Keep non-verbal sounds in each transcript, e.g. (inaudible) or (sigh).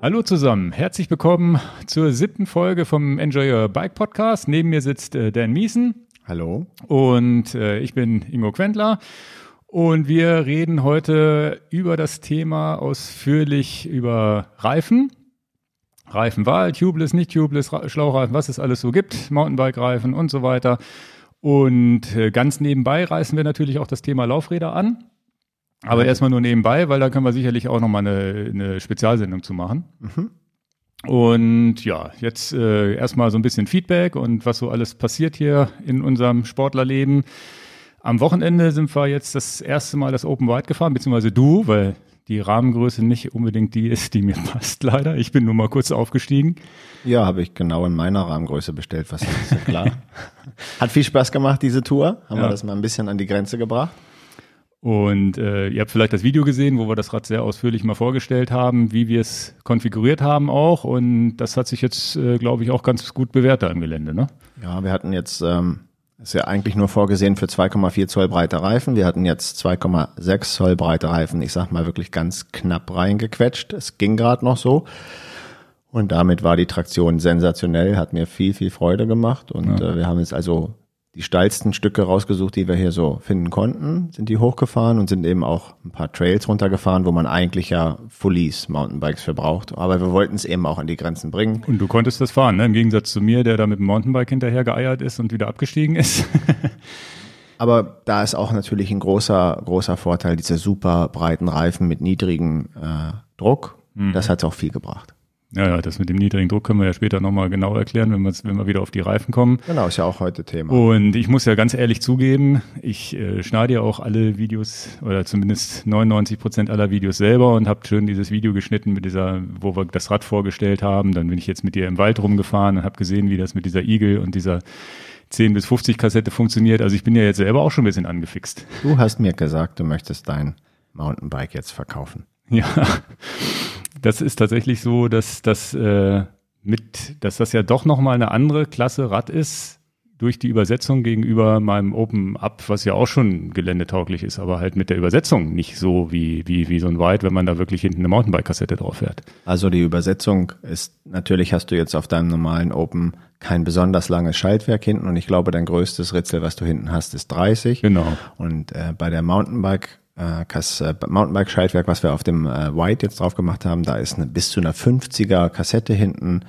Hallo zusammen, herzlich willkommen zur siebten Folge vom Enjoy Your Bike Podcast. Neben mir sitzt äh, Dan Miesen. Hallo. Und äh, ich bin Ingo Quentler. Und wir reden heute über das Thema ausführlich über Reifen. Reifenwahl, Tubeless, nicht Tubeless, Schlauchreifen, was es alles so gibt, Mountainbike-Reifen und so weiter. Und äh, ganz nebenbei reißen wir natürlich auch das Thema Laufräder an. Aber erstmal nur nebenbei, weil da können wir sicherlich auch nochmal eine, eine Spezialsendung zu machen. Mhm. Und ja, jetzt äh, erstmal so ein bisschen Feedback und was so alles passiert hier in unserem Sportlerleben. Am Wochenende sind wir jetzt das erste Mal das Open Wide gefahren, beziehungsweise du, weil die Rahmengröße nicht unbedingt die ist, die mir (laughs) passt, leider. Ich bin nur mal kurz aufgestiegen. Ja, habe ich genau in meiner Rahmengröße bestellt, was ist klar. (laughs) Hat viel Spaß gemacht, diese Tour. Haben ja. wir das mal ein bisschen an die Grenze gebracht. Und äh, ihr habt vielleicht das Video gesehen, wo wir das Rad sehr ausführlich mal vorgestellt haben, wie wir es konfiguriert haben auch. Und das hat sich jetzt, äh, glaube ich, auch ganz gut bewährt da im Gelände. Ne? Ja, wir hatten jetzt, ähm, ist ja eigentlich nur vorgesehen für 2,4 Zoll breite Reifen. Wir hatten jetzt 2,6 Zoll breite Reifen. Ich sag mal wirklich ganz knapp reingequetscht. Es ging gerade noch so. Und damit war die Traktion sensationell, hat mir viel, viel Freude gemacht. Und ja. äh, wir haben jetzt also die steilsten Stücke rausgesucht, die wir hier so finden konnten, sind die hochgefahren und sind eben auch ein paar Trails runtergefahren, wo man eigentlich ja Fullies Mountainbikes für braucht. Aber wir wollten es eben auch an die Grenzen bringen. Und du konntest das fahren, ne? im Gegensatz zu mir, der da mit dem Mountainbike hinterher geeiert ist und wieder abgestiegen ist. (laughs) Aber da ist auch natürlich ein großer, großer Vorteil, diese super breiten Reifen mit niedrigem äh, Druck. Mhm. Das hat auch viel gebracht. Ja, ja, das mit dem niedrigen Druck können wir ja später nochmal genau erklären, wenn wir, wenn wir wieder auf die Reifen kommen. Genau, ist ja auch heute Thema. Und ich muss ja ganz ehrlich zugeben, ich äh, schneide ja auch alle Videos oder zumindest 99 Prozent aller Videos selber und habe schön dieses Video geschnitten mit dieser, wo wir das Rad vorgestellt haben. Dann bin ich jetzt mit dir im Wald rumgefahren und habe gesehen, wie das mit dieser Igel und dieser 10 bis 50 Kassette funktioniert. Also ich bin ja jetzt selber auch schon ein bisschen angefixt. Du hast mir gesagt, du möchtest dein Mountainbike jetzt verkaufen. Ja, das ist tatsächlich so, dass das äh, mit, dass das ja doch nochmal eine andere Klasse Rad ist durch die Übersetzung gegenüber meinem Open Up, was ja auch schon geländetauglich ist, aber halt mit der Übersetzung nicht so wie, wie, wie so ein Wide, wenn man da wirklich hinten eine Mountainbike-Kassette drauf fährt. Also die Übersetzung ist, natürlich hast du jetzt auf deinem normalen Open kein besonders langes Schaltwerk hinten und ich glaube, dein größtes Ritzel, was du hinten hast, ist 30. Genau. Und äh, bei der Mountainbike äh, äh, Mountainbike-Schaltwerk, was wir auf dem äh, White jetzt drauf gemacht haben, da ist eine, bis zu einer 50er Kassette hinten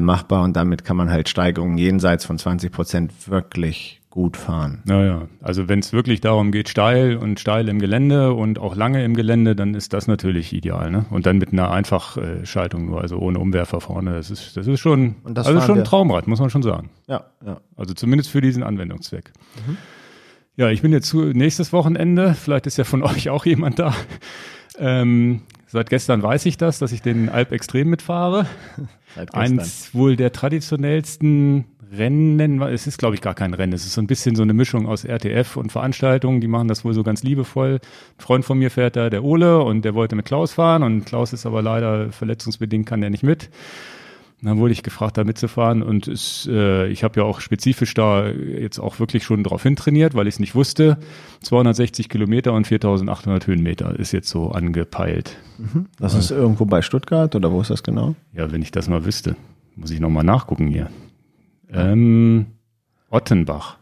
machbar und damit kann man halt Steigerungen jenseits von 20 Prozent wirklich gut fahren. Naja, also wenn es wirklich darum geht, steil und steil im Gelände und auch lange im Gelände, dann ist das natürlich ideal. Ne? Und dann mit einer Einfachschaltung nur, also ohne Umwerfer vorne. Das ist, das ist schon, das also schon ein Traumrad, muss man schon sagen. Ja, ja. Also zumindest für diesen Anwendungszweck. Mhm. Ja, ich bin jetzt zu nächstes Wochenende. Vielleicht ist ja von (laughs) euch auch jemand da. Ähm, seit gestern weiß ich das, dass ich den Alp Extrem mitfahre. Eins wohl der traditionellsten Rennen, es ist glaube ich gar kein Rennen, es ist so ein bisschen so eine Mischung aus RTF und Veranstaltungen, die machen das wohl so ganz liebevoll. Ein Freund von mir fährt da, der Ole, und der wollte mit Klaus fahren und Klaus ist aber leider verletzungsbedingt, kann der nicht mit dann wurde ich gefragt, da mitzufahren und es, äh, ich habe ja auch spezifisch da jetzt auch wirklich schon drauf hintrainiert, weil ich es nicht wusste. 260 Kilometer und 4800 Höhenmeter ist jetzt so angepeilt. Mhm. Das ist irgendwo bei Stuttgart oder wo ist das genau? Ja, wenn ich das mal wüsste, muss ich nochmal nachgucken hier. Ähm, Ottenbach.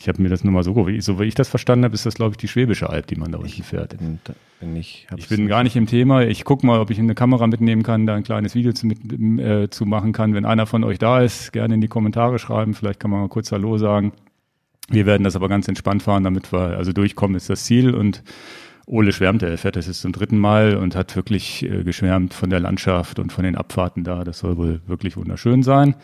Ich habe mir das nur mal so, wie, so wie ich das verstanden habe, ist das, glaube ich, die Schwäbische Alb, die man da unten fährt. Bin, bin ich, ich bin gar nicht im Thema. Ich gucke mal, ob ich eine Kamera mitnehmen kann, da ein kleines Video zu, mit, äh, zu machen kann. Wenn einer von euch da ist, gerne in die Kommentare schreiben. Vielleicht kann man mal kurz Hallo sagen. Wir werden das aber ganz entspannt fahren, damit wir also durchkommen, ist das Ziel. Und Ole schwärmt, er fährt das jetzt zum dritten Mal und hat wirklich äh, geschwärmt von der Landschaft und von den Abfahrten da. Das soll wohl wirklich wunderschön sein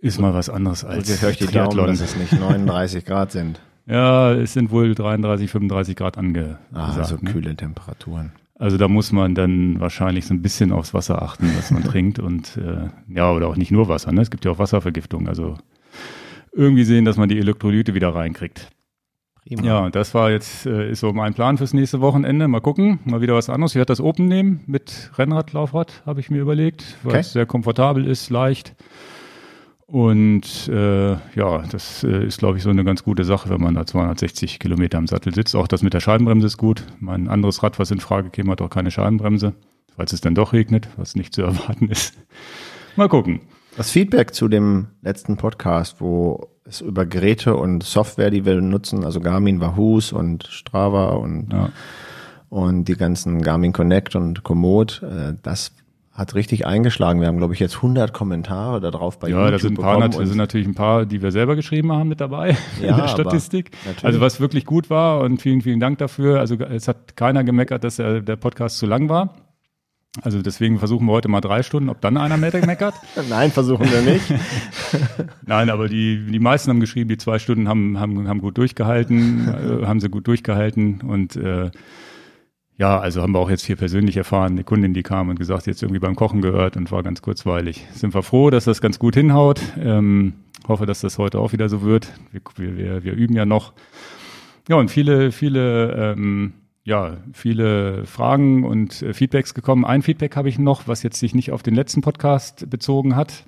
ist mal was anderes als Jetzt höre ich die Triathlon. Daumen, dass es nicht 39 Grad sind. Ja, es sind wohl 33, 35 Grad angesagt. Ah, so also ne? kühle Temperaturen. Also da muss man dann wahrscheinlich so ein bisschen aufs Wasser achten, was man (laughs) trinkt und äh, ja, oder auch nicht nur Wasser, ne? Es gibt ja auch Wasservergiftung. Also irgendwie sehen, dass man die Elektrolyte wieder reinkriegt. Prima. Ja, das war jetzt, äh, ist so mein Plan fürs nächste Wochenende. Mal gucken, mal wieder was anderes. Ich werde das Open nehmen mit Rennrad, Laufrad, habe ich mir überlegt, weil okay. es sehr komfortabel ist, leicht. Und äh, ja, das äh, ist, glaube ich, so eine ganz gute Sache, wenn man da 260 Kilometer am Sattel sitzt. Auch das mit der Scheibenbremse ist gut. Mein anderes Rad, was in Frage käme, hat auch keine Scheibenbremse, falls es dann doch regnet, was nicht zu (laughs) erwarten ist. Mal gucken. Das Feedback zu dem letzten Podcast, wo es über Geräte und Software, die wir nutzen, also Garmin, Wahoos und Strava und, Ja. und die ganzen Garmin Connect und Komoot, äh, das hat richtig eingeschlagen. Wir haben, glaube ich, jetzt 100 Kommentare darauf bei Ja, YouTube da sind, ein paar, bekommen nat- sind natürlich ein paar, die wir selber geschrieben haben mit dabei (laughs) in Ja, der aber Statistik. Also was wirklich gut war und vielen, vielen Dank dafür. Also es hat keiner gemeckert, dass der, der Podcast zu lang war. Also deswegen versuchen wir heute mal drei Stunden, ob dann einer mehr meckert. (laughs) Nein, versuchen wir nicht. (laughs) Nein, aber die, die meisten haben geschrieben, die zwei Stunden haben, haben, haben gut durchgehalten, äh, haben sie gut durchgehalten und äh, ja, also haben wir auch jetzt hier persönlich erfahren, eine Kundin, die kam und gesagt, jetzt irgendwie beim Kochen gehört und war ganz kurzweilig. Sind wir froh, dass das ganz gut hinhaut. Ähm, hoffe, dass das heute auch wieder so wird. Wir, wir, wir, üben ja noch. Ja, und viele, viele, ähm, ja, viele Fragen und äh, Feedbacks gekommen. Ein Feedback habe ich noch, was jetzt sich nicht auf den letzten Podcast bezogen hat,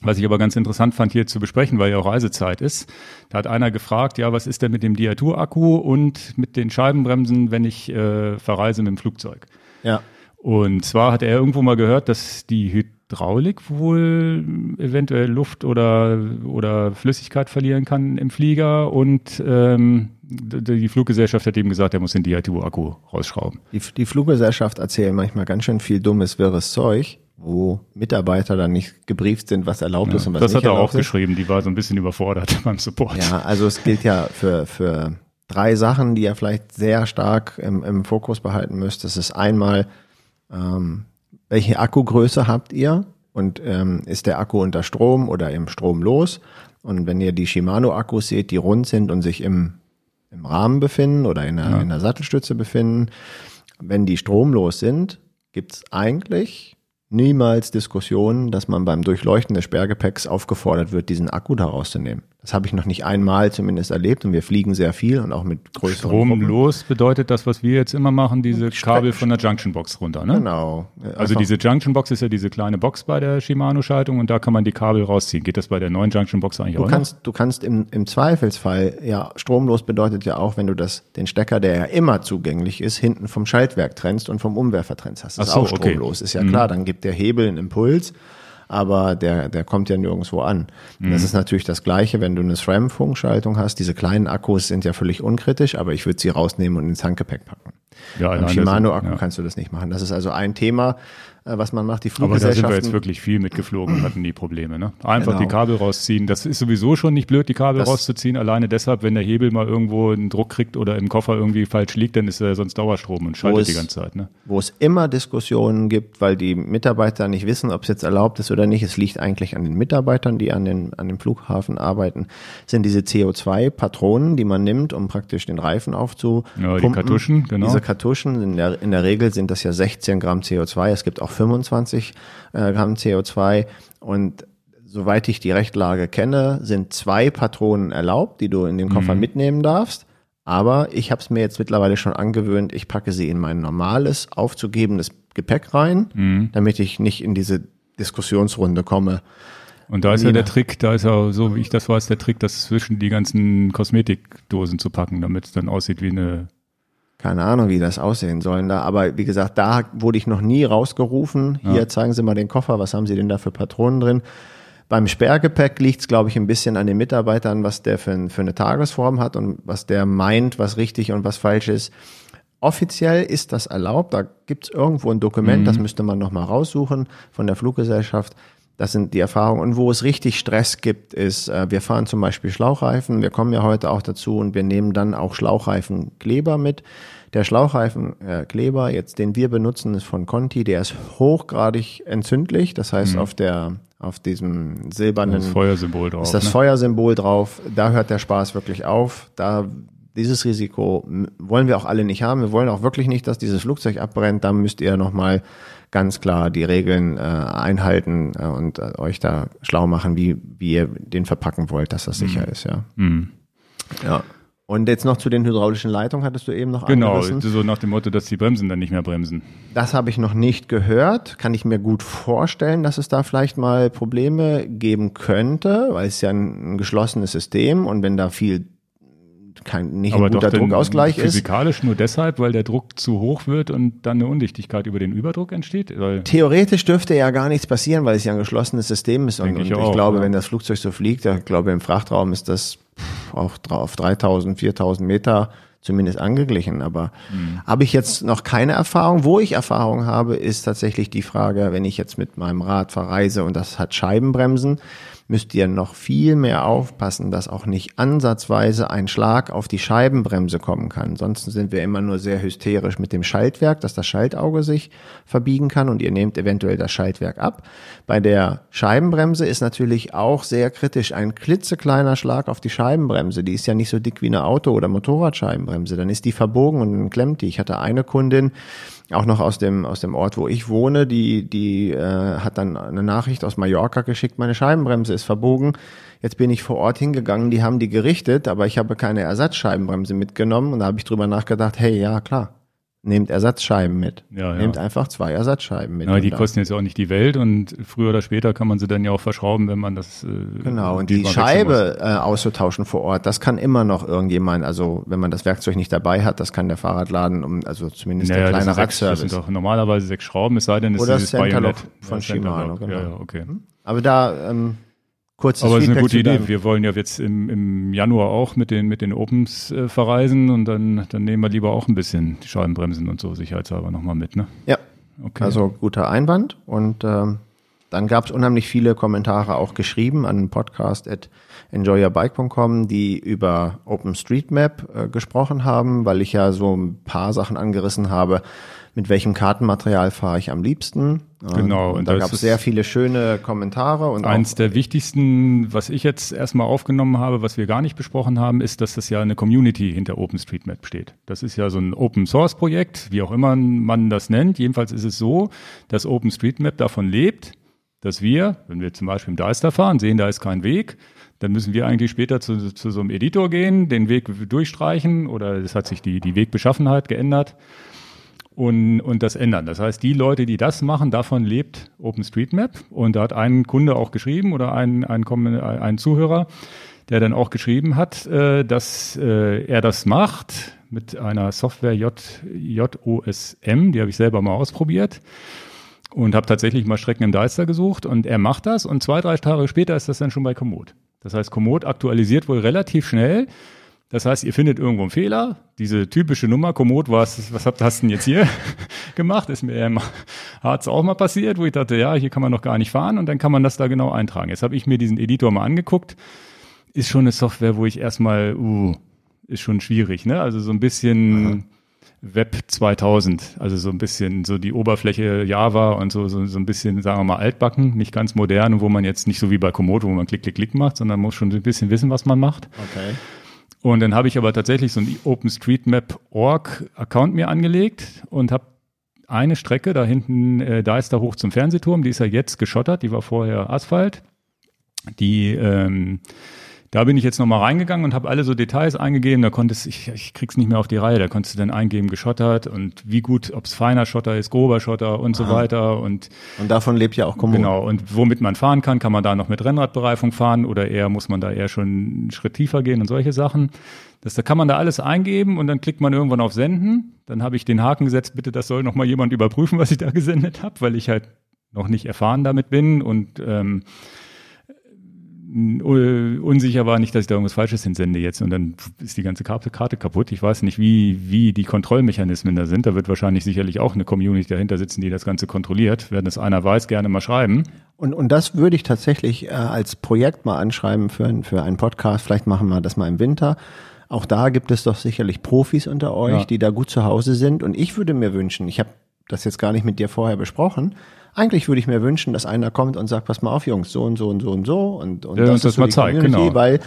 was ich aber ganz interessant fand hier zu besprechen, weil ja auch Reisezeit ist. Da hat einer gefragt, ja, was ist denn mit dem Diatur-Akku und mit den Scheibenbremsen, wenn ich äh, verreise mit dem Flugzeug? Ja. Und zwar hat er irgendwo mal gehört, dass die Hydraulik wohl eventuell Luft oder, oder Flüssigkeit verlieren kann im Flieger und ähm, die Fluggesellschaft hat ihm gesagt, er muss den Diatur-Akku rausschrauben. Die, die Fluggesellschaft erzählt manchmal ganz schön viel dummes, wirres Zeug, wo Mitarbeiter dann nicht gebrieft sind, was erlaubt ist und was das nicht hat er auch erlaubt ist. geschrieben, die war so ein bisschen überfordert (laughs) beim Support. Ja, also es gilt ja für, für drei Sachen, die ihr vielleicht sehr stark im, im Fokus behalten müsst. Das ist einmal, ähm, welche Akkugröße habt ihr? Und ähm, ist der Akku unter Strom oder im Strom los? Und wenn ihr die Shimano-Akkus seht, die rund sind und sich im, im Rahmen befinden oder in der, in der Sattelstütze befinden, wenn die stromlos sind, gibt's eigentlich niemals Diskussionen, dass man beim Durchleuchten des Sperrgepäcks aufgefordert wird, diesen Akku da rauszunehmen. Das habe ich noch nicht einmal zumindest erlebt und wir fliegen sehr viel und auch mit größeren Strom Gruppen. bedeutet das, was wir jetzt immer machen, diese Kabel von der Junctionbox runter, ne? Genau. Also diese Junctionbox ist ja diese kleine Box bei der Shimano-Schaltung und da kann man die Kabel rausziehen. Geht das bei der neuen Junctionbox eigentlich Du auch kannst, du kannst im, im Zweifelsfall, ja, stromlos bedeutet ja auch, wenn du das, den Stecker, der ja immer zugänglich ist, hinten vom Schaltwerk trennst und vom Umwerfer trennst. Das ist Ach so, auch okay. stromlos. Ist ja klar, dann gibt der Hebel einen Impuls, aber der, der kommt ja nirgendwo an. Und Das ist natürlich das Gleiche, wenn du eine SRAM-Funkschaltung hast. Diese kleinen Akkus sind ja völlig unkritisch, aber ich würde sie rausnehmen und ins Handgepäck packen. Ja, Beim Shimano-Akku ja. kannst du das nicht machen. Das ist also ein Thema, was man macht. Die Aber da sind wir Fluggesellschaften. jetzt wirklich viel mitgeflogen und hatten die Probleme. Ne? Einfach Genau. die Kabel rausziehen. Das ist sowieso schon nicht blöd, die Kabel Das- rauszuziehen. Alleine deshalb, wenn der Hebel mal irgendwo einen Druck kriegt oder im Koffer irgendwie falsch liegt, dann ist er sonst Dauerstrom und schaltet es- die ganze Zeit. Ne? wo es immer Diskussionen gibt, weil die Mitarbeiter nicht wissen, ob es jetzt erlaubt ist oder nicht. Es liegt eigentlich an den Mitarbeitern, die an, den, an dem Flughafen arbeiten. Sind diese CO2-Patronen, die man nimmt, um praktisch den Reifen aufzupumpen. Ja, die Kartuschen, genau. Diese Kartuschen, in der, in der Regel sind das ja 16 Gramm CO2. Es gibt auch 25 äh, Gramm CO2 und Soweit ich die Rechtlage kenne, sind zwei Patronen erlaubt, die du in den Mhm. Koffer mitnehmen darfst. Aber ich habe es mir jetzt mittlerweile schon angewöhnt, ich packe sie in mein normales, aufzugebendes Gepäck rein, Mhm. damit ich nicht in diese Diskussionsrunde komme. Und da ist ja der Trick, da ist ja, so wie ich das weiß, der Trick, das zwischen die ganzen Kosmetikdosen zu packen, damit es dann aussieht wie eine. Keine Ahnung, wie das aussehen sollen da. Aber wie gesagt, da wurde ich noch nie rausgerufen. Hier zeigen Sie mal den Koffer. Was haben Sie denn da für Patronen drin? Beim Sperrgepäck liegt es, glaube ich, ein bisschen an den Mitarbeitern, was der für, für eine Tagesform hat und was der meint, was richtig und was falsch ist. Offiziell ist das erlaubt. Da gibt es irgendwo ein Dokument, das müsste man nochmal raussuchen von der Fluggesellschaft. Das sind die Erfahrungen. Und wo es richtig Stress gibt, ist, äh, wir fahren zum Beispiel Schlauchreifen. Wir kommen ja heute auch dazu und wir nehmen dann auch Schlauchreifenkleber mit. Der Schlauchreifenkleber, jetzt den wir benutzen, ist von Conti. Der ist hochgradig entzündlich. Das heißt, auf der, auf diesem silbernen Das Feuersymbol drauf. ist das ne? Feuersymbol drauf. Da hört der Spaß wirklich auf. Da dieses Risiko wollen wir auch alle nicht haben. Wir wollen auch wirklich nicht, dass dieses Flugzeug abbrennt. Da müsst ihr nochmal ganz klar die Regeln äh, einhalten äh, und äh, euch da schlau machen, wie, wie ihr den verpacken wollt, dass das sicher ist, ja. Mhm. Ja. Und jetzt noch zu den hydraulischen Leitungen hattest du eben noch Genau, angerissen. so nach dem Motto, dass die Bremsen dann nicht mehr bremsen. Das habe ich noch nicht gehört. Kann ich mir gut vorstellen, dass es da vielleicht mal Probleme geben könnte, weil es ja ein, geschlossenes System und wenn da viel kein nicht Aber ein guter Druckausgleich ist. physikalisch nur deshalb, weil der Druck zu hoch wird und dann eine Undichtigkeit über den Überdruck entsteht. Theoretisch dürfte ja gar nichts passieren, weil es ja ein geschlossenes System ist. Und, Denke und ich ich, auch, glaube, ja. wenn das Flugzeug so fliegt, ich glaube, im Frachtraum ist das auf, auf 3000, 4000 Meter zumindest angeglichen. Aber Mhm. habe ich jetzt noch keine Erfahrung. Wo ich Erfahrung habe, ist tatsächlich die Frage, wenn ich jetzt mit meinem Rad verreise und das hat Scheibenbremsen, müsst ihr noch viel mehr aufpassen, dass auch nicht ansatzweise ein Schlag auf die Scheibenbremse kommen kann. Sonst sind wir immer nur sehr hysterisch mit dem Schaltwerk, dass das Schaltauge sich verbiegen kann und ihr nehmt eventuell das Schaltwerk ab. Bei der Scheibenbremse ist natürlich auch sehr kritisch ein klitzekleiner Schlag auf die Scheibenbremse. Die ist ja nicht so dick wie eine Auto- oder Motorradscheibenbremse. Dann ist die verbogen und dann klemmt die. Ich hatte eine Kundin, auch noch aus dem aus dem Ort, wo ich wohne, die die äh, hat dann eine Nachricht aus Mallorca geschickt, meine Scheibenbremse ist verbogen. Jetzt bin ich vor Ort hingegangen, die haben die gerichtet, aber ich habe keine Ersatzscheibenbremse mitgenommen. Und da habe ich drüber nachgedacht, hey, ja klar, nehmt Ersatzscheiben mit. Ja, ja. Nehmt einfach zwei Ersatzscheiben mit. na, die kosten jetzt auch nicht die Welt und früher oder später kann man sie dann ja auch verschrauben, wenn man das. Äh, Genau, und die. Scheibe äh, auszutauschen vor Ort, das kann immer noch irgendjemand, also wenn man das Werkzeug nicht dabei hat, das kann der Fahrradladen, um, also zumindest Naja, der das, kleine sind sechs, das Radservice. sind doch normalerweise sechs Schrauben, es sei denn, es Oder ist dieses Bajonett. von Ja, Shimano, genau. Ja, ja, okay. Aber da ähm, kurzes Aber es ist eine Feedback gute Idee. Wir wollen ja jetzt im, im Januar auch mit den, mit den Opens äh, verreisen und dann, dann nehmen wir lieber auch ein bisschen die Scheibenbremsen und so sicherheitshalber nochmal mit, ne? Ja, Okay. also guter Einwand. Und ähm, dann gab es unheimlich viele Kommentare auch geschrieben an podcast at enjoyyourbike.com, die über OpenStreetMap äh, gesprochen haben, weil ich ja so ein paar Sachen angerissen habe, mit welchem Kartenmaterial fahre ich am liebsten. Äh, Genau, Und und da gab es sehr viele schöne Kommentare und Eins der wichtigsten, was ich jetzt erstmal aufgenommen habe, was wir gar nicht besprochen haben, ist, dass das ja eine Community hinter OpenStreetMap steht. Das ist ja so ein Open Source Projekt, wie auch immer man das nennt. Jedenfalls ist es so, dass OpenStreetMap davon lebt, dass wir, wenn wir zum Beispiel im Deister fahren, sehen, da ist kein Weg, dann müssen wir eigentlich später zu, zu so einem Editor gehen, den Weg durchstreichen oder es hat sich die, die Wegbeschaffenheit geändert und, und das ändern. Das heißt, die Leute, die das machen, davon lebt OpenStreetMap. Und da hat ein Kunde auch geschrieben oder ein, ein, ein Zuhörer, der dann auch geschrieben hat, äh, dass äh, er das macht mit einer Software J, JOSM, die habe ich selber mal ausprobiert und habe tatsächlich mal Strecken im Deister gesucht und er macht das und zwei, drei Tage später ist das dann schon bei Komoot. Das heißt, Komoot aktualisiert wohl relativ schnell. Das heißt, ihr findet irgendwo einen Fehler, diese typische Nummer, Komoot, was, was habt, hast du denn jetzt hier (laughs) gemacht? Ist mir im Harz auch mal passiert, wo ich dachte, ja, hier kann man noch gar nicht fahren und dann kann man das da genau eintragen. Jetzt habe ich mir diesen Editor mal angeguckt. Ist schon eine Software, wo ich erstmal, uh, ist schon schwierig, ne? Also so ein bisschen Web 2000, also so ein bisschen so die Oberfläche Java und so, so, so ein bisschen, sagen wir mal, altbacken, nicht ganz modern, wo man jetzt nicht so wie bei Komodo, wo man Klick, Klick, Klick macht, sondern muss schon ein bisschen wissen, was man macht. okay. Und dann habe ich aber tatsächlich so einen OpenStreetMap.org-Account mir angelegt und habe eine Strecke da hinten, äh, da ist da hoch zum Fernsehturm, die ist ja jetzt geschottert, die war vorher Asphalt. Die, ähm, da bin ich jetzt nochmal reingegangen und habe alle so Details eingegeben. Da konntest ich, ich krieg's nicht mehr auf die Reihe. Da konntest du dann eingeben, geschottert und wie gut, ob's feiner Schotter ist, grober Schotter und so weiter. Und Und davon lebt ja auch Komoot. Genau, und womit man fahren kann, kann man da noch mit Rennradbereifung fahren oder eher muss man da eher schon einen Schritt tiefer gehen und solche Sachen. Das, da kann man da alles eingeben und dann klickt man irgendwann auf Senden. Dann habe ich den Haken gesetzt, bitte, das soll noch mal jemand überprüfen, was ich da gesendet habe, weil ich halt noch nicht erfahren damit bin und ähm, unsicher war nicht, dass ich da irgendwas Falsches hinsende jetzt und dann ist die ganze Karte, Karte kaputt. Ich weiß nicht, wie, wie die Kontrollmechanismen da sind. Da wird wahrscheinlich sicherlich auch eine Community dahinter sitzen, die das Ganze kontrolliert. Wenn das einer weiß, gerne mal schreiben. Und, und das würde ich tatsächlich äh, als Projekt mal anschreiben für, für einen Podcast. Vielleicht machen wir das mal im Winter. Auch da gibt es doch sicherlich Profis unter euch, Ja. die da gut zu Hause sind. Und ich würde mir wünschen, ich habe das jetzt gar nicht mit dir vorher besprochen. Eigentlich würde ich mir wünschen, dass einer kommt und sagt, pass mal auf, Jungs, so und so und so und so. Und, und Ja, das ist so mal die zeigt, Community, genau. Weil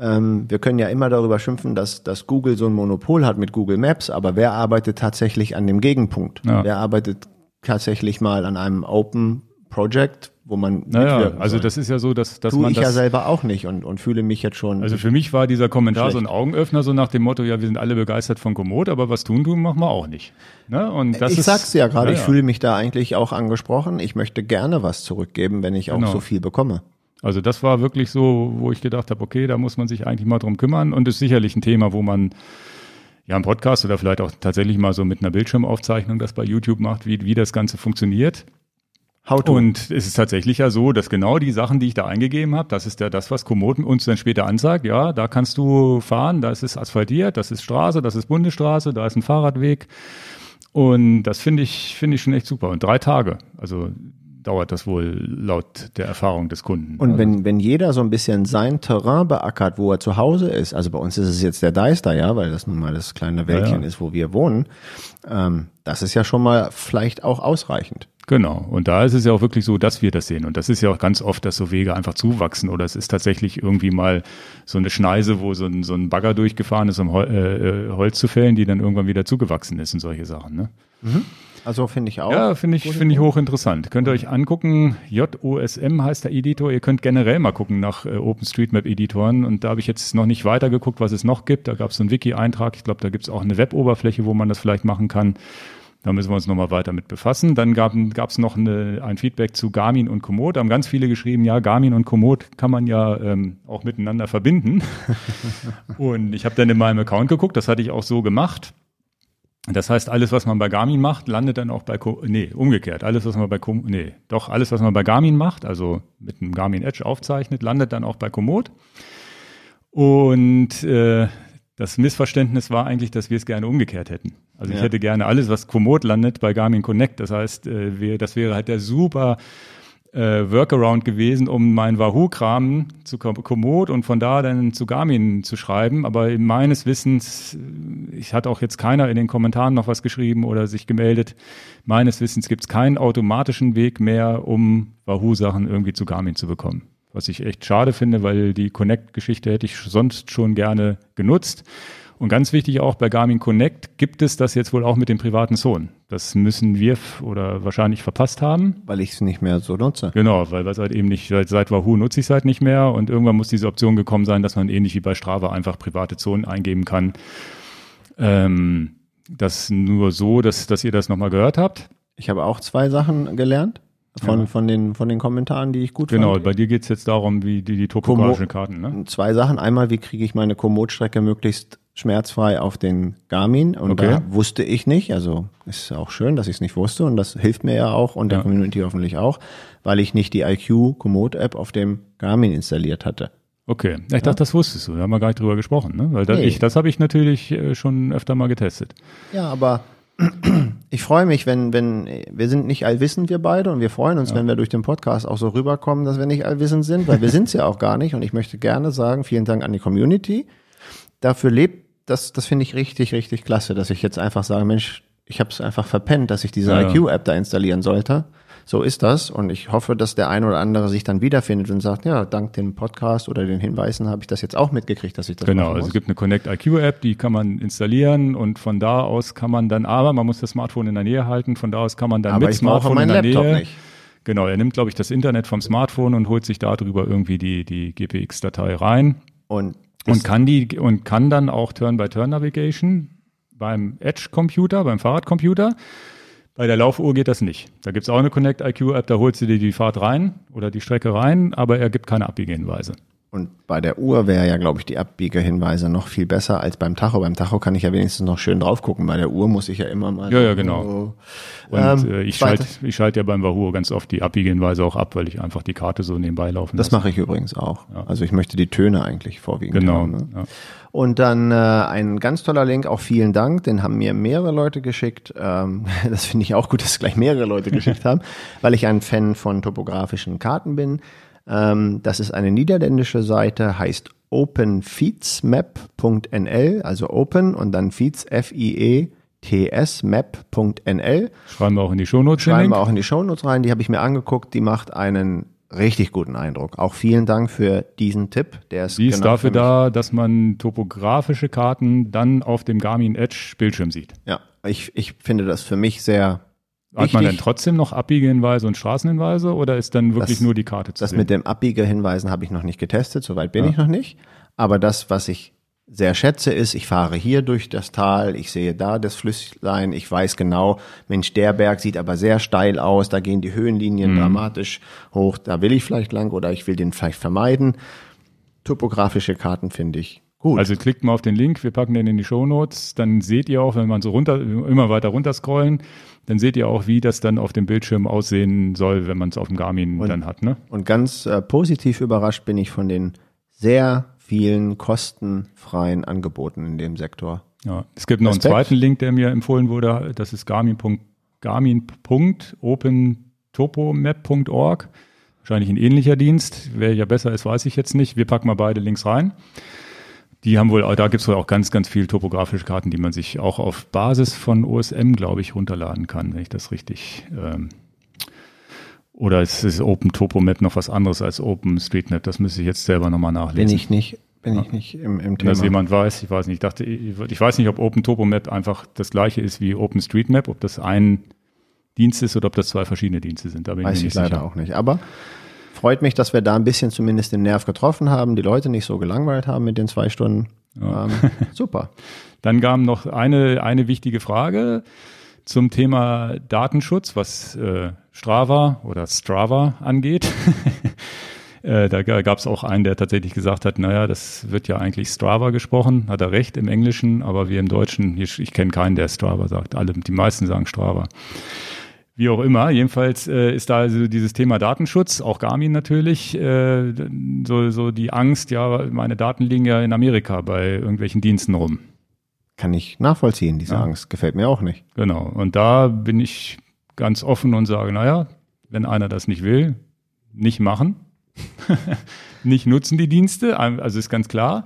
ähm, wir können ja immer darüber schimpfen, dass, dass Google so ein Monopol hat mit Google Maps, aber wer arbeitet tatsächlich an dem Gegenpunkt? Ja. Wer arbeitet tatsächlich mal an einem Open Project, wo man naja, also das ist ja so, dass, dass Tue man ich das, ja selber auch nicht und, und fühle mich jetzt schon. Also für mich war dieser Kommentar schlecht. so ein Augenöffner, so nach dem Motto, ja, wir sind alle begeistert von Komoot, aber was tun tun, machen wir auch nicht. Ne? Und das ich ist, sag's ja gerade, naja. ich fühle mich da eigentlich auch angesprochen. Ich möchte gerne was zurückgeben, wenn ich genau. auch so viel bekomme. Also das war wirklich so, wo ich gedacht habe, okay, da muss man sich eigentlich mal drum kümmern und ist sicherlich ein Thema, wo man ja im Podcast oder vielleicht auch tatsächlich mal so mit einer Bildschirmaufzeichnung das bei YouTube macht, wie, wie das Ganze funktioniert. Und es ist tatsächlich ja so, dass genau die Sachen, die ich da eingegeben habe, das ist ja das, was Komoot uns dann später anzeigt. Ja, da kannst du fahren, da ist es asphaltiert, das ist Straße, das ist Bundesstraße, da ist ein Fahrradweg. Und das finde ich, finde ich schon echt super. Und drei Tage. Also dauert das wohl laut der Erfahrung des Kunden. Und also wenn, wenn jeder so ein bisschen sein Terrain beackert, wo er zu Hause ist, also bei uns ist es jetzt der Deister, ja, weil das nun mal das kleine Wäldchen ja, ja. ist, wo wir wohnen, ähm, das ist ja schon mal vielleicht auch ausreichend. Genau. Und da ist es ja auch wirklich so, dass wir das sehen. Und das ist ja auch ganz oft, dass so Wege einfach zuwachsen oder es ist tatsächlich irgendwie mal so eine Schneise, wo so ein, so ein Bagger durchgefahren ist, um Hol äh, Holz zu fällen, die dann irgendwann wieder zugewachsen ist und solche Sachen. Ne? Mhm. Also finde ich auch. Ja, finde ich, finde ich hochinteressant. Könnt ihr euch angucken. JOSM heißt der Editor. Ihr könnt generell mal gucken nach äh, OpenStreetMap-Editoren. Und da habe ich jetzt noch nicht weiter geguckt, was es noch gibt. Da gab es so einen Wiki-Eintrag. Ich glaube, da gibt es auch eine Web-Oberfläche, wo man das vielleicht machen kann. Da müssen wir uns nochmal weiter mit befassen. Dann gab es noch eine, ein Feedback zu Garmin und Komoot. Da haben ganz viele geschrieben, ja, Garmin und Komoot kann man ja ähm, auch miteinander verbinden. (laughs) und ich habe dann in meinem Account geguckt, das hatte ich auch so gemacht. Das heißt, alles, was man bei Garmin macht, landet dann auch bei, Co nee, umgekehrt. Alles, was man bei, Com nee, doch, alles, was man bei Garmin macht, also mit einem Garmin Edge aufzeichnet, landet dann auch bei Komoot. Und äh, das Missverständnis war eigentlich, dass wir es gerne umgekehrt hätten. Also ja. ich hätte gerne alles, was Komoot landet, bei Garmin Connect. Das heißt, äh, wir, das wäre halt der super äh, Workaround gewesen, um mein Wahoo-Kram zu Komoot und von da dann zu Garmin zu schreiben. Aber meines Wissens, äh, ich hatte auch jetzt keiner in den Kommentaren noch was geschrieben oder sich gemeldet. Meines Wissens gibt es keinen automatischen Weg mehr, um Wahoo-Sachen irgendwie zu Garmin zu bekommen. Was ich echt schade finde, weil die Connect-Geschichte hätte ich sonst schon gerne genutzt. Und ganz wichtig auch bei Garmin Connect gibt es das jetzt wohl auch mit dem privaten Sohn. Das müssen wir oder wahrscheinlich verpasst haben. Weil ich es nicht mehr so nutze. Genau, weil es halt eben nicht, seit, seit Wahoo nutze ich es halt nicht mehr und irgendwann muss diese Option gekommen sein, dass man ähnlich wie bei Strava einfach private Zonen eingeben kann. Ähm, das nur so, dass, dass ihr das nochmal gehört habt. Ich habe auch zwei Sachen gelernt von, ja. von, den, von den Kommentaren, die ich gut genau. Genau, bei dir geht es jetzt darum, wie die, die topografischen Karten. Ne? Zwei Sachen. Einmal, wie kriege ich meine Komoot-Strecke möglichst schmerzfrei auf den Garmin und okay. da wusste ich nicht, also ist auch schön, dass ich es nicht wusste und das hilft mir ja auch und der ja. Community hoffentlich auch, weil ich nicht die IQ Komoot App auf dem Garmin installiert hatte. Okay, ich dachte, das wusstest du, da haben wir gar nicht drüber gesprochen, ne? weil das, nee. ich, das habe ich natürlich äh, schon öfter mal getestet. Ja, aber ich freue mich, wenn, wenn, wir sind nicht allwissend, wir beide, und wir freuen uns, ja. wenn wir durch den Podcast auch so rüberkommen, dass wir nicht allwissend sind, weil wir sind es ja auch gar nicht. Und ich möchte gerne sagen, vielen Dank an die Community. Dafür lebt das, das finde ich richtig, richtig klasse, dass ich jetzt einfach sage, Mensch, ich habe es einfach verpennt, dass ich diese ja, IQ-App da installieren sollte. So ist das und ich hoffe, dass der ein oder andere sich dann wiederfindet und sagt, ja, dank dem Podcast oder den Hinweisen habe ich das jetzt auch mitgekriegt, dass ich das Genau, also es gibt eine Connect IQ App, die kann man installieren und von da aus kann man dann, aber man muss das Smartphone in der Nähe halten, von da aus kann man dann aber mit ich Smartphone in der Laptop Nähe. Nicht. Genau, er nimmt, glaube ich, das Internet vom Smartphone und holt sich darüber irgendwie die, die GPX-Datei rein. Und und kann die und kann dann auch Turn-by-Turn-Navigation beim Edge-Computer, beim Fahrradcomputer. Bei der Laufuhr geht das nicht. Da gibt es auch eine Connect IQ-App, da holst du dir die Fahrt rein oder die Strecke rein, aber er gibt keine Abbiegehinweise. Und bei der Uhr wäre ja, glaube ich, die Abbiegehinweise noch viel besser als beim Tacho. Beim Tacho kann ich ja wenigstens noch schön drauf gucken. Bei der Uhr muss ich ja immer mal. Ja, ja, genau. So, und ähm, äh, ich schalte ich schalt ja beim Wahoo ganz oft die Abbiegehinweise auch ab, weil ich einfach die Karte so nebenbei laufen Das mache ich übrigens auch. Ja. Also ich möchte die Töne eigentlich vorwiegend genau, haben. Ne? Ja. Und dann äh, ein ganz toller Link, auch vielen Dank, den haben mir mehrere Leute geschickt. Ähm, (laughs) das finde ich auch gut, dass gleich mehrere Leute geschickt (laughs) haben, weil ich ein Fan von topografischen Karten bin. Ähm, das ist eine niederländische Seite, heißt openfeedsmap.nl, also open und dann feeds, F-I-E, tsmap.nl. Schreiben wir auch in die Shownotes Schreiben wir auch in die Shownotes rein. Die habe ich mir angeguckt. Die macht einen richtig guten Eindruck. Auch vielen Dank für diesen Tipp. Der ist, Die ist genau dafür da, dass man topografische Karten dann auf dem Garmin Edge Bildschirm sieht. Ja, ich, ich finde das für mich sehr Hat man denn trotzdem noch Abbiegehinweise und Straßenhinweise oder ist dann wirklich das, nur die Karte zu Das sehen? mit dem Abbiegehinweisen habe ich noch nicht getestet, soweit bin ja. ich noch nicht. Aber das, was ich sehr schätze, ist, ich fahre hier durch das Tal, ich sehe da das Flüsslein, ich weiß genau, Mensch, der Berg sieht aber sehr steil aus, da gehen die Höhenlinien mhm. dramatisch hoch, da will ich vielleicht lang oder ich will den vielleicht vermeiden. Topografische Karten finde ich gut. Also klickt mal auf den Link, wir packen den in die Show Notes, dann seht ihr auch, wenn man so runter, immer weiter runter scrollen, dann seht ihr auch, wie das dann auf dem Bildschirm aussehen soll, wenn man es auf dem Garmin und, dann hat. Ne? Und ganz äh, positiv überrascht bin ich von den sehr vielen kostenfreien Angeboten in dem Sektor. Ja, es gibt noch Respekt. einen zweiten Link, der mir empfohlen wurde. Das ist garmin.garmin.opentopomap.org. Wahrscheinlich ein ähnlicher Dienst. Wer ja besser ist, weiß ich jetzt nicht. Wir packen mal beide Links rein. Die haben wohl, da gibt es wohl auch ganz, ganz viel topografische Karten, die man sich auch auf Basis von OSM, glaube ich, runterladen kann, wenn ich das richtig ähm, oder ist, ist Open Topo Map noch was anderes als Open Street Map? Das müsste ich jetzt selber nochmal nachlesen. Bin ich nicht, bin ich nicht im, im Thema. Dass jemand weiß, ich weiß nicht. Ich dachte, ich weiß nicht, ob Open Topo Map einfach das gleiche ist wie Open Street Map, ob das ein Dienst ist oder ob das zwei verschiedene Dienste sind. Da bin weiß ich, ich leider sicher. auch nicht. Aber freut mich, dass wir da ein bisschen zumindest den Nerv getroffen haben, die Leute nicht so gelangweilt haben mit den zwei Stunden. Ja. Ähm, (laughs) super. Dann kam noch eine, eine wichtige Frage zum Thema Datenschutz, was äh, Strava oder Strava angeht. (laughs) äh, da gab es auch einen, der tatsächlich gesagt hat, naja, das wird ja eigentlich Strava gesprochen, hat er recht im Englischen, aber wir im Deutschen, ich, ich kenne keinen, der Strava sagt, alle, die meisten sagen Strava. Wie auch immer, jedenfalls äh, ist da also dieses Thema Datenschutz, auch Garmin natürlich, äh, so, so die Angst, ja, meine Daten liegen ja in Amerika bei irgendwelchen Diensten rum kann ich nachvollziehen, diese ja. Angst. Gefällt mir auch nicht. Genau. Und da bin ich ganz offen und sage, naja, wenn einer das nicht will, nicht machen. (laughs) nicht nutzen die Dienste. Also ist ganz klar.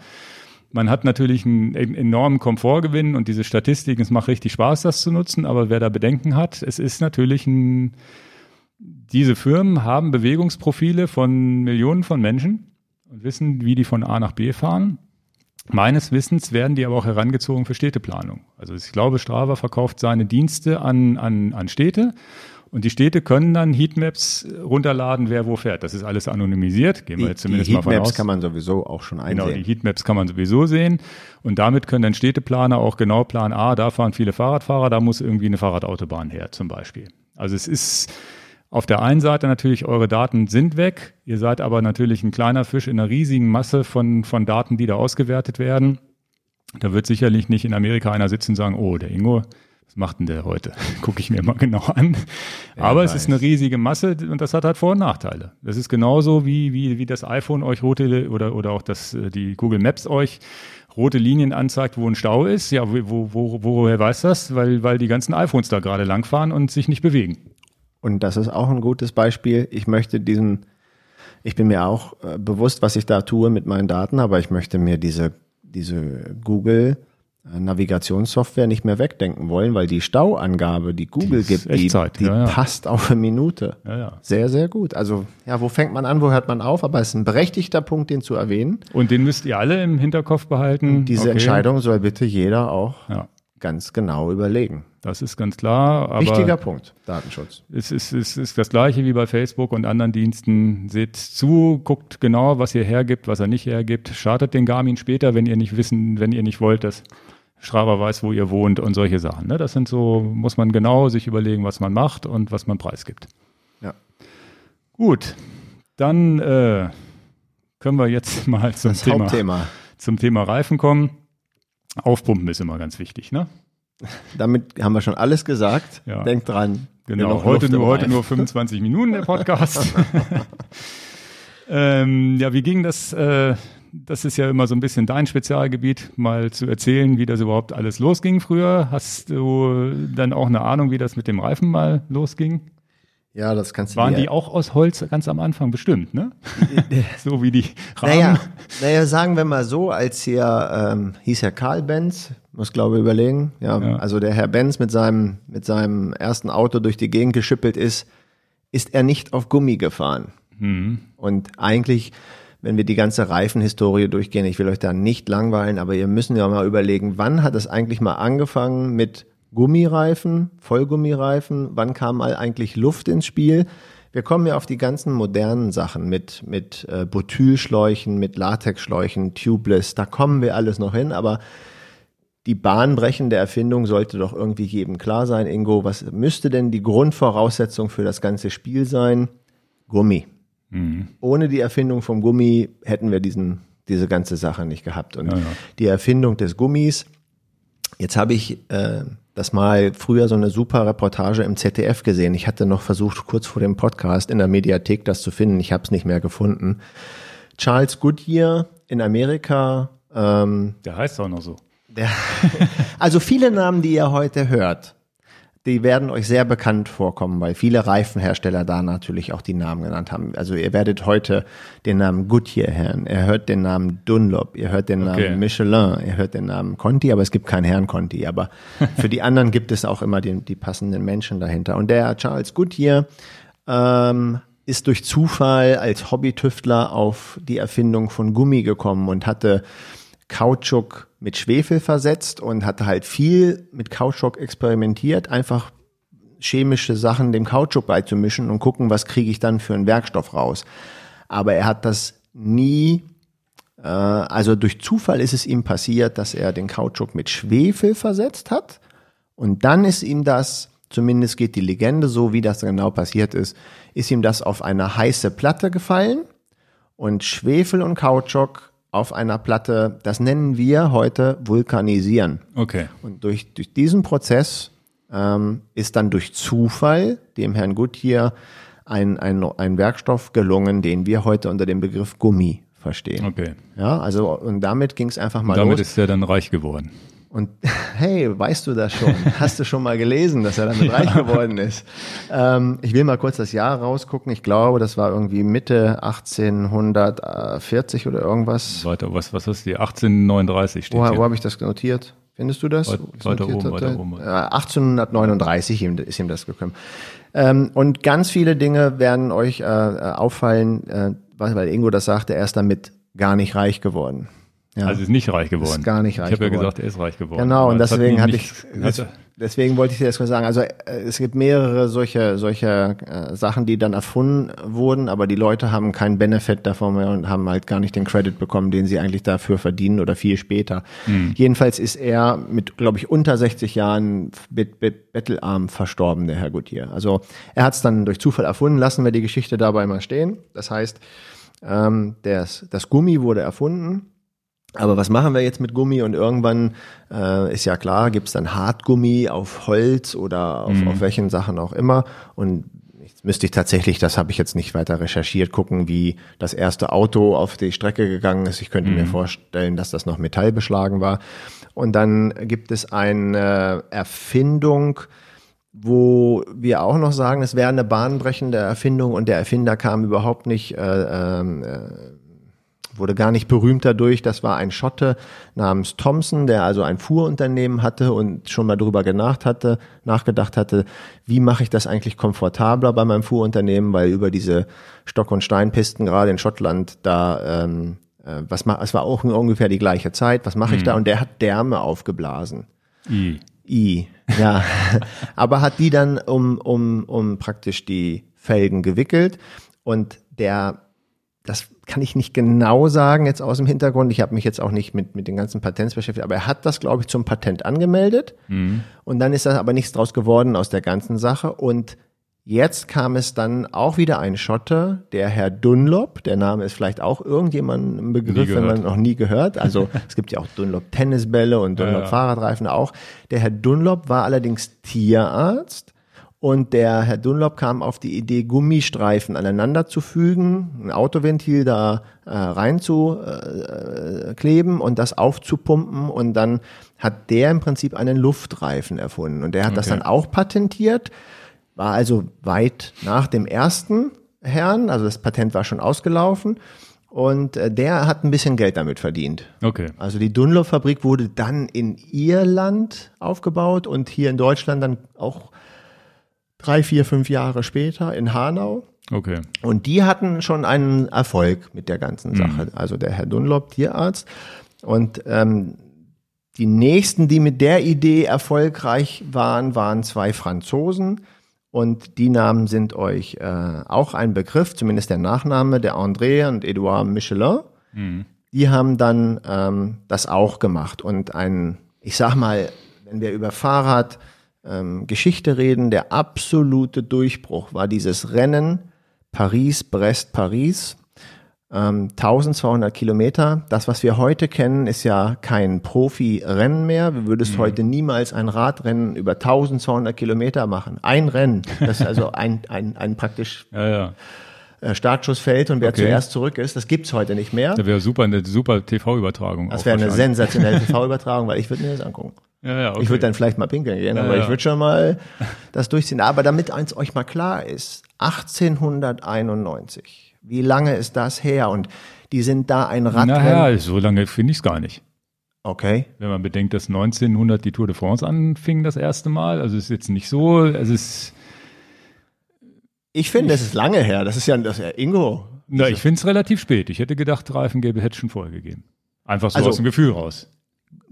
Man hat natürlich einen enormen Komfortgewinn und diese Statistiken, es macht richtig Spaß, das zu nutzen. Aber wer da Bedenken hat, es ist natürlich ein, diese Firmen haben Bewegungsprofile von Millionen von Menschen und wissen, wie die von A nach B fahren. Meines Wissens werden die aber auch herangezogen für Städteplanung. Also ich glaube, Strava verkauft seine Dienste an, an, an Städte und die Städte können dann Heatmaps runterladen, wer wo fährt. Das ist alles anonymisiert, gehen wir jetzt zumindest die mal von aus. Heatmaps kann man sowieso auch schon einsehen. Genau, die Heatmaps kann man sowieso sehen und damit können dann Städteplaner auch genau planen, ah, da fahren viele Fahrradfahrer, da muss irgendwie eine Fahrradautobahn her zum Beispiel. Also es ist auf der einen Seite natürlich, eure Daten sind weg. Ihr seid aber natürlich ein kleiner Fisch in einer riesigen Masse von, von Daten, die da ausgewertet werden. Da wird sicherlich nicht in Amerika einer sitzen und sagen, oh, der Ingo, was macht denn der heute? (laughs) Gucke ich mir mal genau an. Ja, aber es ist eine riesige Masse und das hat halt Vor- und Nachteile. Das ist genauso wie, wie, wie das iPhone euch rote oder, oder auch das, äh, die Google Maps euch rote Linien anzeigt, wo ein Stau ist. Ja, wo, wo, woher weiß das? Weil, weil die ganzen iPhones da gerade langfahren und sich nicht bewegen. Und das ist auch ein gutes Beispiel. Ich möchte diesen, ich bin mir auch äh, bewusst, was ich da tue mit meinen Daten, aber ich möchte mir diese, diese Google Navigationssoftware nicht mehr wegdenken wollen, weil die Stauangabe, die Google die gibt, die, die ja, ja. passt auf eine Minute. Ja, sehr, sehr gut. Also, ja, wo fängt man an, wo hört man auf? Aber es ist ein berechtigter Punkt, den zu erwähnen. Und den müsst ihr alle im Hinterkopf behalten. Und diese okay. Entscheidung soll bitte jeder auch ganz genau überlegen. Das ist ganz klar. Wichtiger Punkt, Datenschutz. Es ist, es ist das gleiche wie bei Facebook und anderen Diensten. Seht zu, guckt genau, was ihr hergibt, was er nicht hergibt. Startet den Garmin später, wenn ihr nicht wissen, wenn ihr nicht wollt, dass Strava weiß, wo ihr wohnt und solche Sachen. Ne? Das sind so, muss man genau sich überlegen, was man macht und was man preisgibt. Ja. Gut, dann äh, können wir jetzt (laughs) mal zum das Thema, Hauptthema. zum Thema Reifen kommen. Aufpumpen ist immer ganz wichtig, ne? Damit haben wir schon alles gesagt. Ja. Denkt dran. Genau, heute nur, heute nur 25 Minuten der Podcast. (laughs) (laughs) ähm, ja, wie ging das? Äh, das ist ja immer so ein bisschen dein Spezialgebiet, mal zu erzählen, wie das überhaupt alles losging früher. Hast du dann auch eine Ahnung, wie das mit dem Reifen mal losging? Ja, das kannst du Waren die auch aus Holz ganz am Anfang bestimmt, ne? (laughs) so wie die Rahmen. Naja, naja, sagen wir mal so, als hier ähm, hieß ja Karl Benz, muss glaube ich überlegen, ja, ja, also der Herr Benz mit seinem mit seinem ersten Auto durch die Gegend geschippelt ist, ist er nicht auf Gummi gefahren. Mhm. Und eigentlich, wenn wir die ganze Reifenhistorie durchgehen, ich will euch da nicht langweilen, aber ihr müssen ja mal überlegen, wann hat es eigentlich mal angefangen mit Gummireifen, Vollgummireifen, wann kam mal eigentlich Luft ins Spiel? Wir kommen ja auf die ganzen modernen Sachen mit, mit äh, Butylschläuchen, mit Latexschläuchen, Tubeless, da kommen wir alles noch hin, aber die bahnbrechende Erfindung sollte doch irgendwie jedem klar sein, Ingo. Was müsste denn die Grundvoraussetzung für das ganze Spiel sein? Gummi. Mhm. Ohne die Erfindung vom Gummi hätten wir diesen, diese ganze Sache nicht gehabt. Und ja, ja. die Erfindung des Gummis, jetzt habe ich äh, das mal früher so eine super Reportage im ZDF gesehen. Ich hatte noch versucht, kurz vor dem Podcast in der Mediathek das zu finden. Ich habe es nicht mehr gefunden. Charles Goodyear in Amerika. Ähm, Der heißt auch noch so. Der, (laughs) also viele Namen, die ihr heute hört, die werden euch sehr bekannt vorkommen, weil viele Reifenhersteller da natürlich auch die Namen genannt haben. Also ihr werdet heute den Namen Goodyear hören, ihr hört den Namen Dunlop, ihr hört den okay. Namen Michelin, ihr hört den Namen Conti, aber es gibt keinen Herrn Conti. Aber (laughs) für die anderen gibt es auch immer die, die passenden Menschen dahinter. Und der Charles Goodyear ähm, ist durch Zufall als Hobbytüftler auf die Erfindung von Gummi gekommen und hatte Kautschuk mit Schwefel versetzt und hatte halt viel mit Kautschuk experimentiert, einfach chemische Sachen dem Kautschuk beizumischen und gucken, was kriege ich dann für einen Werkstoff raus. Aber er hat das nie, äh, also durch Zufall ist es ihm passiert, dass er den Kautschuk mit Schwefel versetzt hat und dann ist ihm das, zumindest geht die Legende so, wie das genau passiert ist, ist ihm das auf eine heiße Platte gefallen und Schwefel und Kautschuk auf einer Platte, das nennen wir heute Vulkanisieren. Okay. Und durch, durch diesen Prozess ähm, ist dann durch Zufall dem Herrn Goodyear ein, ein, ein Werkstoff gelungen, den wir heute unter dem Begriff Gummi verstehen. Okay. Ja, also und damit ging es einfach mal damit los. ist er dann reich geworden. Und (laughs) hey, weißt du das schon? Hast du schon mal gelesen, dass er damit ja. reich (laughs) geworden ist? Ähm, ich will mal kurz das Jahr rausgucken. Ich glaube, das war irgendwie Mitte 1840 oder irgendwas. Weiter, was, was ist die? 1839 steht Wo, hier. wo habe ich das notiert? Findest du das? Weiter oben, weiter oben. 1839 ist ihm das gekommen. Ähm, und ganz viele Dinge werden euch äh, auffallen, äh, weil Ingo das sagte, er ist damit gar nicht reich geworden. Ja. Also ist nicht reich geworden. Ist gar nicht reich Ich habe ja gesagt, er ist reich geworden. Genau, und deswegen hatte ich, (laughs) hatte, deswegen wollte ich dir das mal sagen. Also äh, es gibt mehrere solche, solche äh, Sachen, die dann erfunden wurden, aber die Leute haben keinen Benefit davon mehr und haben halt gar nicht den Credit bekommen, den sie eigentlich dafür verdienen oder viel später. Hm. Jedenfalls ist er mit, glaube ich, unter 60 Jahren bet, bet, bettelarm verstorben, der Herr Gutier. Also er hat es dann durch Zufall erfunden. Lassen wir die Geschichte dabei mal stehen. Das heißt, ähm, das, das Gummi wurde erfunden aber was machen wir jetzt mit Gummi? Und irgendwann äh, ist ja klar, gibt's dann Hartgummi auf Holz oder auf, mhm. auf welchen Sachen auch immer. Und jetzt müsste ich tatsächlich, das habe ich jetzt nicht weiter recherchiert, gucken, wie das erste Auto auf die Strecke gegangen ist. Ich könnte mhm. mir vorstellen, dass das noch metallbeschlagen war. Und dann gibt es eine Erfindung, wo wir auch noch sagen, es wäre eine bahnbrechende Erfindung und der Erfinder kam überhaupt nicht äh, ähm, äh, wurde gar nicht berühmt dadurch. Das war ein Schotte namens Thompson, der also ein Fuhrunternehmen hatte und schon mal darüber gedacht hatte, nachgedacht hatte, wie mache ich das eigentlich komfortabler bei meinem Fuhrunternehmen, weil über diese Stock- und Steinpisten gerade in Schottland da ähm, äh, was ma es war auch ungefähr die gleiche Zeit. Was mache ich mhm. da? Und der hat Därme aufgeblasen. I. I, ja. (laughs) Aber hat die dann um, um, um praktisch die Felgen gewickelt und der das kann ich nicht genau sagen jetzt aus dem Hintergrund. Ich habe mich jetzt auch nicht mit, mit den ganzen Patents beschäftigt, aber er hat das, glaube ich, zum Patent angemeldet. Mhm. Und dann ist da aber nichts draus geworden aus der ganzen Sache. Und jetzt kam es dann auch wieder ein Schotte, der Herr Dunlop. Der Name ist vielleicht auch irgendjemand ein Begriff, wenn man noch nie gehört. Also (laughs) es gibt ja auch Dunlop Tennisbälle und Dunlop ja, ja. Fahrradreifen auch. Der Herr Dunlop war allerdings Tierarzt und der Herr Dunlop kam auf die Idee, Gummistreifen aneinander zu fügen, ein Autoventil da äh, rein zu äh, kleben und das aufzupumpen. Und dann hat der im Prinzip einen Luftreifen erfunden. Und der hat okay. das dann auch patentiert, war also weit nach dem ersten Herrn, also das Patent war schon ausgelaufen. Und äh, der hat ein bisschen Geld damit verdient. Okay. Also die Dunlop-Fabrik wurde dann in Irland aufgebaut und hier in Deutschland dann auch drei, vier, fünf Jahre später in Hanau. Okay. Und die hatten schon einen Erfolg mit der ganzen Sache. Mhm. Also der Herr Dunlop, Tierarzt. Und ähm, die nächsten, die mit der Idee erfolgreich waren, waren zwei Franzosen. Und die Namen sind euch äh, auch ein Begriff, zumindest der Nachname, der André und Edouard Michelin. Mhm. Die haben dann ähm, das auch gemacht. Und ein, ich sag mal, wenn wir über Fahrrad ähm, Geschichte reden, der absolute Durchbruch war dieses Rennen Paris, Brest, Paris 1200 ähm, Kilometer. Das, was wir heute kennen, ist ja kein Profi-Rennen mehr. Du würdest mhm. heute niemals ein Radrennen über 1200 Kilometer machen. Ein Rennen. Das ist also ein, ein, ein praktisch (laughs) ja, ja. Äh, Startschussfeld und wer okay. zuerst zurück ist, das gibt's heute nicht mehr. Das wäre super, eine super TV-Übertragung. Das wäre eine sensationelle (laughs) TV-Übertragung, weil ich würde mir das angucken. Ja, ja, okay. Ich würde dann vielleicht mal pinkeln gehen, ja, aber ich würde schon mal das durchziehen. Aber damit eins euch mal klar ist, 1891 wie lange ist das her? Und die sind da ein Radrennen. Naja, so lange finde ich es gar nicht. Okay. Wenn man bedenkt, dass 1900 die Tour de France anfing das erste Mal, also ist jetzt nicht so, es ist. Ich finde, es ist lange her. Das ist ja, das ist ja Ingo. Na, ich finde es relativ spät. Ich hätte gedacht, Reifengäbe hätte schon vorher gegeben. Einfach so also, aus dem Gefühl raus.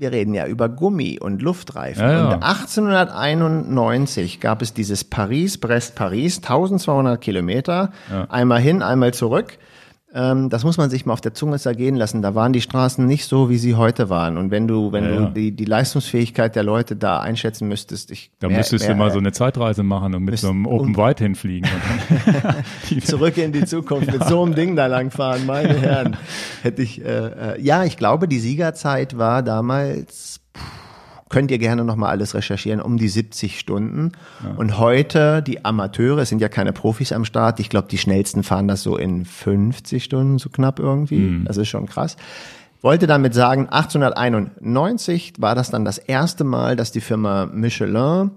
Wir reden ja über Gummi und Luftreifen. Ja, ja. Und 1891 gab es dieses Paris-Brest-Paris, 1200 Kilometer, ja. einmal hin, einmal zurück. Ähm, das muss man sich mal auf der Zunge zergehen lassen. Da waren die Straßen nicht so, wie sie heute waren. Und wenn du, wenn ja, du die, die Leistungsfähigkeit der Leute da einschätzen müsstest, ich. Da mehr, müsstest mehr, du mal so eine Zeitreise machen und mit so einem Open Wide hinfliegen. (laughs) (laughs) Zurück in die Zukunft mit so einem Ding da langfahren, meine (laughs) Herren. Hätte ich, äh, äh, ja, ich glaube, die Siegerzeit war damals könnt ihr gerne nochmal alles recherchieren, um die 70 Stunden. Ja. Und heute, die Amateure, es sind ja keine Profis am Start, ich glaube, die schnellsten fahren das so in 50 Stunden, so knapp irgendwie. Mhm. Das ist schon krass. Wollte damit sagen, 1891 war das dann das erste Mal, dass die Firma Michelin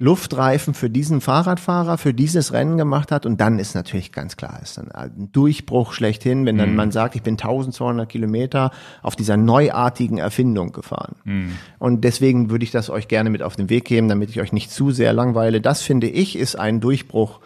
Luftreifen für diesen Fahrradfahrer, für dieses Rennen gemacht hat. Und dann ist natürlich ganz klar, ist dann ein Durchbruch schlechthin, wenn dann mhm. man sagt, ich bin 1200 Kilometer auf dieser neuartigen Erfindung gefahren. Mhm. Und deswegen würde ich das euch gerne mit auf den Weg geben, damit ich euch nicht zu sehr langweile. Das finde ich ist ein Durchbruch,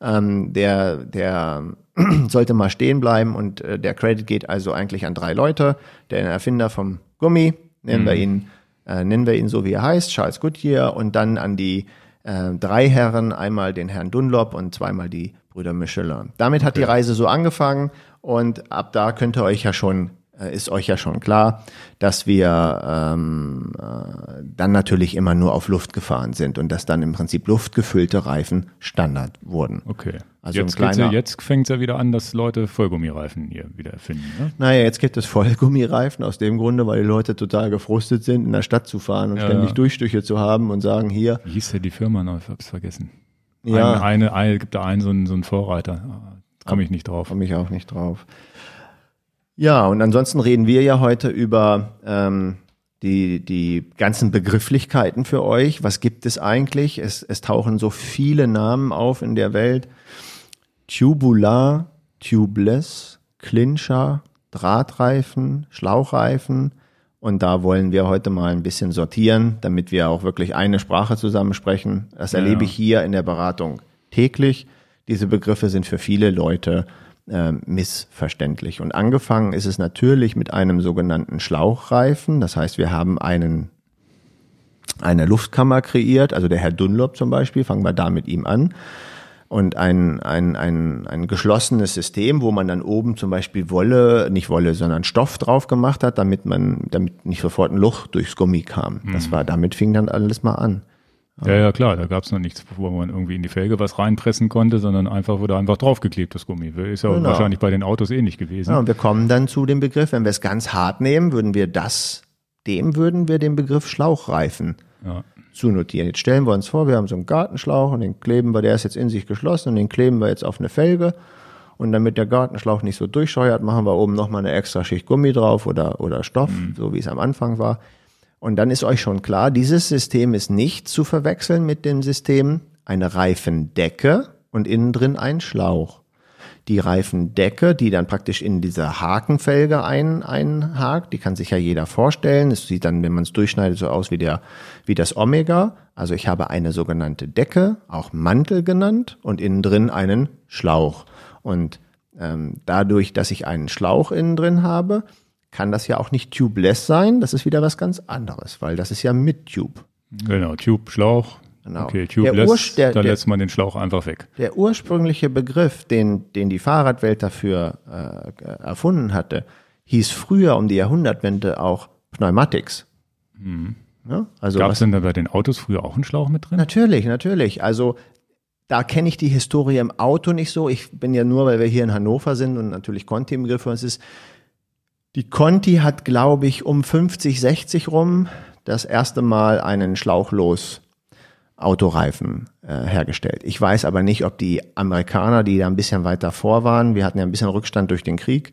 ähm, der, der (clears throat) sollte mal stehen bleiben und äh, der Credit geht also eigentlich an drei Leute. Der Erfinder vom Gummi, nennen mhm. wir ihn äh, nennen wir ihn so, wie er heißt, Charles Goodyear, und dann an die äh, drei Herren, einmal den Herrn Dunlop und zweimal die Brüder Michelin. Damit hat okay. die Reise so angefangen und ab da könnt ihr euch ja schon äh, ist euch ja schon klar, dass wir ähm, äh, dann natürlich immer nur auf Luft gefahren sind und dass dann im Prinzip luftgefüllte Reifen Standard wurden. Okay. Also jetzt, ja, jetzt fängt es ja wieder an, dass Leute Vollgummireifen hier wieder erfinden. Ne? Naja, jetzt gibt es Vollgummireifen aus dem Grunde, weil die Leute total gefrustet sind, in der Stadt zu fahren und ja, ständig ja. Durchstiche zu haben und sagen hier. Wie hieß ja die Firma noch? Ich hab's vergessen. Ja. Eine, eine, eine gibt da einen so einen, so einen Vorreiter. Komme ich nicht drauf. Komme ich auch nicht drauf. Ja, und ansonsten reden wir ja heute über ähm, die, die ganzen Begrifflichkeiten für euch. Was gibt es eigentlich? Es, es tauchen so viele Namen auf in der Welt. Tubular, Tubeless, Clincher, Drahtreifen, Schlauchreifen. Und da wollen wir heute mal ein bisschen sortieren, damit wir auch wirklich eine Sprache zusammen sprechen. Das erlebe ich hier in der Beratung täglich. Diese Begriffe sind für viele Leute äh, missverständlich. Und angefangen ist es natürlich mit einem sogenannten Schlauchreifen. Das heißt, wir haben einen, eine Luftkammer kreiert, also der Herr Dunlop zum Beispiel, fangen wir da mit ihm an. Und ein, ein, ein, ein geschlossenes System, wo man dann oben zum Beispiel Wolle, nicht Wolle, sondern Stoff drauf gemacht hat, damit man, damit nicht sofort ein Loch durchs Gummi kam. Mhm. Das war, damit fing dann alles mal an. Ja, ja, klar, da gab es noch nichts, wo man irgendwie in die Felge was reinpressen konnte, sondern einfach wurde einfach draufgeklebt, das Gummi. Ist ja genau. wahrscheinlich bei den Autos ähnlich gewesen. Ja, und wir kommen dann zu dem Begriff, wenn wir es ganz hart nehmen, würden wir das, dem würden wir den Begriff Schlauchreifen ja. Zunotieren. Jetzt stellen wir uns vor, wir haben so einen Gartenschlauch und den kleben wir, der ist jetzt in sich geschlossen und den kleben wir jetzt auf eine Felge. Und damit der Gartenschlauch nicht so durchscheuert, machen wir oben nochmal eine extra Schicht Gummi drauf oder, oder Stoff, mhm. so wie es am Anfang war. Und dann ist euch schon klar, dieses System ist nicht zu verwechseln mit dem System eine Reifendecke und innen drin ein Schlauch. Die Reifendecke, die dann praktisch in diese Hakenfelge ein, einhakt, die kann sich ja jeder vorstellen. Es sieht dann, wenn man es durchschneidet, so aus wie der, wie das Omega. Also ich habe eine sogenannte Decke, auch Mantel genannt, und innen drin einen Schlauch. Und ähm, dadurch, dass ich einen Schlauch innen drin habe, kann das ja auch nicht tubeless sein. Das ist wieder was ganz anderes, weil das ist ja mit Tube. Genau, Tube, Schlauch. Genau. Okay, Der tubeless, Ursch- der- da der- lässt man den Schlauch einfach weg. Der ursprüngliche Begriff, den, den die Fahrradwelt dafür äh, erfunden hatte, hieß früher um die Jahrhundertwende auch Pneumatics. Ja, also Gab es denn da bei den Autos früher auch einen Schlauch mit drin? Natürlich, natürlich. Also da kenne ich die Historie im Auto nicht so. Ich bin ja nur, weil wir hier in Hannover sind und natürlich Conti im Griff. Ist, die Conti hat, glaube ich, um 50, 60 rum das erste Mal einen schlauchlos Autoreifen äh, hergestellt. Ich weiß aber nicht, ob die Amerikaner, die da ein bisschen weiter vor waren, wir hatten ja ein bisschen Rückstand durch den Krieg,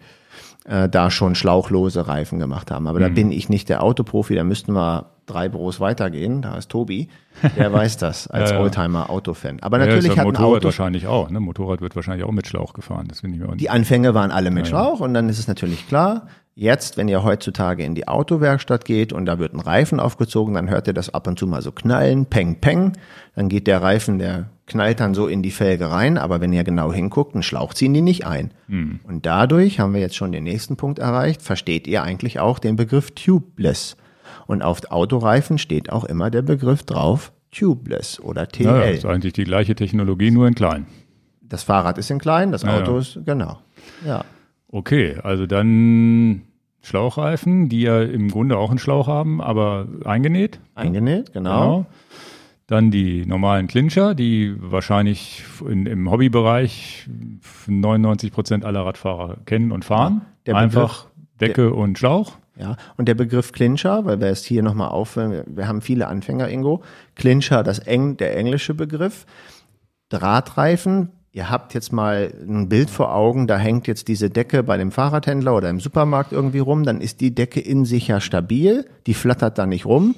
äh, da schon schlauchlose Reifen gemacht haben. Aber da bin ich nicht der Autoprofi, da müssten wir drei Büros weitergehen. Da ist Tobi, der (laughs) weiß das als Ja, ja. Oldtimer-Autofan. Aber natürlich ja hatten Motorrad Autos, wahrscheinlich auch. Ne? Motorrad wird wahrscheinlich auch mit Schlauch gefahren. Das finde ich mir auch nicht. die Anfänge waren alle mit Schlauch und dann ist es natürlich klar, jetzt, wenn ihr heutzutage in die Autowerkstatt geht und da wird ein Reifen aufgezogen, dann hört ihr das ab und zu mal so knallen, peng, peng. Dann geht der Reifen, der knallt dann so in die Felge rein, aber wenn ihr genau hinguckt, einen Schlauch ziehen die nicht ein. Und dadurch haben wir jetzt schon den nächsten Punkt erreicht, versteht ihr eigentlich auch den Begriff tubeless. Und auf Autoreifen steht auch immer der Begriff drauf, tubeless oder TL. Ja, ja, ist eigentlich die gleiche Technologie, nur in klein. Das Fahrrad ist in klein, das Auto ist, genau. Ja. Okay, also dann Schlauchreifen, die ja im Grunde auch einen Schlauch haben, aber eingenäht. Eingenäht, genau. Dann die normalen Clincher, die wahrscheinlich in, im Hobbybereich 99 Prozent aller Radfahrer kennen und fahren. Der Einfach Decke und Schlauch. Ja, und der Begriff Clincher, weil wir es hier nochmal auffüllen, wir, wir haben viele Anfänger, Ingo. Clincher, das Eng, der englische Begriff. Drahtreifen, ihr habt jetzt mal ein Bild vor Augen, da hängt jetzt diese Decke bei dem Fahrradhändler oder im Supermarkt irgendwie rum, dann ist die Decke in sich ja stabil, die flattert da nicht rum,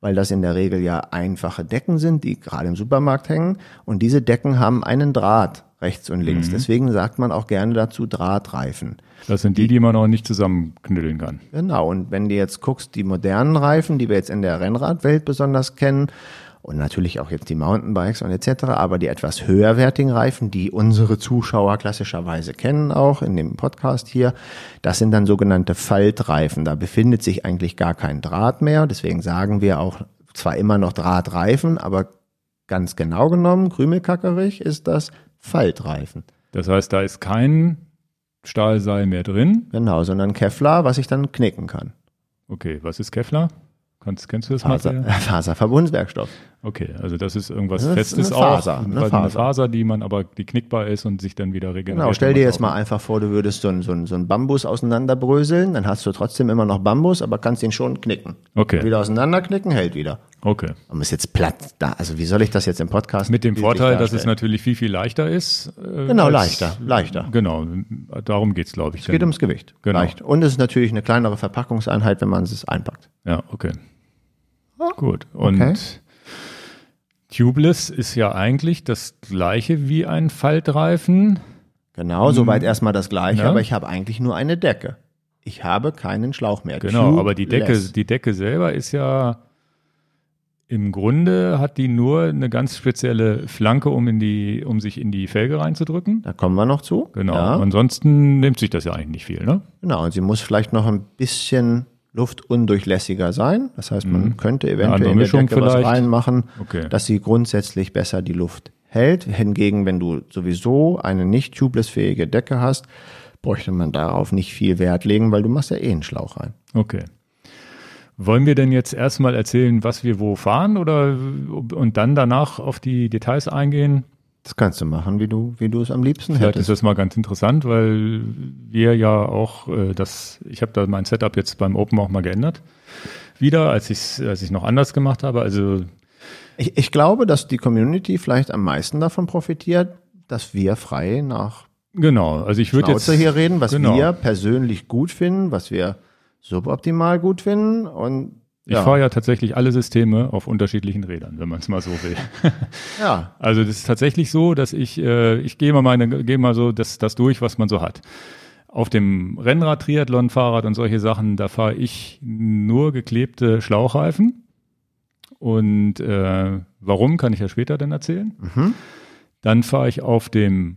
weil das in der Regel ja einfache Decken sind, die gerade im Supermarkt hängen. Und diese Decken haben einen Draht rechts und links. Deswegen sagt man auch gerne dazu Drahtreifen. Das sind die, die man auch nicht zusammenknütteln kann. Genau, und wenn du jetzt guckst, die modernen Reifen, die wir jetzt in der Rennradwelt besonders kennen, und natürlich auch jetzt die Mountainbikes und etc., aber die etwas höherwertigen Reifen, die unsere Zuschauer klassischerweise kennen, auch in dem Podcast hier, das sind dann sogenannte Faltreifen. Da befindet sich eigentlich gar kein Draht mehr, deswegen sagen wir auch zwar immer noch Drahtreifen, aber ganz genau genommen, krümelkackerig, ist das Faltreifen. Das heißt, da ist kein Stahlseil mehr drin. Genau, sondern Kevlar, was ich dann knicken kann. Okay, was ist Kevlar? Kannst, kennst du das Faser, Material? (laughs) Faserverbundwerkstoff. Okay, also das ist irgendwas Das ist Festes eine Faser, auch, eine eine Faser. Faser. die man aber die knickbar ist und sich dann wieder regeneriert. Genau, stell dir jetzt mal einfach vor, du würdest so einen so so einen Bambus auseinanderbröseln, dann hast du trotzdem immer noch Bambus, aber kannst ihn schon knicken. Okay. Wieder auseinanderknicken, hält wieder. Okay. Aber ist jetzt platt da. Also wie soll ich das jetzt im Podcast Mit dem Vorteil, dass es natürlich viel, viel leichter ist. äh, Genau, als- leichter, leichter. Genau, darum geht's, glaube ich. Es geht ums Gewicht. Genau. Leicht. Und es ist natürlich eine kleinere Verpackungseinheit, wenn man es einpackt. Ja, okay. Gut. Und okay. Tubeless ist ja eigentlich das gleiche wie ein Faltreifen. Genau, soweit erstmal das gleiche, Ja. aber ich habe eigentlich nur eine Decke. Ich habe keinen Schlauch mehr. Genau, aber die Decke, Tubeless. die Decke selber ist ja im Grunde hat die nur eine ganz spezielle Flanke, um in die, um sich in die Felge reinzudrücken. Da kommen wir noch zu. Genau. Ja. Ansonsten nimmt sich das ja eigentlich nicht viel, ne? Genau, und sie muss vielleicht noch ein bisschen luftundurchlässiger sein. Das heißt, man könnte andere eventuell in der Mischung Decke was vielleicht. reinmachen, Okay. dass sie grundsätzlich besser die Luft hält. Hingegen, wenn du sowieso eine nicht tubeless-fähige Decke hast, bräuchte man darauf nicht viel Wert legen, weil du machst ja eh einen Schlauch rein. Okay. Wollen wir denn jetzt erstmal erzählen, was wir wo fahren oder und dann danach auf die Details eingehen? Das kannst du machen, wie du, wie du es am liebsten Vielleicht ist hättest. das mal ganz interessant, weil wir ja auch äh, das, ich habe da mein Setup jetzt beim Open auch mal geändert. Wieder, als ich als ich noch anders gemacht habe. Also Ich, ich glaube, dass die Community vielleicht am meisten davon profitiert, dass wir frei nach genau, also ich würde jetzt hier reden, was genau. wir persönlich gut finden, was wir suboptimal gut finden und Ich fahre ja tatsächlich alle Systeme auf unterschiedlichen Rädern, wenn man es mal so will. (laughs) ja, Also das ist tatsächlich so, dass ich, äh, ich gehe mal meine, gehe mal so das, das durch, was man so hat. Auf dem Rennrad, Triathlon, Fahrrad und solche Sachen, da fahre ich nur geklebte Schlauchreifen. Und äh, warum, kann ich ja später dann erzählen. Dann fahre ich auf dem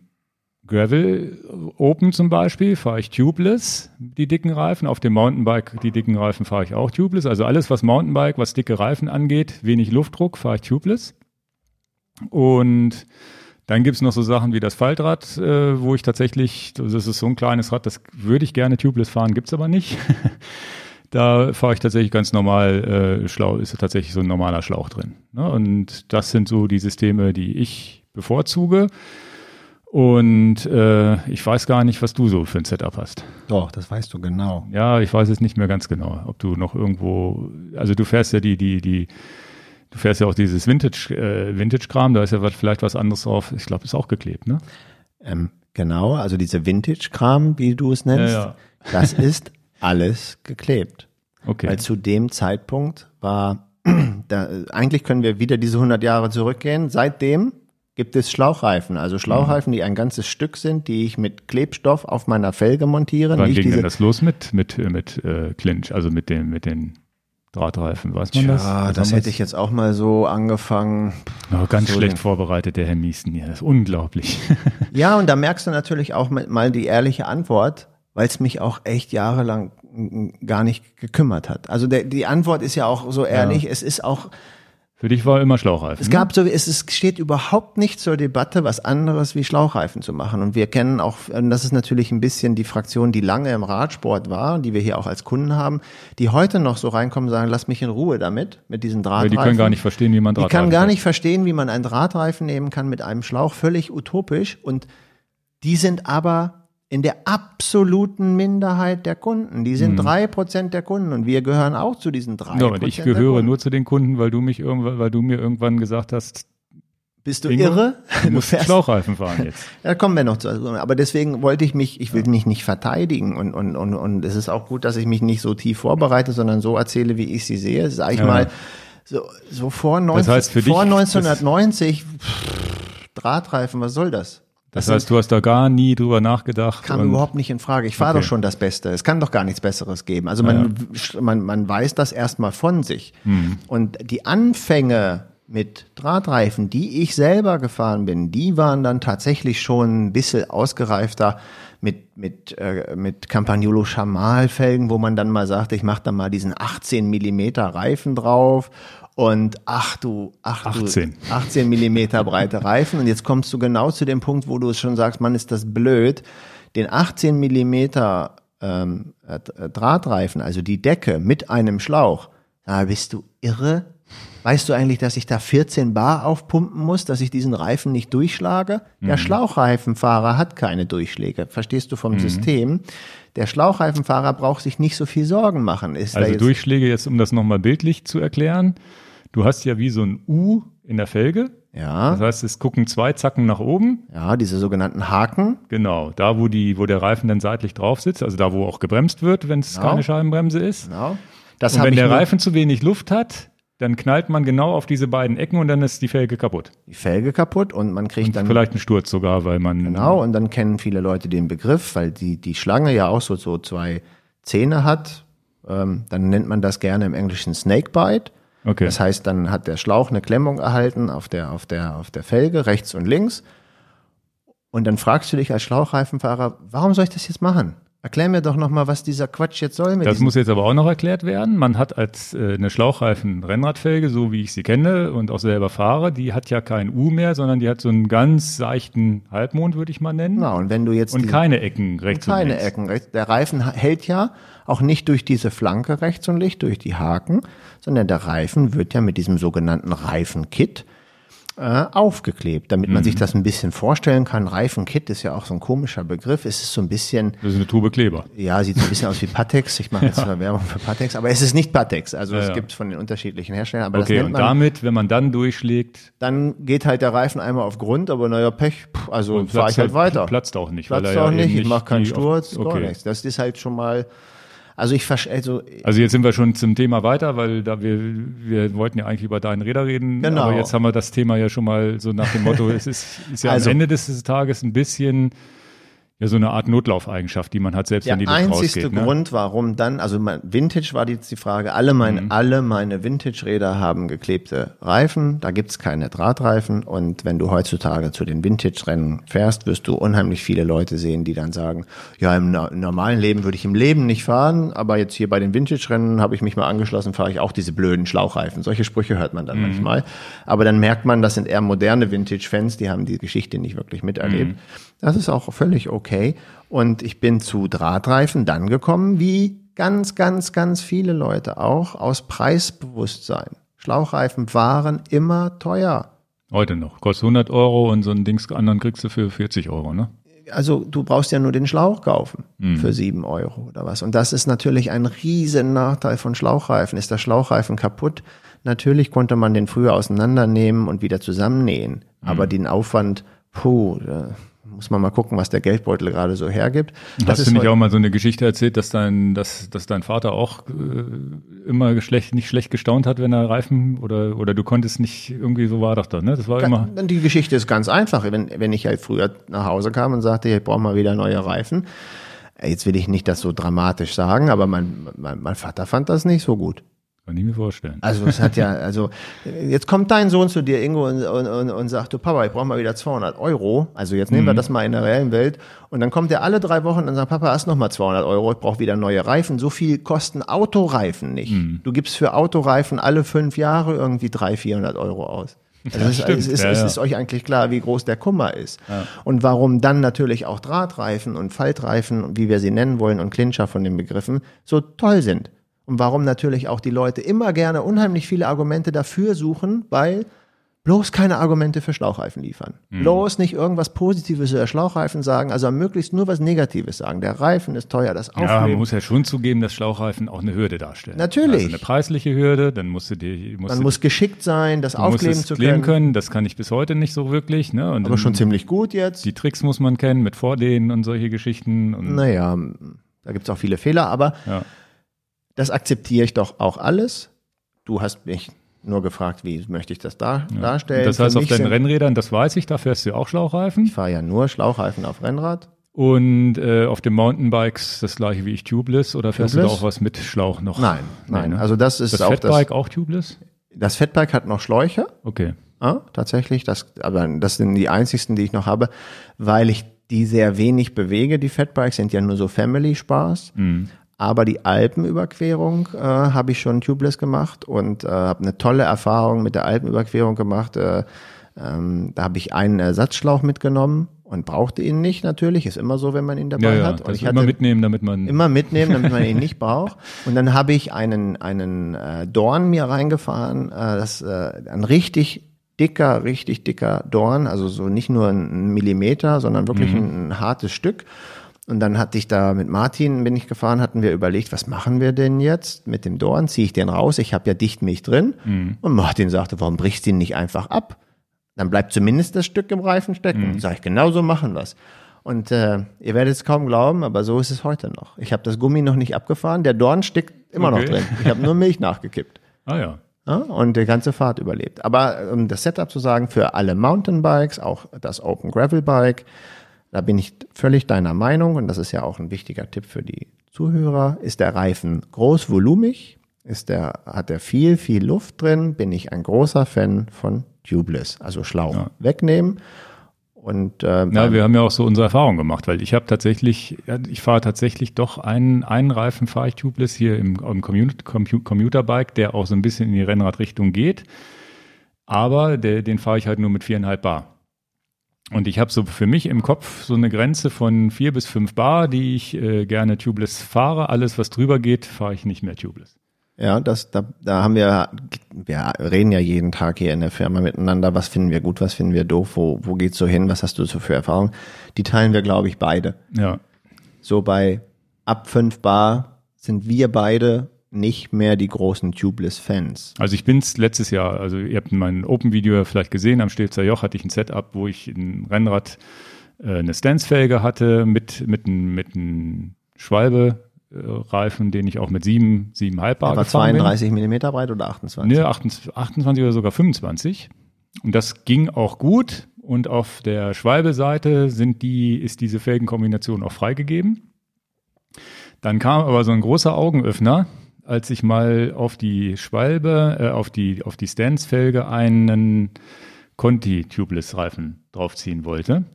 Gravel Open zum Beispiel fahre ich tubeless, die dicken Reifen. Auf dem Mountainbike, die dicken Reifen fahre ich auch tubeless. Also alles, was Mountainbike, was dicke Reifen angeht, wenig Luftdruck, fahre ich tubeless. Und dann gibt's noch so Sachen wie das Faltrad, äh, wo ich tatsächlich, das ist so ein kleines Rad, das würde ich gerne tubeless fahren, gibt's aber nicht. (laughs) da fahre ich tatsächlich ganz normal, äh, schlau, ist tatsächlich so ein normaler Schlauch drin. Ne? Und das sind so die Systeme, die ich bevorzuge. Und äh, ich weiß gar nicht, was du so für ein Setup hast. Doch, das weißt du genau. Ja, ich weiß es nicht mehr ganz genau, ob du noch irgendwo, also du fährst ja die, die, die, du fährst ja auch dieses Vintage, äh, Vintage-Kram, da ist ja was, vielleicht was anderes drauf. Ich glaube, ist auch geklebt, ne? Ähm, genau, also diese Vintage-Kram, wie du es nennst, Ja, ja. (laughs) das ist alles geklebt. Okay. Weil zu dem Zeitpunkt war, (clears throat) da, eigentlich können wir wieder diese 100 Jahre zurückgehen. Seitdem gibt es Schlauchreifen, also Schlauchreifen, die ein ganzes Stück sind, die ich mit Klebstoff auf meiner Felge montiere. Wann ging diese, denn das los mit, mit, mit äh, Clinch, also mit dem, mit den Drahtreifen? Weiß man das? ja, Was das hätte ich jetzt auch mal so angefangen. Oh, ganz so schlecht den- vorbereitet, der Herr Miesen hier. Das ist unglaublich. (laughs) Ja, und da merkst du natürlich auch mal die ehrliche Antwort, weil es mich auch echt jahrelang mm, gar nicht gekümmert hat. Also der, die Antwort ist ja auch so ehrlich, es ist auch, Für dich war immer Schlauchreifen. es ne? gab so, es steht überhaupt nicht zur Debatte, was anderes wie Schlauchreifen zu machen. Und wir kennen auch, und das ist natürlich ein bisschen die Fraktion, die lange im Radsport war, die wir hier auch als Kunden haben, die heute noch so reinkommen und sagen, lass mich in Ruhe damit, mit diesen Weil Drahtreifen. die können gar nicht verstehen, wie man Die Drahtreifen kann gar nicht verstehen, wie man einen Drahtreifen nehmen kann mit einem Schlauch, völlig utopisch. Und die sind aber in der absoluten Minderheit der Kunden. Die sind drei Prozent der Kunden und wir gehören auch zu diesen drei Mhm. Ja, Prozent ich gehöre nur zu den Kunden, weil du mich irgendwann, weil du mir irgendwann gesagt hast, Bist du Ingo, irre? du musst Schlauchreifen fahren jetzt. (laughs) Da kommen wir noch zu. Aber deswegen wollte ich mich, ich will mich nicht verteidigen und, und, und, und es ist auch gut, dass ich mich nicht so tief vorbereite, sondern so erzähle, wie ich sie sehe. Sag ich Ja. mal, so, so vor, 19, heißt für vor dich, 1990, pff, Drahtreifen, was soll das? Das heißt, du hast da gar nie drüber nachgedacht. kam überhaupt nicht in Frage. Ich fahre Okay. doch schon das Beste. Es kann doch gar nichts Besseres geben. Also man, man, man weiß das erstmal von sich. Hm. Und die Anfänge mit Drahtreifen, die ich selber gefahren bin, die waren dann tatsächlich schon ein bisschen ausgereifter mit, mit, äh, mit Campagnolo Chamal Felgen, wo man dann mal sagte, ich mache da mal diesen 18 Millimeter Reifen drauf und ach du, ach 18. du, 18 Millimeter breite Reifen. Und jetzt kommst du genau zu dem Punkt, wo du es schon sagst, man ist das blöd, den 18 Millimeter ähm, äh, Drahtreifen, also die Decke mit einem Schlauch, da bist du irre. Weißt du eigentlich, dass ich da 14 Bar aufpumpen muss, dass ich diesen Reifen nicht durchschlage? Der Schlauchreifenfahrer hat keine Durchschläge. Verstehst du vom System? Der Schlauchreifenfahrer braucht sich nicht so viel Sorgen machen. Ist Also jetzt, Durchschläge, jetzt um das nochmal bildlich zu erklären. Du hast ja wie so ein U in der Felge. ja, Das heißt, es gucken zwei Zacken nach oben. ja, diese sogenannten Haken. Genau, da wo die, wo der Reifen dann seitlich drauf sitzt, also da wo auch gebremst wird, wenn es Genau. keine Scheibenbremse ist. Genau. Das Und wenn der Reifen zu wenig Luft hat, dann knallt man genau auf diese beiden Ecken und dann ist die Felge kaputt. die Felge kaputt und man kriegt dann Vielleicht ein Sturz sogar, weil man Genau, und dann kennen viele Leute den Begriff, weil die, die Schlange ja auch so, so zwei Zähne hat. Ähm, dann nennt man das gerne im Englischen Snakebite. Okay. Das heißt, dann hat der Schlauch eine Klemmung erhalten auf der, auf der, auf der Felge, rechts und links. Und dann fragst du dich als Schlauchreifenfahrer, warum soll ich das jetzt machen? Erklär mir doch nochmal, was dieser Quatsch jetzt soll mit Das muss jetzt aber auch noch erklärt werden. Man hat als äh, eine Schlauchreifen-Rennradfelge, so wie ich sie kenne und auch selber fahre, die hat ja kein U mehr, sondern die hat so einen ganz seichten Halbmond, würde ich mal nennen. Genau, und wenn du jetzt und keine Ecken rechts und keine links. Ecken rechts. Der Reifen hält ja auch nicht durch diese Flanke rechts und links, durch die Haken, sondern der Reifen wird ja mit diesem sogenannten Reifenkit äh, aufgeklebt, damit man Mhm. sich das ein bisschen vorstellen kann. Reifenkit ist ja auch so ein komischer Begriff. Es ist so ein bisschen, Das ist eine Tube Kleber. ja, sieht so ein bisschen aus wie Patex. Ich mache jetzt (laughs) mal Werbung für Patex, aber es ist nicht Patex. Also es ja. gibt von den unterschiedlichen Herstellern. Aber Okay, das und nennt man, damit, wenn man dann durchschlägt, dann geht halt der Reifen einmal auf Grund, aber naja, Pech, pff, also fahre ich halt weiter. Platzt auch nicht. Platzt weil er auch ja nicht, ich mache keinen Sturz, gar Okay. nichts. Das ist halt schon mal, also ich also Also jetzt sind wir schon zum Thema weiter, weil da wir, wir wollten ja eigentlich über deine Räder reden, Genau. aber jetzt haben wir das Thema ja schon mal so nach dem Motto, es ist, ist ja Also- am Ende des Tages ein bisschen ja so eine Art Notlaufeigenschaft, die man hat, selbst Der wenn die Luft einzigste rausgeht. Ne? Grund, warum dann, also mein, Vintage war jetzt die Frage, alle meine, Mhm. alle meine Vintage-Räder haben geklebte Reifen, da gibt's keine Drahtreifen und wenn du heutzutage zu den Vintage-Rennen fährst, wirst du unheimlich viele Leute sehen, die dann sagen, ja, im, no- im normalen Leben würde ich im Leben nicht fahren, aber jetzt hier bei den Vintage-Rennen habe ich mich mal angeschlossen, fahre ich auch diese blöden Schlauchreifen. Solche Sprüche hört man dann manchmal, aber dann merkt man, das sind eher moderne Vintage-Fans, die haben die Geschichte nicht wirklich miterlebt. Das ist auch völlig okay. Und ich bin zu Drahtreifen dann gekommen, wie ganz, ganz, ganz viele Leute auch, aus Preisbewusstsein. Schlauchreifen waren immer teuer. Heute noch. Kostet 100 Euro und so ein Dings anderen kriegst du für 40 Euro, ne? Also du brauchst ja nur den Schlauch kaufen Mhm. für sieben Euro oder was. Und das ist natürlich ein riesen Nachteil von Schlauchreifen. Ist der Schlauchreifen kaputt? Natürlich konnte man den früher auseinandernehmen und wieder zusammennähen. Mhm. Aber den Aufwand, puh, da muss man mal gucken, was der Geldbeutel gerade so hergibt. Das Hast du nicht auch mal so eine Geschichte erzählt, dass dein, dass, dass dein Vater auch äh, immer schlecht, nicht schlecht gestaunt hat, wenn er Reifen oder, oder du konntest nicht irgendwie so war doch da, ne? Das war immer. Die Geschichte ist ganz einfach. Wenn, wenn ich halt früher nach Hause kam und sagte, ich brauche mal wieder neue Reifen, äh, jetzt will ich nicht das so dramatisch sagen, aber mein, mein, mein Vater fand das nicht so gut. Kann ich mir vorstellen. Also es hat ja, also jetzt kommt dein Sohn zu dir, Ingo, und, und, und, und sagt, du Papa, ich brauche mal wieder 200 Euro. Also jetzt nehmen wir das mal in der reellen Welt. Und dann kommt er alle drei Wochen und sagt, Papa, hast noch mal 200 Euro, ich brauche wieder neue Reifen. So viel kosten Autoreifen nicht. Du gibst für Autoreifen alle fünf Jahre irgendwie 300, 400 Euro aus. Also es, ist, stimmt. es, ist, Ja, es ja. ist euch eigentlich klar, wie groß der Kummer ist. Und warum dann natürlich auch Drahtreifen und Faltreifen, wie wir sie nennen wollen, und Clincher von den Begriffen so toll sind. Und warum natürlich auch die Leute immer gerne unheimlich viele Argumente dafür suchen, weil bloß keine Argumente für Schlauchreifen liefern. Mhm. Bloß nicht irgendwas Positives über Schlauchreifen sagen, also möglichst nur was Negatives sagen. Der Reifen ist teuer, das Ja, man muss ja schon zugeben, dass Schlauchreifen auch eine Hürde darstellen. Natürlich. Also eine preisliche Hürde, dann musst du dir, musst Man muss geschickt sein, das aufkleben es zu können. können. Das kann ich bis heute nicht so wirklich, ne? Und Aber schon ziemlich gut jetzt. die Tricks muss man kennen mit Vordehnen und solche Geschichten. Und, Naja, da gibt's auch viele Fehler, aber ja. Das akzeptiere ich doch auch alles. Du hast mich nur gefragt, wie möchte ich das dar darstellen. Das heißt, auf deinen Rennrädern, das weiß ich, da fährst du auch Schlauchreifen. Ich fahre ja nur Schlauchreifen auf Rennrad. Und äh, auf den Mountainbikes das gleiche wie ich, tubeless. Oder fährst du Tubeless? da auch was mit Schlauch noch? Nein, nein. ne? Also das ist das auch Fatbike auch tubeless? das. Das Fatbike hat noch Schläuche. Okay. Ja, tatsächlich. Das, aber das sind die einzigsten, die ich noch habe, weil ich die sehr wenig bewege. Die Fatbikes sind ja nur so Family-Spaß. Mhm. Aber die Alpenüberquerung äh, habe ich schon tubeless gemacht und äh, habe eine tolle Erfahrung mit der Alpenüberquerung gemacht. Äh, ähm, da habe ich einen Ersatzschlauch mitgenommen und brauchte ihn nicht natürlich. Ist immer so, wenn man ihn dabei Ja, ja, hat. Und ich immer mitnehmen, damit man. immer mitnehmen, damit man ihn nicht braucht. Und dann habe ich einen, einen äh, Dorn mir reingefahren, äh, das äh, ein richtig dicker, richtig dicker Dorn, also so nicht nur ein Millimeter, sondern wirklich ein, ein hartes Stück. Und dann hatte ich da mit Martin, bin ich gefahren, hatten wir überlegt, was machen wir denn jetzt mit dem Dorn? Ziehe ich den raus? Ich habe ja Dichtmilch drin. Und Martin sagte, warum brichst du ihn nicht einfach ab? Dann bleibt zumindest das Stück im Reifen stecken. Sag ich, genau so machen wir's. Und äh, ihr werdet es kaum glauben, aber so ist es heute noch. Ich habe das Gummi noch nicht abgefahren, der Dorn steckt immer noch Okay. drin. Ich habe nur Milch nachgekippt. (laughs) ah ja. Ja, und die ganze Fahrt überlebt. Aber um das Setup zu sagen, für alle Mountainbikes, auch das Open Gravel Bike, da bin ich völlig deiner Meinung und das ist ja auch ein wichtiger Tipp für die Zuhörer. Ist der Reifen groß, volumig? Ist der, hat er viel, viel Luft drin? Bin ich ein großer Fan von Tubeless, also Schlauch Ja. wegnehmen. Und äh, Ja, wir haben ja auch so unsere Erfahrung gemacht, weil ich habe tatsächlich, ich fahre tatsächlich doch einen, einen Reifen fahre ich tubeless hier im, im Commuterbike, der auch so ein bisschen in die Rennradrichtung geht. Aber der, den fahre ich halt nur mit viereinhalb Bar. Und ich habe so für mich im Kopf so eine Grenze von vier bis fünf Bar, die ich äh, gerne tubeless fahre. Alles, was drüber geht, fahre ich nicht mehr tubeless. Ja, das, da, da haben wir, wir reden ja jeden Tag hier in der Firma miteinander, was finden wir gut, was finden wir doof, wo, wo geht's so hin, was hast du so für Erfahrungen? Die teilen wir, glaube ich, beide. Ja, So bei ab 5 Bar sind wir beide nicht mehr die großen Tubeless-Fans. Also ich bin's letztes Jahr, also ihr habt mein Open-Video vielleicht gesehen, am Stilzer Joch hatte ich ein Setup, wo ich ein Rennrad, äh, eine Stance-Felge hatte mit, mit einem mit einem Schwalbe-Reifen, den ich auch mit sieben, sieben Halbbar Aber gefahren 32 Millimeter breit oder 28? bin. Ne, 28, 28 oder sogar 25. Und das ging auch gut und auf der Schwalbe-Seite sind die, ist diese Felgenkombination auch freigegeben. Dann kam aber so ein großer Augenöffner, als ich mal auf die Schwalbe, äh, auf die, auf die Stance-Felge einen Conti-Tubeless-Reifen draufziehen wollte.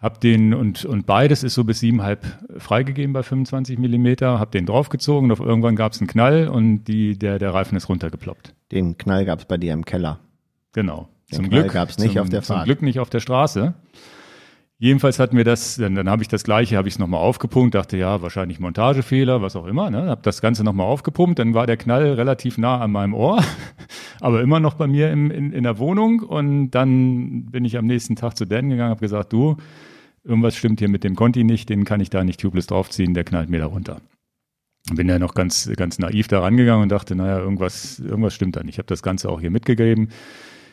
Hab den und, und beides ist so bis siebenhalb freigegeben bei 25 Millimeter. Hab den draufgezogen und auf irgendwann gab es einen Knall und die, der, der Reifen ist runtergeploppt. Den Knall gab es bei dir im Keller. Genau. Den zum Knall Glück gab's nicht zum, auf der Zum Fahrt. Glück nicht auf der Straße. Jedenfalls hatten wir das, dann, dann habe ich das gleiche, habe ich es nochmal aufgepumpt, dachte ja, wahrscheinlich Montagefehler, was auch immer, ne? Habe das Ganze nochmal aufgepumpt, dann war der Knall relativ nah an meinem Ohr, (laughs) aber immer noch bei mir im, in, in der Wohnung und dann bin ich am nächsten Tag zu Dan gegangen, habe gesagt, du, irgendwas stimmt hier mit dem Conti nicht, den kann ich da nicht tubeless draufziehen, der knallt mir da runter. Bin ja noch ganz, ganz naiv da rangegangen und dachte, naja, irgendwas, irgendwas stimmt da nicht. Ich habe das Ganze auch hier mitgegeben.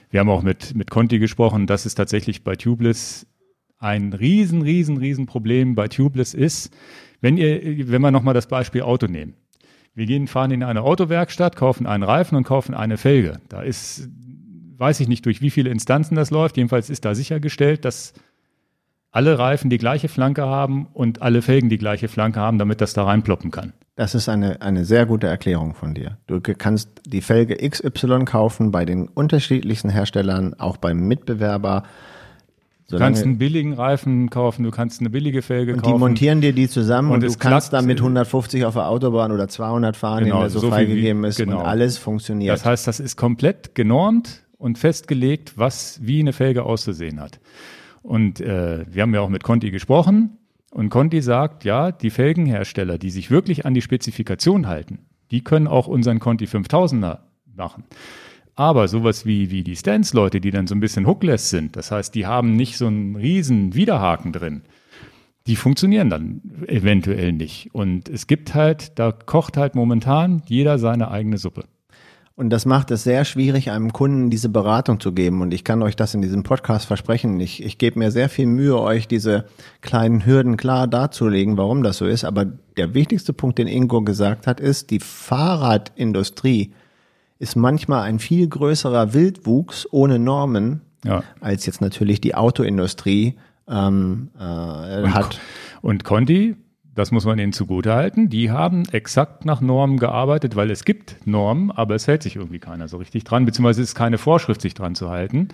Wir haben auch mit, mit Conti gesprochen, dass es tatsächlich bei Tubeless ein riesen, riesen, riesen Problem bei Tubeless ist, wenn ihr, wenn wir nochmal das Beispiel Auto nehmen. Wir gehen, fahren in eine Autowerkstatt, kaufen einen Reifen und kaufen eine Felge. Da ist, weiß ich nicht, durch wie viele Instanzen das läuft. Jedenfalls ist da sichergestellt, dass alle Reifen die gleiche Flanke haben und alle Felgen die gleiche Flanke haben, damit das da reinploppen kann. Das ist eine, eine sehr gute Erklärung von dir. Du kannst die Felge XY kaufen bei den unterschiedlichsten Herstellern, auch beim Mitbewerber. Du kannst einen billigen Reifen kaufen, du kannst eine billige Felge und kaufen. die montieren dir die zusammen und, Und du kannst klappt, da mit äh, 150 auf der Autobahn oder 200 fahren, Genau, den der so, so freigegeben wie- ist genau. und alles funktioniert. Das heißt, das ist komplett genormt und festgelegt, was wie eine Felge auszusehen hat. Und äh, wir haben ja auch mit Conti gesprochen und Conti sagt, ja, die Felgenhersteller, die sich wirklich an die Spezifikation halten, die können auch unseren Conti 5000er machen. Aber sowas wie, wie die Stance-Leute, die dann so ein bisschen hookless sind, das heißt, die haben nicht so einen riesen Widerhaken drin, die funktionieren dann eventuell nicht. Und es gibt halt, da kocht halt momentan jeder seine eigene Suppe. Und das macht es sehr schwierig, einem Kunden diese Beratung zu geben. Und ich kann euch das in diesem Podcast versprechen. Ich, ich gebe mir sehr viel Mühe, euch diese kleinen Hürden klar darzulegen, warum das so ist. Aber der wichtigste Punkt, den Ingo gesagt hat, ist, die Fahrradindustrie ist manchmal ein viel größerer Wildwuchs ohne Normen, Ja. als jetzt natürlich die Autoindustrie ähm, äh, hat. Und Conti, das muss man ihnen zugutehalten, die haben exakt nach Normen gearbeitet, weil es gibt Normen, aber es hält sich irgendwie keiner so richtig dran, beziehungsweise es ist keine Vorschrift, sich dran zu halten.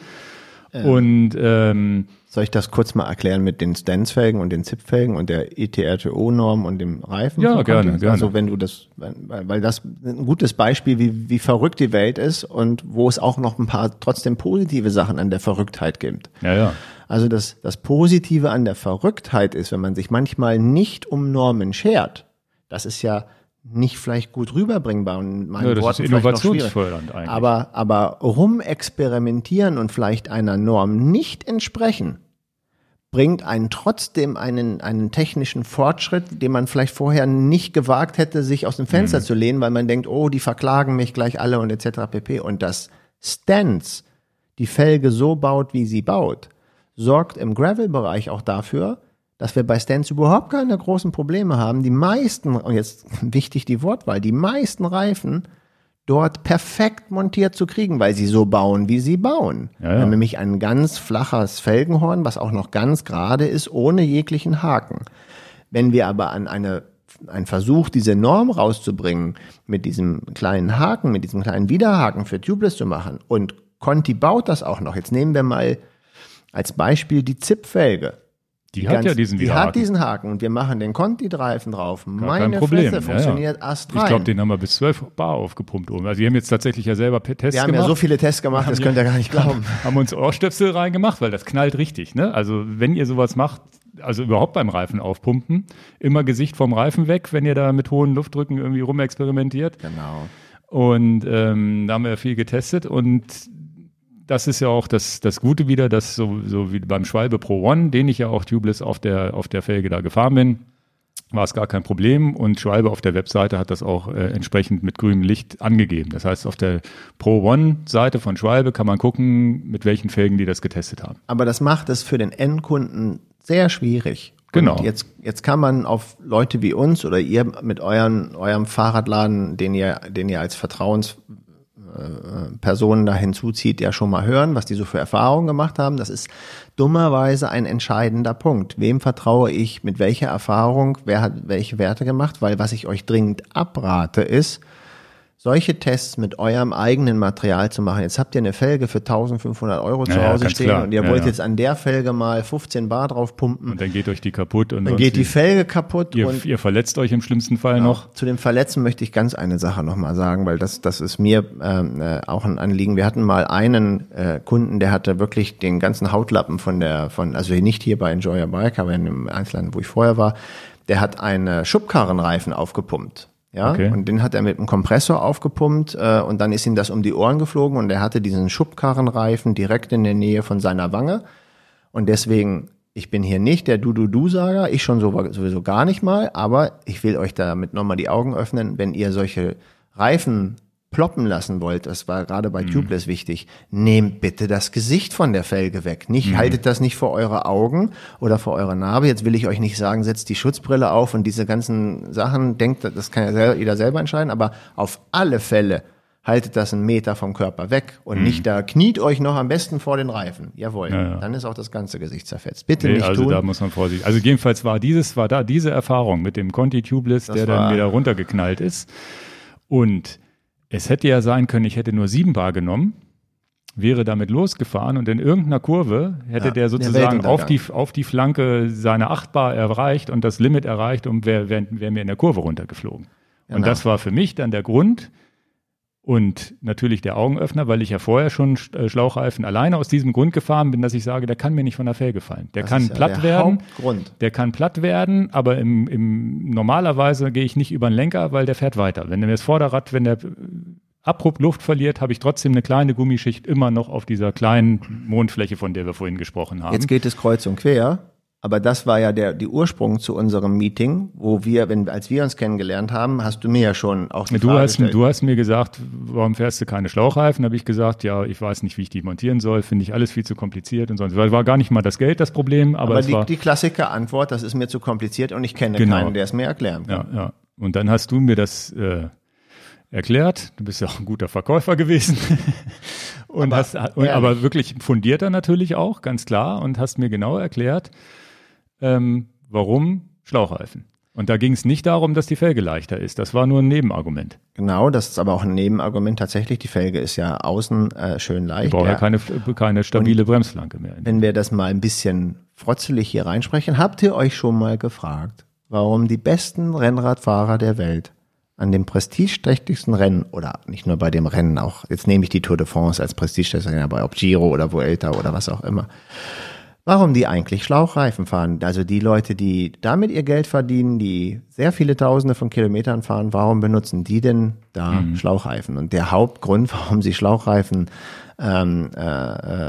Und ähm, Soll ich das kurz mal erklären mit den Stance-Felgen und den Zipfelgen und der ETRTO-Norm und dem Reifen? Ja, gerne, gerne. Also wenn du das, weil, weil das ein gutes Beispiel, wie, wie verrückt die Welt ist und wo es auch noch ein paar trotzdem positive Sachen an der Verrücktheit gibt. ja, ja. Also das, das Positive an der Verrücktheit ist, wenn man sich manchmal nicht um Normen schert, das ist ja nicht vielleicht gut rüberbringbar und meinen Ja, Worten ist innovationsfördernd eigentlich. Aber, aber rumexperimentieren und vielleicht einer Norm nicht entsprechen, bringt einen trotzdem einen, einen technischen Fortschritt, den man vielleicht vorher nicht gewagt hätte, sich aus dem Mhm. Fenster zu lehnen, weil man denkt, oh, die verklagen mich gleich alle und etc. pp. Und das Stance die Felge so baut, wie sie baut, sorgt im Gravel-Bereich auch dafür, dass wir bei Stance überhaupt keine großen Probleme haben. Die meisten, und jetzt (laughs) wichtig die Wortwahl, die meisten Reifen dort perfekt montiert zu kriegen, weil sie so bauen, wie sie bauen. Ja, ja. Wir haben nämlich ein ganz flaches Felgenhorn, was auch noch ganz gerade ist, ohne jeglichen Haken. Wenn wir aber an eine ein Versuch, diese Norm rauszubringen, mit diesem kleinen Haken, mit diesem kleinen Widerhaken für Tubeless zu machen und Conti baut das auch noch. Jetzt nehmen wir mal als Beispiel die Zip-Felge. Die, hat ganz- ja diesen Die hat diesen Haken und wir machen den Conti-Reifen drauf. Gar Meine kein Problem. Fresse, Ja, funktioniert ja. astrein. Ich glaube, den haben wir bis 12 Bar aufgepumpt oben. Also wir haben jetzt tatsächlich ja selber Tests wir haben gemacht. ja so viele Tests gemacht, das könnt ihr gar nicht (laughs) glauben. haben uns Ohrstöpsel reingemacht, weil das knallt richtig. Ne? Also wenn ihr sowas macht, also überhaupt beim Reifen aufpumpen, immer Gesicht vom Reifen weg, wenn ihr da mit hohen Luftdrücken irgendwie rumexperimentiert. Genau. Und ähm, da haben wir viel getestet und das ist ja auch das, das Gute wieder, dass so, so wie beim Schwalbe Pro One, den ich ja auch tubeless auf der, auf der Felge da gefahren bin, war es gar kein Problem und Schwalbe auf der Webseite hat das auch äh, entsprechend mit grünem Licht angegeben. Das heißt, auf der Pro One Seite von Schwalbe kann man gucken, mit welchen Felgen die das getestet haben. Aber das macht es für den Endkunden sehr schwierig. Genau. Und jetzt, jetzt kann man auf Leute wie uns oder ihr mit euren, eurem Fahrradladen, den ihr, den ihr als Vertrauenspartner äh, Personen da hinzuzieht, ja schon mal hören, was die so für Erfahrungen gemacht haben. Das ist dummerweise ein entscheidender Punkt. Wem vertraue ich, mit welcher Erfahrung, wer hat welche Werte gemacht? Weil was ich euch dringend abrate ist, solche Tests mit eurem eigenen Material zu machen. Jetzt habt ihr eine Felge für 1500 Euro zu Ja, Hause ganz stehen klar. und ihr Ja, wollt ja. jetzt an der Felge mal 15 Bar drauf pumpen. Und dann geht euch die kaputt und Dann geht die. Felge kaputt ihr, und ihr verletzt euch im schlimmsten Fall noch. zu dem Verletzen möchte ich ganz eine Sache nochmal sagen, weil das, das ist mir ähm, äh, auch ein Anliegen. Wir hatten mal einen äh, Kunden, der hatte wirklich den ganzen Hautlappen von der, von, also nicht hier bei Enjoy Your Bike, aber in dem Einzelnen, wo ich vorher war, der hat einen Schubkarrenreifen aufgepumpt. Ja, Okay. und den hat er mit einem Kompressor aufgepumpt äh, und dann ist ihm das um die Ohren geflogen und er hatte diesen Schubkarrenreifen direkt in der Nähe von seiner Wange. Und deswegen, ich bin hier nicht der Du-Du-Du-Sager, ich schon so- sowieso gar nicht mal, aber ich will euch damit nochmal die Augen öffnen, wenn ihr solche Reifen ploppen lassen wollt, das war gerade bei Tubeless wichtig, nehmt bitte das Gesicht von der Felge weg. Nicht, haltet das nicht vor eure Augen oder vor eure Narbe. Jetzt will ich euch nicht sagen, setzt die Schutzbrille auf und diese ganzen Sachen, denkt, das kann ja jeder selber entscheiden, aber auf alle Fälle haltet das einen Meter vom Körper weg und nicht da kniet euch noch am besten vor den Reifen. Jawohl. Ja, ja. Dann ist auch das ganze Gesicht zerfetzt. Bitte Nee, nicht also tun. da muss man vorsichtig. Also jedenfalls war dieses, war da diese Erfahrung mit dem Conti Tubeless, der war- dann wieder runtergeknallt ist. Und es hätte ja sein können, ich hätte nur sieben Bar genommen, wäre damit losgefahren und in irgendeiner Kurve hätte Ja, der sozusagen auf die, auf die Flanke seine acht Bar erreicht und das Limit erreicht und wäre wär, wär mir in der Kurve runtergeflogen. Und Genau. das war für mich dann der Grund, und natürlich der Augenöffner, weil ich ja vorher schon Sch- äh, Schlauchreifen alleine aus diesem Grund gefahren bin, dass ich sage, der kann mir nicht von der Felge fallen. Der Das kann ja platt der werden. Hauptgrund. Der kann platt werden, aber im, im normalerweise gehe ich nicht über den Lenker, weil der fährt weiter. Wenn der das Vorderrad, wenn der äh, abrupt Luft verliert, habe ich trotzdem eine kleine Gummischicht immer noch auf dieser kleinen Mondfläche, von der wir vorhin gesprochen haben. Jetzt geht es kreuz und quer. Aber das war ja der die Ursprung zu unserem Meeting, wo wir, wenn als wir uns kennengelernt haben, hast du mir ja schon auch die Du Frage hast, gestellt. du hast mir gesagt, warum fährst du keine Schlauchreifen? habe ich gesagt, ja, ich weiß nicht, wie ich die montieren soll, finde ich alles viel zu kompliziert und sonst. Weil war gar nicht mal das Geld das Problem, aber, aber es die, war die Klassiker-Antwort, das ist mir zu kompliziert und ich kenne Genau. keinen, der es mir erklären kann. ja, ja. Und dann hast du mir das äh, erklärt. Du bist ja auch ein guter Verkäufer gewesen. (laughs) und Aber hast, und, aber wirklich fundierter natürlich auch, ganz klar, und hast mir genau erklärt, ähm, warum Schlauchreifen. Und da ging es nicht darum, dass die Felge leichter ist. Das war nur ein Nebenargument. Genau, das ist aber auch ein Nebenargument tatsächlich. Die Felge ist ja außen äh, schön Ich leicht. brauche ja Ja. keine, keine stabile Bremsflanke mehr. Wenn wir das mal ein bisschen frotzelig hier reinsprechen, habt ihr euch schon mal gefragt, warum die besten Rennradfahrer der Welt an dem prestigeträchtigsten Rennen oder nicht nur bei dem Rennen, auch jetzt nehme ich die Tour de France als prestigeträchtiges aber ob Giro oder Vuelta oder was auch immer, warum die eigentlich Schlauchreifen fahren. Also die Leute, die damit ihr Geld verdienen, die sehr viele Tausende von Kilometern fahren, warum benutzen die denn da Schlauchreifen? Und der Hauptgrund, (laughs) warum sie Schlauchreifen ähm, äh,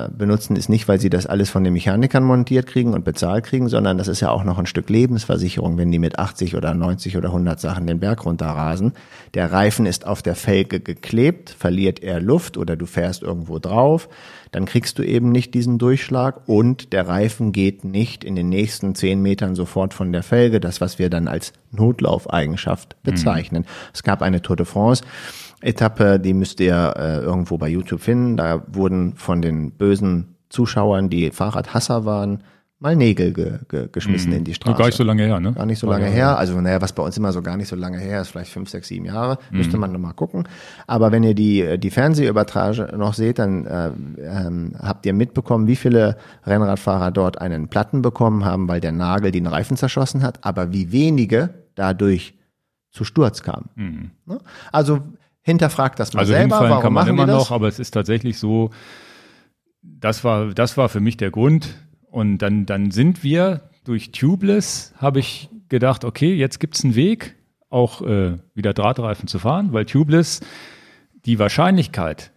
äh, benutzen, ist nicht, weil sie das alles von den Mechanikern montiert kriegen und bezahlt kriegen, sondern das ist ja auch noch ein Stück Lebensversicherung, wenn die mit 80 oder 90 oder 100 Sachen den Berg runterrasen. Der Reifen ist auf der Felge geklebt, verliert er Luft oder du fährst irgendwo drauf, dann kriegst du eben nicht diesen Durchschlag und der Reifen geht nicht in den nächsten 10 Metern sofort von der Felge, das was wir dann als Notlaufeigenschaft bezeichnen. Es gab eine Tour de France, Etappe, die müsst ihr äh, irgendwo bei YouTube finden. Da wurden von den bösen Zuschauern, die Fahrradhasser waren, mal Nägel ge ge geschmissen in die Straße. Gar nicht so lange her, ne? Gar nicht so lange ja- her. Also, naja, was bei uns immer so gar nicht so lange her ist, vielleicht fünf, sechs, sieben Jahre, Mhm. müsste man nochmal gucken. Aber wenn ihr die, die Fernsehübertrage noch seht, dann äh, ähm, habt ihr mitbekommen, wie viele Rennradfahrer dort einen Platten bekommen haben, weil der Nagel den Reifen zerschossen hat, aber wie wenige dadurch zu Sturz kamen. Ne? Also hinterfragt das mal. Also selber, hinfallen warum kann man machen immer noch, aber es ist tatsächlich so, das war, das war für mich der Grund. Und dann, dann sind wir durch Tubeless, habe ich gedacht, okay, jetzt gibt's einen Weg, auch äh, wieder Drahtreifen zu fahren, weil Tubeless die Wahrscheinlichkeit,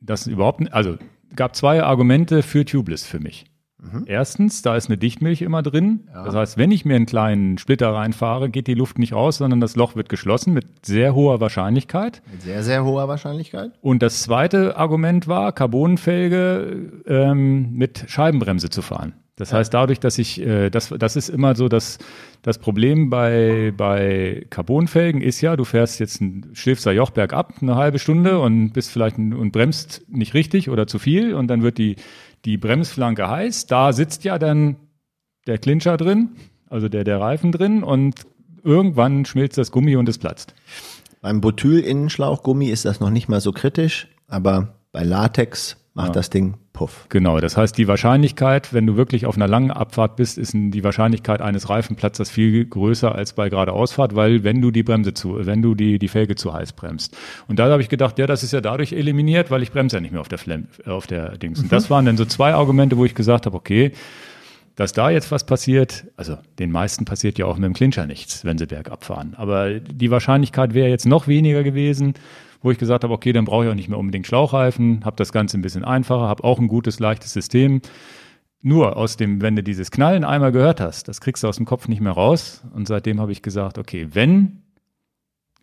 dass überhaupt, also gab zwei Argumente für Tubeless für mich. Mhm. Erstens, da ist eine Dichtmilch immer drin. Das heißt, wenn ich mir einen kleinen Splitter reinfahre, geht die Luft nicht raus, sondern das Loch wird geschlossen mit sehr hoher Wahrscheinlichkeit. Mit sehr, sehr hoher Wahrscheinlichkeit. Und das zweite Argument war, Carbonfelge ähm, mit Scheibenbremse zu fahren. Das heißt, dadurch, dass ich, äh, das, das ist immer so, dass das Problem bei, bei Carbonfelgen ist ja, du fährst jetzt ein Stilfser Jochberg ab, eine halbe Stunde und bist vielleicht ein, und bremst nicht richtig oder zu viel und dann wird die, die Bremsflanke heiß. Da sitzt ja dann der Clincher drin, also der, der Reifen drin und irgendwann schmilzt das Gummi und es platzt. Beim Butyl-Innenschlauchgummi ist das noch nicht mal so kritisch, aber bei Latex macht ja. das Ding puff. Genau, das heißt, die Wahrscheinlichkeit, wenn du wirklich auf einer langen Abfahrt bist, ist die Wahrscheinlichkeit eines Reifenplatzers viel größer als bei geradeausfahrt, weil wenn du die Bremse zu, wenn du die, die Felge zu heiß bremst. Und da habe ich gedacht, ja, das ist ja dadurch eliminiert, weil ich bremse ja nicht mehr auf der, Flem, auf der Dings. Und mhm. das waren dann so zwei Argumente, wo ich gesagt habe, okay, dass da jetzt was passiert, also den meisten passiert ja auch mit dem Clincher nichts, wenn sie bergab fahren. Aber die Wahrscheinlichkeit wäre jetzt noch weniger gewesen, wo ich gesagt habe, okay, dann brauche ich auch nicht mehr unbedingt Schlauchreifen, habe das Ganze ein bisschen einfacher, habe auch ein gutes, leichtes System. Nur aus dem, wenn du dieses Knallen einmal gehört hast, das kriegst du aus dem Kopf nicht mehr raus. Und seitdem habe ich gesagt, okay, wenn,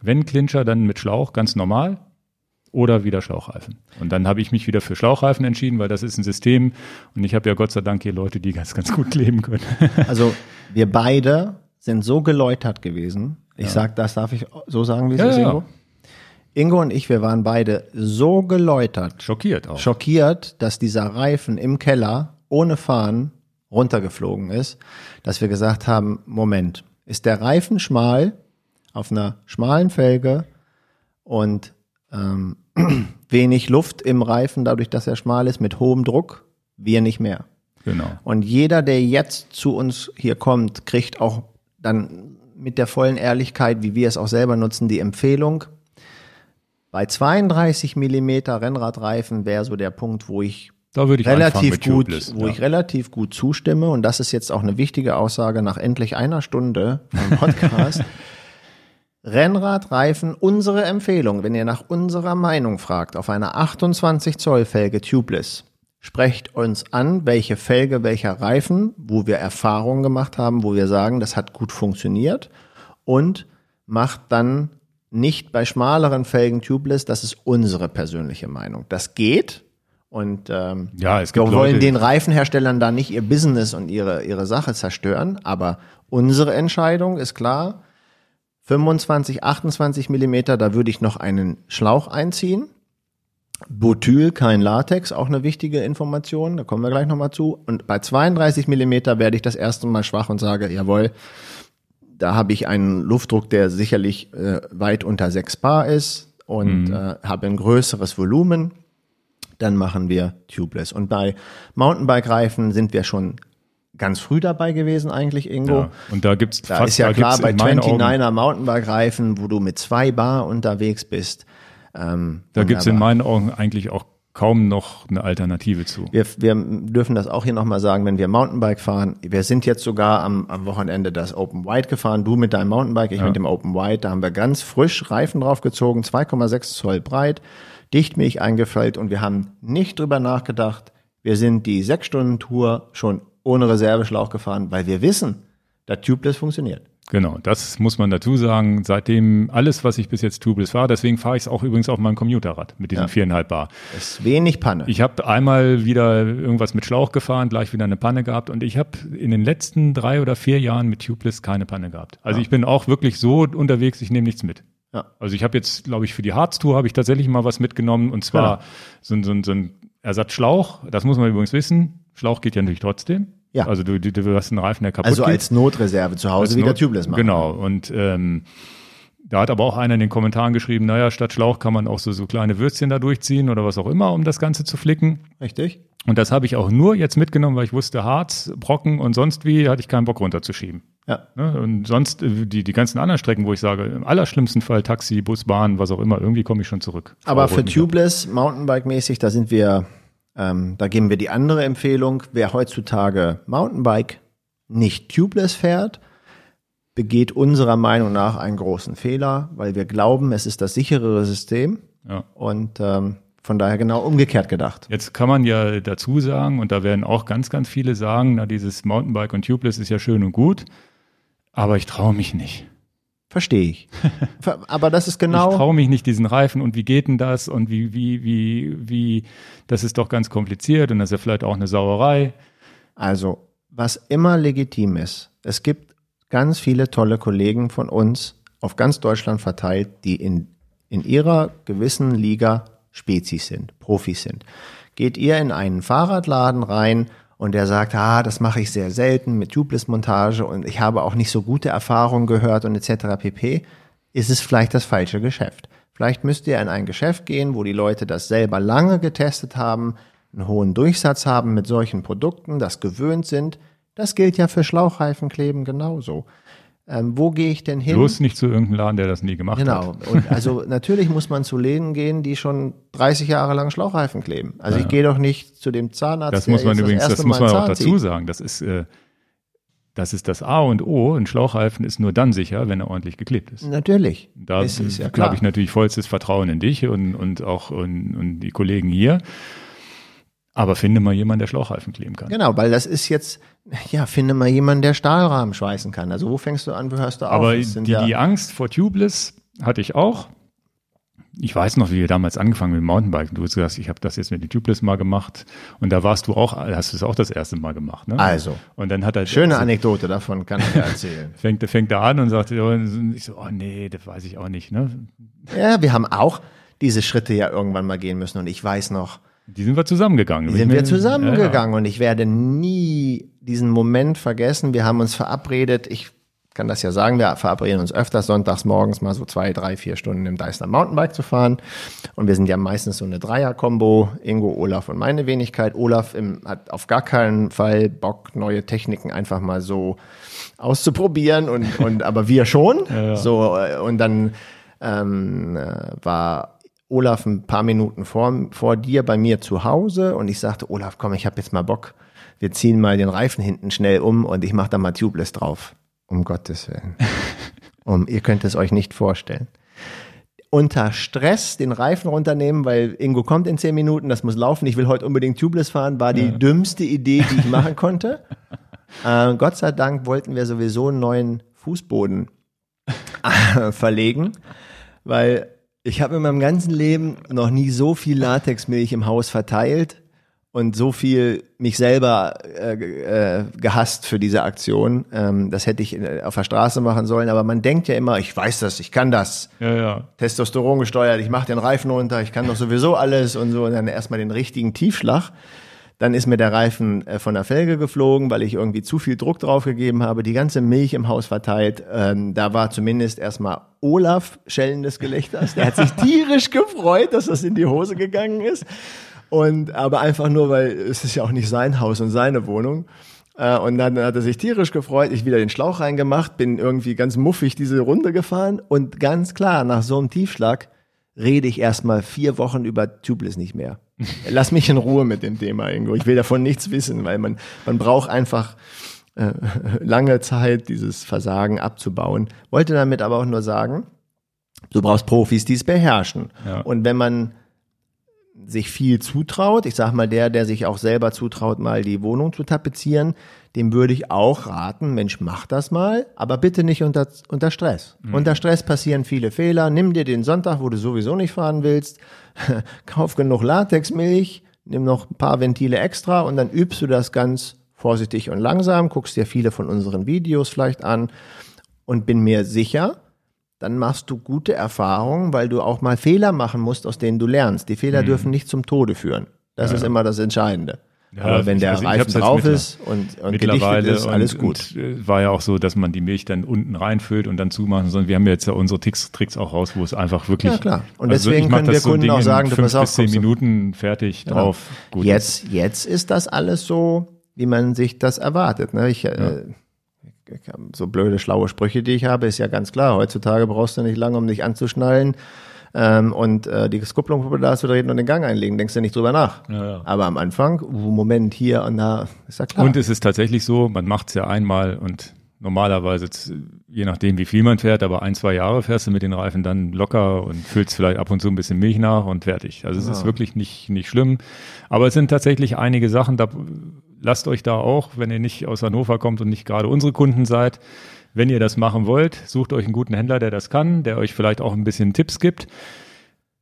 wenn Clincher, dann mit Schlauch, ganz normal oder wieder Schlauchreifen. Und dann habe ich mich wieder für Schlauchreifen entschieden, weil das ist ein System und ich habe ja Gott sei Dank hier Leute, die ganz, ganz gut leben können. (laughs) Also wir beide sind so geläutert gewesen. Ich ja. sag, das darf ich so sagen, wie es ja, ist? Ja. Ingo und ich, wir waren beide so geläutert. Schockiert auch. Schockiert, dass dieser Reifen im Keller ohne Fahren runtergeflogen ist, dass wir gesagt haben, Moment, ist der Reifen schmal auf einer schmalen Felge und ähm, (clears throat) wenig Luft im Reifen, dadurch, dass er schmal ist, mit hohem Druck, wir nicht mehr. Genau. Und jeder, der jetzt zu uns hier kommt, kriegt auch dann mit der vollen Ehrlichkeit, wie wir es auch selber nutzen, die Empfehlung. Bei 32 Millimeter Rennradreifen wäre so der Punkt, wo ich, ich relativ gut, Tubeless, wo ja. ich relativ gut zustimme. Und das ist jetzt auch eine wichtige Aussage nach endlich einer Stunde vom Podcast. (laughs) Rennradreifen unsere Empfehlung, wenn ihr nach unserer Meinung fragt, auf einer 28 Zoll Felge tubeless. Sprecht uns an, welche Felge, welcher Reifen, wo wir Erfahrungen gemacht haben, wo wir sagen, das hat gut funktioniert und macht dann nicht bei schmaleren Felgen tubeless, das ist unsere persönliche Meinung. Das geht, und ähm, ja, es gibt wir wollen Leute, den Reifenherstellern da nicht ihr Business und ihre, ihre Sache zerstören, aber unsere Entscheidung ist klar, 25, 28 Millimeter, da würde ich noch einen Schlauch einziehen. Butyl, kein Latex, auch eine wichtige Information, da kommen wir gleich nochmal zu. Und bei 32 Millimeter werde ich das erste Mal schwach und sage, jawohl, da habe ich einen Luftdruck, der sicherlich äh, weit unter 6 Bar ist und mhm. äh, habe ein größeres Volumen. Dann machen wir Tubeless. Und bei Mountainbike-Reifen sind wir schon ganz früh dabei gewesen eigentlich, Ingo. Ja, und da gibt's da fast, ist ja klar, bei 29er Mountainbike-Reifen, wo du mit zwei Bar unterwegs bist. Ähm, da gibt's in meinen Augen eigentlich auch kaum noch eine Alternative zu. Wir, wir dürfen das auch hier nochmal sagen, wenn wir Mountainbike fahren. Wir sind jetzt sogar am, am Wochenende das Open White gefahren. Du mit deinem Mountainbike, ich ja. mit dem Open White. Da haben wir ganz frisch Reifen draufgezogen, 2,6 Zoll breit, dichtmilch eingefällt und wir haben nicht drüber nachgedacht. Wir sind die sechs Stunden Tour schon ohne Reserveschlauch gefahren, weil wir wissen, der Tubeless funktioniert. Genau, das muss man dazu sagen. Seitdem alles, was ich bis jetzt tubeless fahre, deswegen fahre ich es auch übrigens auf meinem Commuterrad mit diesem viereinhalb ja. Bar. ist wenig Panne. Ich habe einmal wieder irgendwas mit Schlauch gefahren, gleich wieder eine Panne gehabt und ich habe in den letzten drei oder vier Jahren mit Tubeless keine Panne gehabt. Also ja. ich bin auch wirklich so unterwegs, ich nehme nichts mit. Ja. Also ich habe jetzt, glaube ich, für die Harztour habe ich tatsächlich mal was mitgenommen und zwar so, so, so ein Ersatzschlauch. Das muss man übrigens wissen. Schlauch geht ja natürlich trotzdem. Ja. Also du, du, du hast einen Reifen, der kaputt Also geht. als Notreserve zu Hause als wieder Not tubeless machen. Genau. Und ähm, da hat aber auch einer in den Kommentaren geschrieben, naja, statt Schlauch kann man auch so, so kleine Würstchen da durchziehen oder was auch immer, um das Ganze zu flicken. Richtig. Und das habe ich auch nur jetzt mitgenommen, weil ich wusste, Harz, Brocken und sonst wie hatte ich keinen Bock runterzuschieben. Ja. Ne? Und sonst äh, die, die ganzen anderen Strecken, wo ich sage, im allerschlimmsten Fall Taxi, Bus, Bahn, was auch immer, irgendwie komme ich schon zurück. Aber für Tubeless, Mountainbike-mäßig, da sind wir, ähm, da geben wir die andere Empfehlung, wer heutzutage Mountainbike nicht tubeless fährt, begeht unserer Meinung nach einen großen Fehler, weil wir glauben, es ist das sicherere System. Ja. Und ähm, von daher genau umgekehrt gedacht. Jetzt kann man ja dazu sagen, und da werden auch ganz, ganz viele sagen, na, dieses Mountainbike und Tubeless ist ja schön und gut, aber ich traue mich nicht. Verstehe ich. (laughs) aber das ist genau. Ich traue mich nicht diesen Reifen und wie geht denn das und wie, wie, wie, wie, das ist doch ganz kompliziert und das ist ja vielleicht auch eine Sauerei. Also was immer legitim ist. Es gibt ganz viele tolle Kollegen von uns auf ganz Deutschland verteilt, die in, in ihrer gewissen Liga Spezies sind, Profis sind. Geht ihr in einen Fahrradladen rein und der sagt, ah, das mache ich sehr selten mit Tubeless-Montage und ich habe auch nicht so gute Erfahrungen gehört und etc. pp, ist es vielleicht das falsche Geschäft. Vielleicht müsst ihr in ein Geschäft gehen, wo die Leute das selber lange getestet haben, einen hohen Durchsatz haben mit solchen Produkten, das gewöhnt sind. Das gilt ja für Schlauchreifenkleben genauso. Ähm, wo gehe ich denn hin? Bloß nicht zu irgendeinem Laden, der das nie gemacht genau. hat. Genau. Und also (laughs) natürlich muss man zu Läden gehen, die schon 30 Jahre lang Schlauchreifen kleben. Also ja. ich gehe doch nicht zu dem Zahnarzt. Das muss man übrigens, das, das muss man auch dazu sagen. Das ist, äh, das ist das A und O. Ein Schlauchreifen ist nur dann sicher, wenn er ordentlich geklebt ist. Natürlich. Da ja habe ich natürlich vollstes Vertrauen in dich und, und auch und, und die Kollegen hier. Aber finde mal jemanden, der Schlauchreifen kleben kann. Genau, weil das ist jetzt, ja, finde mal jemanden, der Stahlrahmen schweißen kann. Also wo fängst du an, wo hörst du auf? Aber die, ja die Angst vor Tubeless hatte ich auch. Ich weiß noch, wie wir damals angefangen mit dem Mountainbiken. Du hast gesagt, ich habe das jetzt mit den Tubeless mal gemacht. Und da warst du auch, hast du es auch das erste Mal gemacht. Ne? Also. Und dann hat er. Schöne Anekdote davon kann ich erzählen. (laughs) fängt, fängt er an und sagt, ich so, oh nee, das weiß ich auch nicht. Ne? Ja, wir haben auch diese Schritte ja irgendwann mal gehen müssen. Und ich weiß noch, die sind wir zusammengegangen. Die sind wir zusammengegangen ja, ja. und ich werde nie diesen Moment vergessen. Wir haben uns verabredet. Ich kann das ja sagen, wir verabreden uns öfters sonntags morgens mal so zwei, drei, vier Stunden im Deißner Mountainbike zu fahren. Und wir sind ja meistens so eine Dreier-Kombo. Ingo, Olaf und meine Wenigkeit. Olaf im, hat auf gar keinen Fall Bock, neue Techniken einfach mal so auszuprobieren und, und aber wir schon. Ja, so, äh, und dann ähm, äh, war Olaf ein paar Minuten vor, vor dir bei mir zu Hause und ich sagte, Olaf, komm, ich habe jetzt mal Bock. Wir ziehen mal den Reifen hinten schnell um und ich mache da mal Tubeless drauf. Um Gottes Willen. (laughs) Um, ihr könnt es euch nicht vorstellen. Unter Stress den Reifen runternehmen, weil Ingo kommt in zehn Minuten, das muss laufen, ich will heute unbedingt Tubeless fahren, war die ja. dümmste Idee, die ich machen konnte. (laughs) Äh, Gott sei Dank wollten wir sowieso einen neuen Fußboden äh, verlegen, weil ich habe in meinem ganzen Leben noch nie so viel Latexmilch im Haus verteilt und so viel mich selber äh, äh, gehasst für diese Aktion. Ähm, das hätte ich auf der Straße machen sollen, aber man denkt ja immer, ich weiß das, ich kann das. Ja, ja. Testosteron gesteuert, ich mache den Reifen runter, ich kann doch sowieso alles und so und dann erstmal den richtigen Tiefschlag. Dann ist mir der Reifen äh, von der Felge geflogen, weil ich irgendwie zu viel Druck drauf gegeben habe, die ganze Milch im Haus verteilt. Ähm, da war zumindest erstmal Olaf schellendes Gelächters. (laughs) Der hat sich tierisch gefreut, dass das in die Hose gegangen ist. Und aber einfach nur, weil es ist ja auch nicht sein Haus und seine Wohnung. Äh, und dann hat er sich tierisch gefreut, ich wieder den Schlauch reingemacht, bin irgendwie ganz muffig diese Runde gefahren und ganz klar, nach so einem Tiefschlag rede ich erstmal vier Wochen über Tubeless nicht mehr. Lass mich in Ruhe mit dem Thema, Ingo. Ich will davon nichts wissen, weil man, man braucht einfach äh, lange Zeit, dieses Versagen abzubauen. Wollte damit aber auch nur sagen, du brauchst Profis, die es beherrschen. Ja. Und wenn man sich viel zutraut, ich sag mal der, der sich auch selber zutraut, mal die Wohnung zu tapezieren, dem würde ich auch raten, Mensch, mach das mal, aber bitte nicht unter, unter Stress. Mhm. Unter Stress passieren viele Fehler. Nimm dir den Sonntag, wo du sowieso nicht fahren willst, (laughs) kauf genug Latexmilch, nimm noch ein paar Ventile extra und dann übst du das ganz vorsichtig und langsam, guckst dir viele von unseren Videos vielleicht an und bin mir sicher, dann machst du gute Erfahrungen, weil du auch mal Fehler machen musst, aus denen du lernst. Die Fehler mhm. dürfen nicht zum Tode führen. Das ja, ist immer das Entscheidende. Ja, Aber wenn der also Reifen drauf ist und, und mittlerweile ist, alles gut. Und, und, äh, war ja auch so, dass man die Milch dann unten reinfüllt und dann zumachen, sondern wir haben jetzt ja unsere Tricks, Tricks auch raus, wo es einfach wirklich. Ja, klar. Und also deswegen können wir Kunden so auch sagen, du pass auf. zehn Minuten fertig genau. drauf. Gut jetzt, jetzt ist das alles so, wie man sich das erwartet. Ne? Ich, äh, ja. äh, so blöde, schlaue Sprüche, die ich habe, ist ja ganz klar. Heutzutage brauchst du nicht lange, um dich anzuschnallen ähm, und äh, die Kupplung da zu drehen und den Gang einlegen. Denkst du nicht drüber nach. Ja, ja. Aber am Anfang, uh, Moment, hier und da, ist ja klar. Und es ist tatsächlich so, man macht es ja einmal und normalerweise, je nachdem wie viel man fährt, aber ein, zwei Jahre fährst du mit den Reifen dann locker und füllst vielleicht ab und zu ein bisschen Milch nach und fertig. Also es ja. ist wirklich nicht, nicht schlimm. Aber es sind tatsächlich einige Sachen, da lasst euch da auch, wenn ihr nicht aus Hannover kommt und nicht gerade unsere Kunden seid, wenn ihr das machen wollt, sucht euch einen guten Händler, der das kann, der euch vielleicht auch ein bisschen Tipps gibt.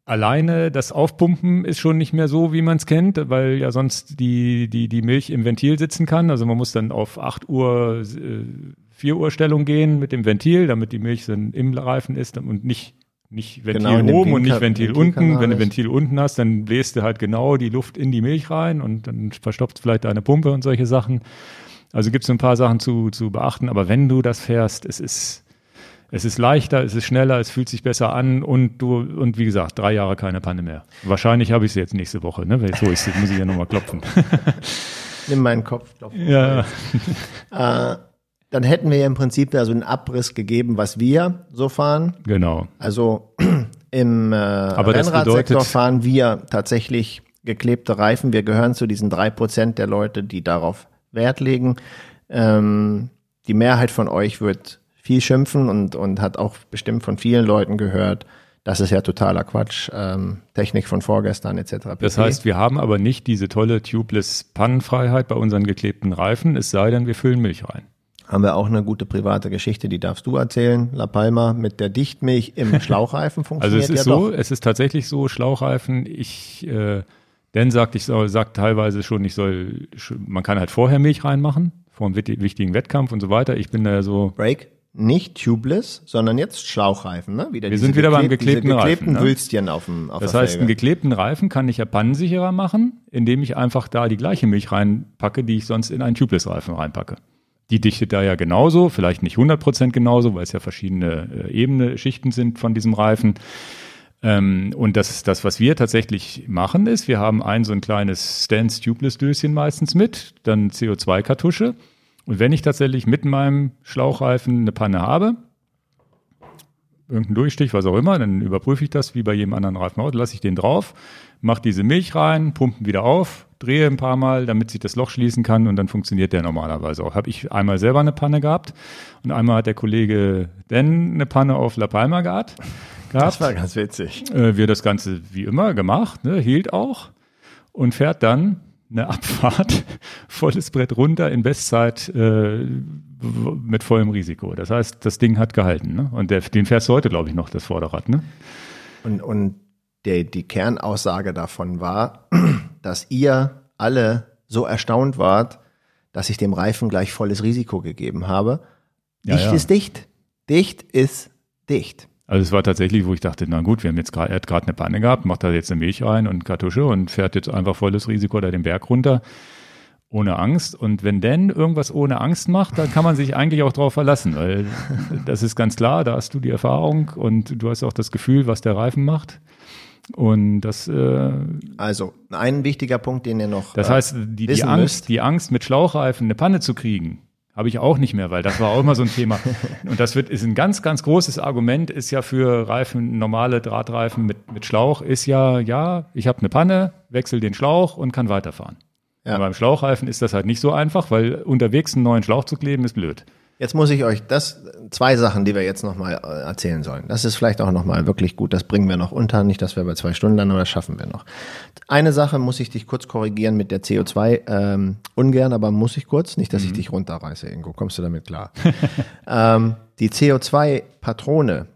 alleine das Aufpumpen ist schon nicht mehr so, wie man es kennt, weil ja sonst die, die, die Milch im Ventil sitzen kann. Also man muss dann auf 8 Uhr, äh, 4 Uhr Stellung gehen mit dem Ventil, damit die Milch dann im Reifen ist und nicht nicht Ventil genau, oben und nicht Ventil unten. Wenn du Ventil unten hast, dann bläst du halt genau die Luft in die Milch rein und dann verstopft vielleicht deine Pumpe und solche Sachen. Also gibt es ein paar Sachen zu, zu beachten, aber wenn du das fährst, es ist, es ist leichter, es ist schneller, es fühlt sich besser an und du, und wie gesagt, drei Jahre keine Panne mehr. Wahrscheinlich habe ich sie jetzt nächste Woche, ne? So ist, muss ich ja nochmal klopfen. (laughs) Nimm meinen Kopf klopfen. Ja. äh, dann hätten wir ja im Prinzip ja so einen Abriss gegeben, was wir so fahren. Genau. Also (clears throat) im äh, Rennradsektor fahren wir tatsächlich geklebte Reifen. Wir gehören zu diesen drei Prozent der Leute, die darauf Wert legen. Ähm, die Mehrheit von euch wird viel schimpfen und, und hat auch bestimmt von vielen Leuten gehört, das ist ja totaler Quatsch, ähm, Technik von vorgestern etc. Pp. Das heißt, wir haben aber nicht diese tolle tubeless Pannenfreiheit bei unseren geklebten Reifen, es sei denn, wir füllen Milch rein haben wir auch eine gute private Geschichte, die darfst du erzählen. La Palma mit der Dichtmilch im (laughs) Schlauchreifen funktioniert Also es ist ja so, doch. es ist tatsächlich so, Schlauchreifen, ich, äh, Dan sagt, ich soll, sagt teilweise schon, ich soll, man kann halt vorher Milch reinmachen, vor einem wichtigen Wettkampf und so weiter. Ich bin da so. Break? Nicht tubeless, sondern jetzt Schlauchreifen, ne? Wieder Wir sind wieder beim geklebten, geklebten Reifen. Wülstchen ne? auf dem auf Das heißt, einen geklebten Reifen kann ich ja pannensicherer machen, indem ich einfach da die gleiche Milch reinpacke, die ich sonst in einen Tubeless-Reifen reinpacke. Die dichtet da ja genauso, vielleicht nicht 100% genauso, weil es ja verschiedene äh, Ebene, Schichten sind von diesem Reifen. Ähm, und das, das, was wir tatsächlich machen, ist, wir haben ein so ein kleines Stance Tubeless Döschen meistens mit, dann CO2-Kartusche. Und wenn ich tatsächlich mit meinem Schlauchreifen eine Panne habe, irgendeinen Durchstich, was auch immer, dann überprüfe ich das wie bei jedem anderen Reifen auch, lasse ich den drauf, mache diese Milch rein, pumpen wieder auf, drehe ein paar Mal, damit sich das Loch schließen kann und dann funktioniert der normalerweise auch. Habe ich einmal selber eine Panne gehabt und einmal hat der Kollege Dan eine Panne auf La Palma gehabt. Das war ganz witzig. Äh, wir das Ganze wie immer gemacht, ne, hielt auch und fährt dann eine Abfahrt, (laughs) volles Brett runter in Bestzeit äh, mit vollem Risiko. Das heißt, das Ding hat gehalten. Ne? Und der, den fährst du heute, glaube ich, noch, das Vorderrad. Ne? Und, und der, die Kernaussage davon war, (clears throat) dass ihr alle so erstaunt wart, dass ich dem Reifen gleich volles Risiko gegeben habe. Dicht ja, ja. ist dicht. Dicht ist dicht. Also es war tatsächlich, wo ich dachte, na gut, wir haben jetzt gerade, er hat gerade eine Panne gehabt, macht da jetzt eine Milch rein und Kartusche und fährt jetzt einfach volles Risiko da den Berg runter ohne Angst. Und wenn denn irgendwas ohne Angst macht, dann kann man sich eigentlich auch darauf verlassen, weil das ist ganz klar, da hast du die Erfahrung und du hast auch das Gefühl, was der Reifen macht. Und das äh, also ein wichtiger Punkt, den ihr noch. Das heißt, die, die Angst, müsst. die Angst mit Schlauchreifen eine Panne zu kriegen, habe ich auch nicht mehr, weil das war auch immer so ein Thema. (laughs) Und das wird ist ein ganz, ganz großes Argument, ist ja für Reifen, normale Drahtreifen mit, mit Schlauch, ist ja, ja, ich habe eine Panne, wechsle den Schlauch und kann weiterfahren. Ja. Beim Schlauchreifen ist das halt nicht so einfach, weil unterwegs einen neuen Schlauch zu kleben ist blöd. Jetzt muss ich euch das zwei Sachen, die wir jetzt nochmal äh, erzählen sollen. Das ist vielleicht auch nochmal wirklich gut. Das bringen wir noch unter, nicht, dass wir bei zwei Stunden landen, aber das schaffen wir noch. Eine Sache muss ich dich kurz korrigieren mit der CO2. Ähm, ungern, aber muss ich kurz, nicht, dass mhm. ich dich runterreiße. Ingo, kommst du damit klar? (laughs) ähm, die CO2-Patrone,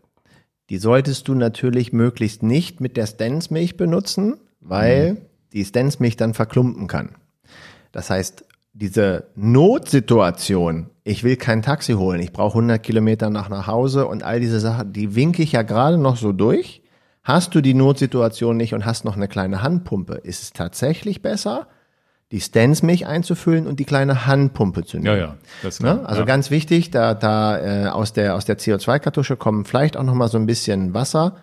die solltest du natürlich möglichst nicht mit der Stance-Milch benutzen, weil mhm. die Stance-Milch dann verklumpen kann. Das heißt, diese Notsituation, ich will kein Taxi holen, ich brauche 100 Kilometer nach nach Hause und all diese Sachen, die winke ich ja gerade noch so durch. Hast du die Notsituation nicht und hast noch eine kleine Handpumpe, ist es tatsächlich besser, die Stance-Milch einzufüllen und die kleine Handpumpe zu nehmen. Ja, ja. Das ne? Also ja. ganz wichtig, da, da äh, aus der, aus der CO2-Kartusche kommen vielleicht auch noch mal so ein bisschen Wasser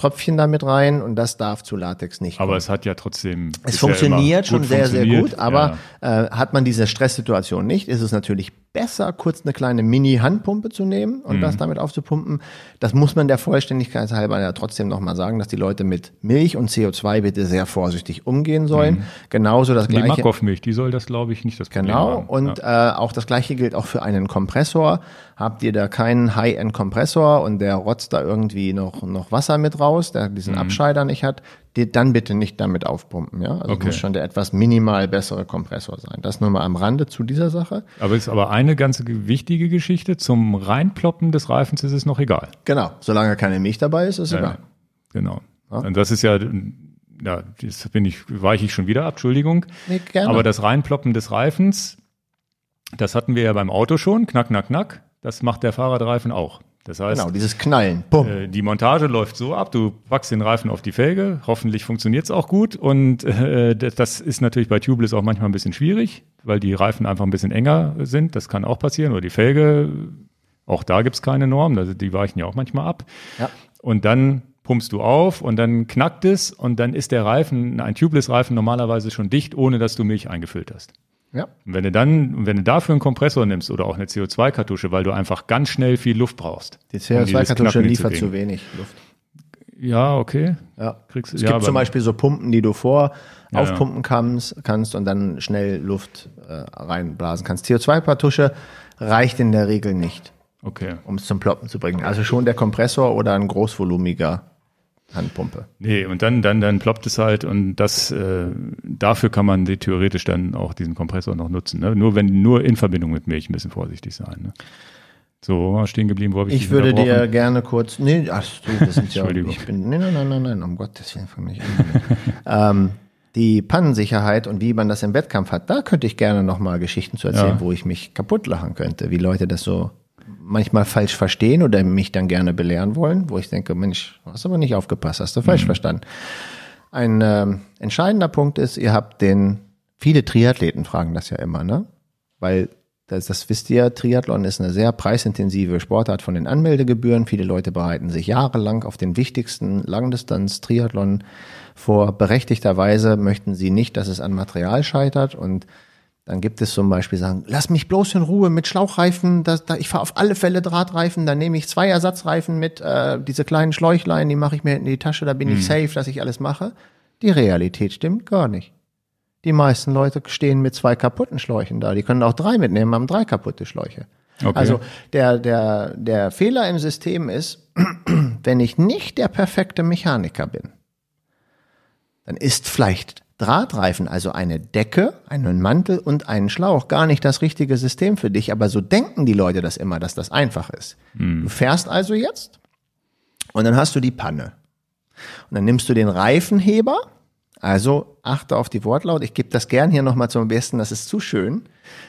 Tröpfchen damit rein und das darf zu Latex nicht. Aber kommen. es hat ja trotzdem. Es funktioniert schon sehr, sehr gut, aber ja. äh, hat man diese Stresssituation nicht, ist es natürlich besser, kurz eine kleine Mini-Handpumpe zu nehmen und mhm. das damit aufzupumpen. Das muss man der Vollständigkeit halber ja trotzdem nochmal sagen, dass die Leute mit Milch und CO2 bitte sehr vorsichtig umgehen sollen. Mhm. Genauso das gleiche. Die Makov-Milch, die soll das, glaube ich, nicht das Problem Genau, haben. und ja. äh, auch das gleiche gilt auch für einen Kompressor. Habt ihr da keinen High-End-Kompressor und der rotzt da irgendwie noch, noch Wasser mit raus, der diesen mhm. Abscheider nicht hat, die, dann bitte nicht damit aufpumpen. Ja? Also okay. muss schon der etwas minimal bessere Kompressor sein. Das nur mal am Rande zu dieser Sache. Aber ist aber eine ganz wichtige Geschichte. Zum Reinploppen des Reifens ist es noch egal. Genau, solange keine Milch dabei ist, ist ja, egal. Genau. Und das ist ja, ja, das bin ich, weiche ich schon wieder ab, Entschuldigung. Nee. Aber das Reinploppen des Reifens, das hatten wir ja beim Auto schon, knack, knack, knack. Das macht der Fahrradreifen auch. Das heißt, genau, dieses Knallen. Äh, die Montage läuft so ab, du packst den Reifen auf die Felge, hoffentlich funktioniert es auch gut und äh, das- ist natürlich bei Tubeless auch manchmal ein bisschen schwierig, weil die Reifen einfach ein bisschen enger sind, das kann auch passieren, oder die Felge, auch da gibt's keine Norm, also die weichen ja auch manchmal ab. Ja. Und dann pumpst du auf und dann knackt es und dann ist der Reifen, ein Tubeless-Reifen normalerweise schon dicht, ohne dass du Milch eingefüllt hast. Ja. Und wenn du dann, wenn du dafür einen Kompressor nimmst oder auch eine CO2-Kartusche, weil du einfach ganz schnell viel Luft brauchst. Die um dieses CO2-Kartusche Knacken liefert zu wenig Luft. Ja, okay. Ja. Kriegst- es ja, gibt zum Beispiel so Pumpen, die du vor Ja, aufpumpen kannst, kannst und dann schnell Luft äh, reinblasen kannst. CO2-Kartusche reicht in der Regel nicht, Okay. um es zum Ploppen zu bringen. Also schon der Kompressor oder ein großvolumiger Handpumpe. Nee, und dann, dann, dann ploppt es halt und das, äh, dafür kann man theoretisch dann auch diesen Kompressor noch nutzen. Ne? Nur wenn, nur in Verbindung mit Milch ein bisschen vorsichtig sein. Ne? So, stehen geblieben, wo habe ich Ich würde dir gerne kurz, nee, ach du, das sind ja, (laughs) Entschuldigung. ich bin, nee, nein, nein, nein, nein, um Gottes Willen, fang nicht an. (laughs) ähm, die Pannensicherheit und wie man das im Wettkampf hat, da könnte ich gerne nochmal Geschichten zu erzählen, Ja. wo ich mich kaputt lachen könnte, wie Leute das so manchmal falsch verstehen oder mich dann gerne belehren wollen, wo ich denke, Mensch, hast aber nicht aufgepasst, hast du falsch verstanden. Ein ähm, entscheidender Punkt ist, ihr habt den, viele Triathleten fragen das ja immer, ne? Weil das, das wisst ihr, Triathlon ist eine sehr preisintensive Sportart von den Anmeldegebühren. Viele Leute bereiten sich jahrelang auf den wichtigsten Langdistanz-Triathlon vor. Berechtigterweise möchten sie nicht, dass es an Material scheitert und dann gibt es zum Beispiel sagen, lass mich bloß in Ruhe mit Schlauchreifen, das, da, ich fahre auf alle Fälle Drahtreifen, dann nehme ich zwei Ersatzreifen mit, äh, diese kleinen Schläuchlein, die mache ich mir in die Tasche, da bin ich safe, dass ich alles mache. Die Realität stimmt gar nicht. Die meisten Leute stehen mit zwei kaputten Schläuchen da. Die können auch drei mitnehmen, haben drei kaputte Schläuche. Okay. Also der, der, der Fehler im System ist, (clears throat) wenn ich nicht der perfekte Mechaniker bin, dann ist vielleicht Drahtreifen, also eine Decke, einen Mantel und einen Schlauch gar nicht das richtige System für dich, aber so denken die Leute das immer, dass das einfach ist. Du fährst also jetzt und dann hast du die Panne. Und dann nimmst du den Reifenheber, also achte auf die Wortlaut, ich gebe das gern hier nochmal zum Besten, das ist zu schön.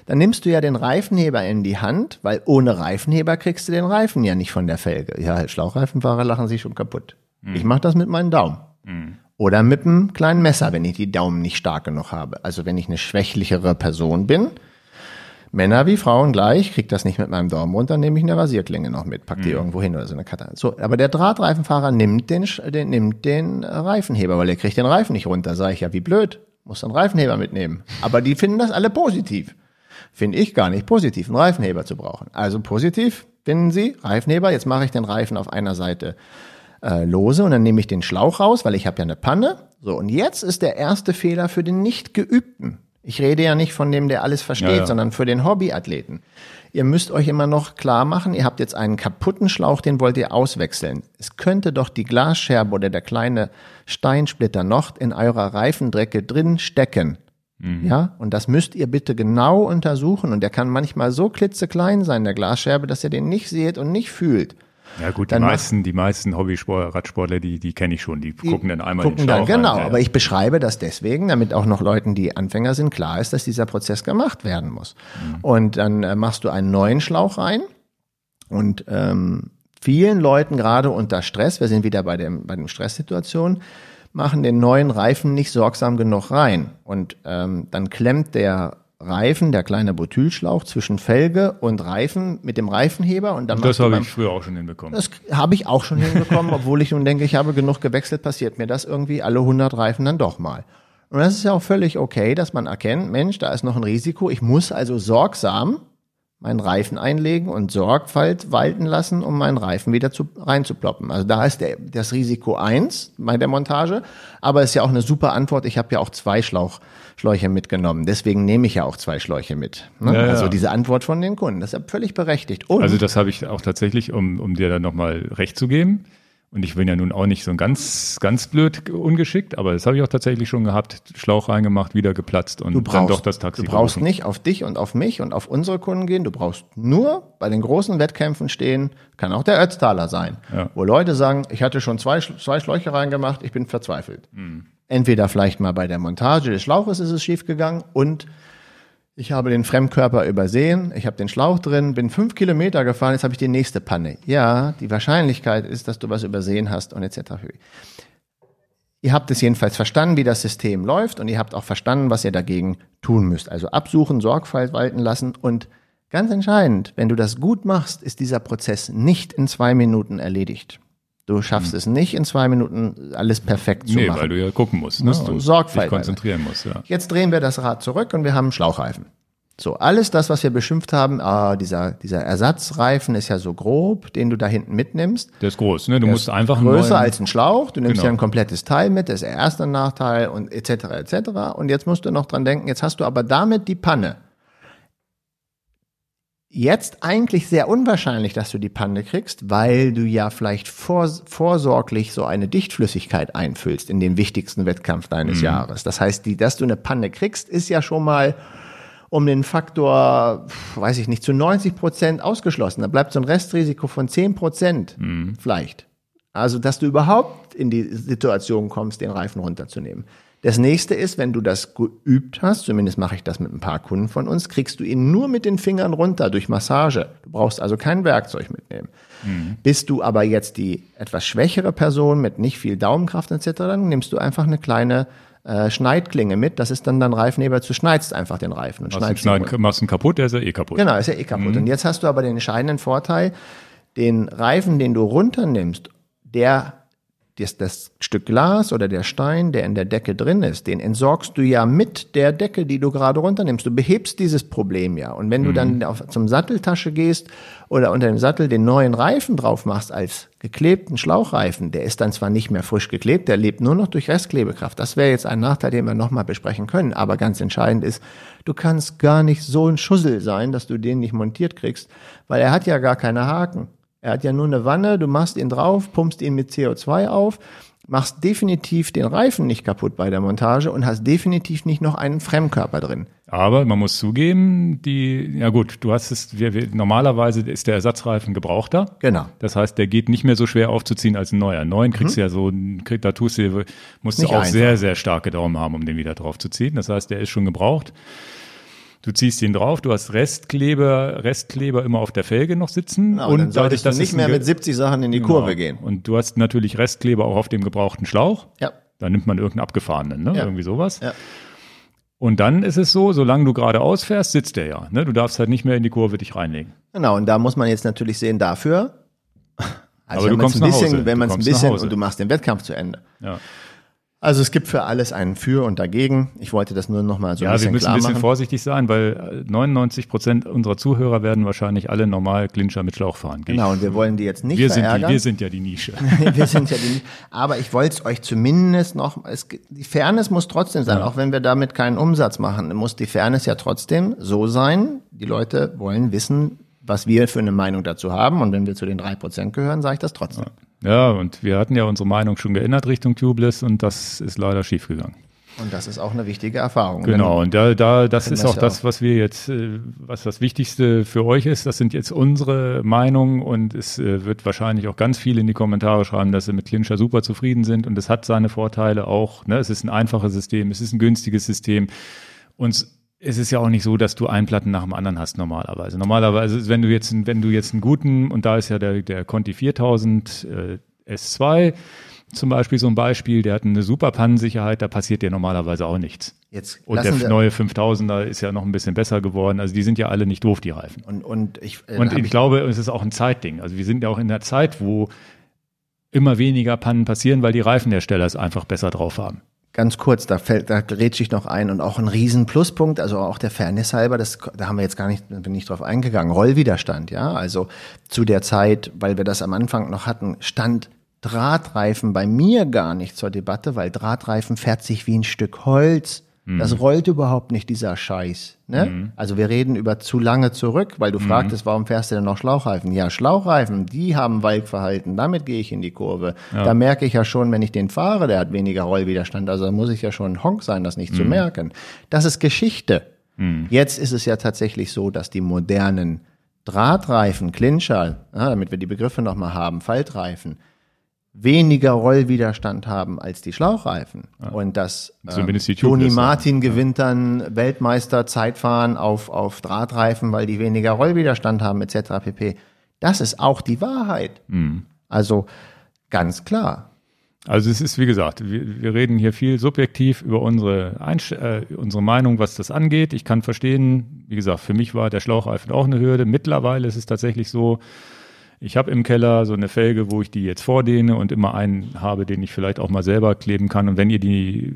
Dann nimmst du ja den Reifenheber in die Hand, weil ohne Reifenheber kriegst du den Reifen ja nicht von der Felge. Ja, Schlauchreifenfahrer lachen sich schon kaputt. Ich mache das mit meinem Daumen. Oder mit einem kleinen Messer, wenn ich die Daumen nicht stark genug habe. Also wenn ich eine schwächlichere Person bin, Männer wie Frauen gleich, krieg das nicht mit meinem Daumen runter, nehme ich eine Rasierklinge noch mit, pack die irgendwo hin oder so eine Karte. So, aber der Drahtreifenfahrer nimmt den, den, nimmt den Reifenheber, weil er kriegt den Reifen nicht runter. Sag ich ja, wie blöd, muss einen Reifenheber mitnehmen. Aber die finden das alle positiv. Finde ich gar nicht positiv, einen Reifenheber zu brauchen. Also positiv finden sie, Reifenheber, jetzt mache ich den Reifen auf einer Seite äh, lose und dann nehme ich den Schlauch raus, weil ich habe ja eine Panne. So, und jetzt ist der erste Fehler für den Nicht-Geübten. Ich rede ja nicht von dem, der alles versteht, Ja, ja. sondern für den Hobbyathleten. Ihr müsst euch immer noch klar machen, ihr habt jetzt einen kaputten Schlauch, den wollt ihr auswechseln. Es könnte doch die Glasscherbe oder der kleine Steinsplitter noch in eurer Reifendrecke drin stecken. Ja, und das müsst ihr bitte genau untersuchen. Und der kann manchmal so klitzeklein sein, der Glasscherbe, dass ihr den nicht seht und nicht fühlt. Ja gut, die Dann mach- meisten, die meisten Hobby-Radsportler, die, die kenne ich schon, die, gucken dann einmal gucken den dann, genau. rein, aber ja. ich beschreibe das deswegen, damit auch noch Leuten, die Anfänger sind, klar ist, dass dieser Prozess gemacht werden muss. Mhm. Und dann äh, machst du einen neuen Schlauch rein und ähm, vielen Leuten gerade unter Stress, wir sind wieder bei dem bei dem Stresssituation, machen den neuen Reifen nicht sorgsam genug rein und ähm, dann klemmt der Reifen, der kleine Butylschlauch zwischen Felge und Reifen mit dem Reifenheber und dann Das habe ich früher auch schon hinbekommen. das habe ich auch schon hinbekommen, (laughs) obwohl ich nun denke, ich habe genug gewechselt, passiert mir das irgendwie alle 100 Reifen dann doch mal. Und das ist ja auch völlig okay, dass man erkennt, Mensch, da ist noch ein Risiko. Ich muss also sorgsam meinen Reifen einlegen und Sorgfalt walten lassen, um meinen Reifen wieder zu, reinzuploppen. Also da ist der, das Risiko eins bei der Montage, aber ist ja auch eine super Antwort. Ich habe ja auch zwei Schlauch, Schläuche mitgenommen. Deswegen nehme ich ja auch zwei Schläuche mit. Ne? Ja, ja. Also diese Antwort von den Kunden, das ist ja völlig berechtigt. Und Also das habe ich auch tatsächlich, um, um dir dann nochmal recht zu geben. Und ich bin ja nun auch nicht so ganz, ganz blöd ungeschickt, aber das habe ich auch tatsächlich schon gehabt. Schlauch reingemacht, wieder geplatzt und brauchst, dann doch das Taxi. Du brauchst gerufen. nicht auf dich und auf mich und auf unsere Kunden gehen. Du brauchst nur bei den großen Wettkämpfen stehen. Kann auch der Ötztaler sein, Ja. wo Leute sagen, ich hatte schon zwei, zwei Schläuche reingemacht, ich bin verzweifelt. Hm. Entweder vielleicht mal bei der Montage des Schlauches ist es schiefgegangen und ich habe den Fremdkörper übersehen, ich habe den Schlauch drin, bin fünf Kilometer gefahren, jetzt habe ich die nächste Panne. Ja, die Wahrscheinlichkeit ist, dass du was übersehen hast und etc. Ihr habt es jedenfalls verstanden, wie das System läuft und ihr habt auch verstanden, was ihr dagegen tun müsst. Also absuchen, Sorgfalt walten lassen und ganz entscheidend, wenn du das gut machst, ist dieser Prozess nicht in zwei Minuten erledigt. Du schaffst es nicht in zwei Minuten alles perfekt zu Nee, machen. weil du ja gucken musst. Musst ne? du und Sorgfalt dich konzentrieren musst, ja. Jetzt drehen wir das Rad zurück und wir haben einen Schlauchreifen. So, alles das, was wir beschimpft haben, ah, dieser, dieser Ersatzreifen ist ja so grob, den du da hinten mitnimmst. Der ist groß, ne? Du musst einfach Größer als ein Schlauch, du nimmst Genau. ja ein komplettes Teil mit, das ist der erste Nachteil und etc. etc. Und jetzt musst du noch dran denken, jetzt hast du aber damit die Panne. Jetzt eigentlich sehr unwahrscheinlich, dass du die Panne kriegst, weil du ja vielleicht vor, vorsorglich so eine Dichtflüssigkeit einfüllst in den wichtigsten Wettkampf deines Mhm. Jahres. Das heißt, die, dass du eine Panne kriegst, ist ja schon mal um den Faktor, weiß ich nicht, zu 90 Prozent ausgeschlossen. Da bleibt so ein Restrisiko von 10 Prozent Mhm. vielleicht. Also, dass du überhaupt in die Situation kommst, den Reifen runterzunehmen. Das nächste ist, wenn du das geübt hast, zumindest mache ich das mit ein paar Kunden von uns, kriegst du ihn nur mit den Fingern runter durch Massage. Du brauchst also kein Werkzeug mitnehmen. Bist du aber jetzt die etwas schwächere Person mit nicht viel Daumenkraft etc., dann nimmst du einfach eine kleine äh, Schneidklinge mit. Das ist dann dein Reifenheber. Du schneidest einfach den Reifen und schneidest ihn machst einen kaputt, der ist ja eh kaputt. Genau, ist ja eh kaputt. Und jetzt hast du aber den entscheidenden Vorteil, den Reifen, den du runternimmst, der das, das Stück Glas oder der Stein, der in der Decke drin ist, den entsorgst du ja mit der Decke, die du gerade runternimmst. Du behebst dieses Problem ja. Und wenn du dann auf, zum Satteltasche gehst oder unter dem Sattel den neuen Reifen drauf machst als geklebten Schlauchreifen, der ist dann zwar nicht mehr frisch geklebt, der lebt nur noch durch Restklebekraft. Das wäre jetzt ein Nachteil, den wir nochmal besprechen können. Aber ganz entscheidend ist, du kannst gar nicht so ein Schussel sein, dass du den nicht montiert kriegst, weil er hat ja gar keine Haken. Er hat ja nur eine Wanne, du machst ihn drauf, pumpst ihn mit CO2 auf, machst definitiv den Reifen nicht kaputt bei der Montage und hast definitiv nicht noch einen Fremdkörper drin. Aber man muss zugeben, die, ja gut, du hast es, wir, wir, normalerweise ist der Ersatzreifen gebrauchter. Genau. Das heißt, der geht nicht mehr so schwer aufzuziehen als ein neuer. Neuen kriegst du ja so, krieg, da tust du, musst du Nicht auch einfach. sehr, sehr starke Daumen haben, um den wieder drauf zu ziehen. Das heißt, der ist schon gebraucht. Du ziehst ihn drauf, du hast Restkleber, Restkleber immer auf der Felge noch sitzen. Genau, und dann solltest du dass nicht mehr mit 70 Sachen in die Genau. Kurve gehen. Und du hast natürlich Restkleber auch auf dem gebrauchten Schlauch. Ja. Da nimmt man irgendeinen abgefahrenen, ne? Ja. Irgendwie sowas. Ja. Und dann ist es so, solange du geradeaus fährst, sitzt der ja. Ne? Du darfst halt nicht mehr in die Kurve dich reinlegen. Genau, und da muss man jetzt natürlich sehen, dafür. (laughs) Also Aber du kommst ein nach bisschen, Hause. wenn Du man es ein nach bisschen und du machst den Wettkampf zu Ende. Ja, Also es gibt für alles einen Für und Dagegen. Ich wollte das nur noch mal so ein ja wir bisschen müssen ein bisschen machen. vorsichtig sein, weil äh, 99 Prozent unserer Zuhörer werden wahrscheinlich alle normal Clincher mit Schlauch fahren. Gehe ich Genau, und wir wollen die jetzt nicht wir sind, die, verärgern. wir sind ja die Nische. (laughs) wir sind ja die, aber ich wollte es euch zumindest noch, es, die Fairness muss trotzdem sein, auch wenn wir damit keinen Umsatz machen, muss die Fairness ja trotzdem so sein. Die Leute wollen wissen, was wir für eine Meinung dazu haben und wenn wir zu den drei Prozent gehören, sage ich das trotzdem. ja, und wir hatten ja unsere Meinung schon geändert Richtung Tubeless und das ist leider schiefgegangen. Und das ist auch eine wichtige Erfahrung. Genau, und da, da das ist auch ja das, was wir jetzt, äh, was das Wichtigste für euch ist. Das sind jetzt unsere Meinungen und es äh, wird wahrscheinlich auch ganz viele in die Kommentare schreiben, dass sie mit Clincher super zufrieden sind und es hat seine Vorteile auch. Ne? Es ist ein einfaches System, es ist ein günstiges System und es ist ja auch nicht so, dass du einen Platten nach dem anderen hast normalerweise. Normalerweise, wenn du jetzt, wenn du jetzt einen guten, und da ist ja der, der Conti 4000 äh, S2 zum Beispiel so ein Beispiel, der hat eine super Pannensicherheit, da passiert dir normalerweise auch nichts. Jetzt Und der neue 5000er ist ja noch ein bisschen besser geworden. Also die sind ja alle nicht doof, die Reifen. und, und ich, äh, Und ich glaube, es ist auch ein Zeitding. Also wir sind ja auch in der Zeit, wo immer weniger Pannen passieren, weil die Reifenhersteller es einfach besser drauf haben. Ganz kurz, da fällt, da grätsch ich noch ein und auch ein riesen Pluspunkt, also auch der Fairness halber, das, da haben wir jetzt gar nicht, bin nicht drauf eingegangen. Rollwiderstand, ja, also zu der Zeit, weil wir das am Anfang noch hatten, stand Drahtreifen bei mir gar nicht zur Debatte, weil Drahtreifen fährt sich wie ein Stück Holz. Das rollt überhaupt nicht, dieser Scheiß. Ne? Also wir reden über zu lange zurück, weil du fragtest, warum fährst du denn noch Schlauchreifen? Ja, Schlauchreifen, die haben Walkverhalten, damit gehe ich in die Kurve. Da merke ich ja schon, wenn ich den fahre, der hat weniger Rollwiderstand, also da muss ich ja schon ein Honk sein, das nicht zu merken. Das ist Geschichte. Jetzt ist es ja tatsächlich so, dass die modernen Drahtreifen, Clincher, ja, damit wir die Begriffe nochmal haben, Faltreifen, weniger Rollwiderstand haben als die Schlauchreifen. Und dass die Toni Tubeless, ja. Martin gewinnt dann Weltmeister Zeitfahren auf, auf Drahtreifen, weil die weniger Rollwiderstand haben etc. pp. Das ist auch die Wahrheit. Mhm. Also ganz klar. Also es ist, wie gesagt, wir, wir reden hier viel subjektiv über unsere, Einst äh, unsere Meinung, was das angeht. Ich kann verstehen, wie gesagt, für mich war der Schlauchreifen auch eine Hürde. Mittlerweile ist es tatsächlich so, ich habe im Keller so eine Felge, wo ich die jetzt vordehne und immer einen habe, den ich vielleicht auch mal selber kleben kann. Und wenn ihr die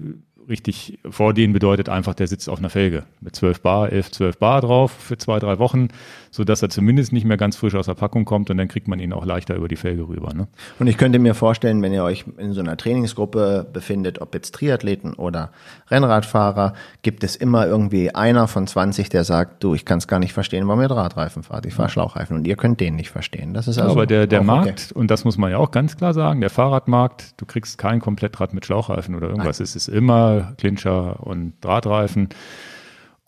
richtig vordehnen, bedeutet einfach, der sitzt auf einer Felge mit 12 Bar, 11, 12 Bar drauf für zwei, drei Wochen, so dass er zumindest nicht mehr ganz frisch aus der Packung kommt und dann kriegt man ihn auch leichter über die Felge rüber. Ne? Und ich könnte mir vorstellen, wenn ihr euch in so einer Trainingsgruppe befindet, ob jetzt Triathleten oder Rennradfahrer, gibt es immer irgendwie einer von 20, der sagt, du, ich kann es gar nicht verstehen, warum ihr Drahtreifen fahrt. Ich fahre Schlauchreifen und ihr könnt den nicht verstehen. Das ist also Aber der, der Markt, und das muss man ja auch ganz klar sagen, der Fahrradmarkt, du kriegst kein Komplettrad mit Schlauchreifen oder irgendwas. Es ist immer Clincher und Drahtreifen.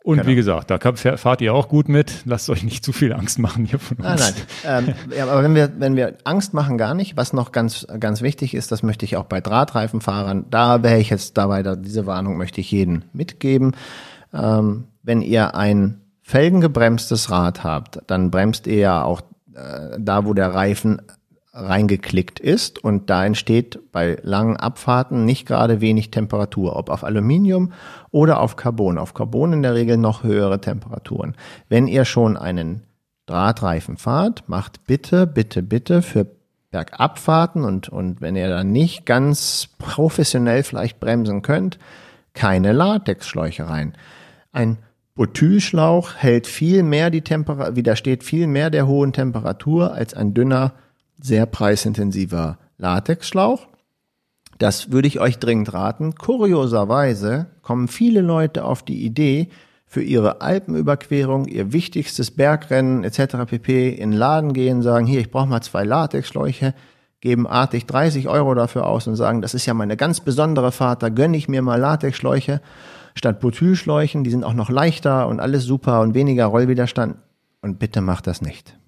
Und Genau. wie gesagt, da fahrt ihr auch gut mit. Lasst euch nicht zu viel Angst machen hier von uns. Nein, nein. ähm, ja, aber wenn wir, wenn wir Angst machen, gar nicht. Was noch ganz, ganz wichtig ist, das möchte ich auch bei Drahtreifenfahrern, da wäre ich jetzt dabei, da, diese Warnung möchte ich jedem mitgeben. Ähm, wenn ihr ein felgengebremstes Rad habt, dann bremst ihr ja auch äh, da, wo der Reifen reingeklickt ist und da entsteht bei langen Abfahrten nicht gerade wenig Temperatur, ob auf Aluminium oder auf Carbon. Auf Carbon in der Regel noch höhere Temperaturen. Wenn ihr schon einen Drahtreifen fahrt, macht bitte, bitte, bitte für Bergabfahrten und, und wenn ihr dann nicht ganz professionell vielleicht bremsen könnt, keine Latexschläuche rein. Ein Butylschlauch hält viel mehr die Temperatur, widersteht viel mehr der hohen Temperatur als ein dünner, sehr preisintensiver Latexschlauch. Das würde ich euch dringend raten. Kurioserweise kommen viele Leute auf die Idee, für ihre Alpenüberquerung, ihr wichtigstes Bergrennen etc. pp. in den Laden gehen, sagen, hier, ich brauche mal zwei Latexschläuche, geben artig 30 Euro dafür aus und sagen, das ist ja meine ganz besondere Fahrt, da gönne ich mir mal Latexschläuche statt Butylschläuchen, die sind auch noch leichter und alles super und weniger Rollwiderstand. Und bitte macht das nicht.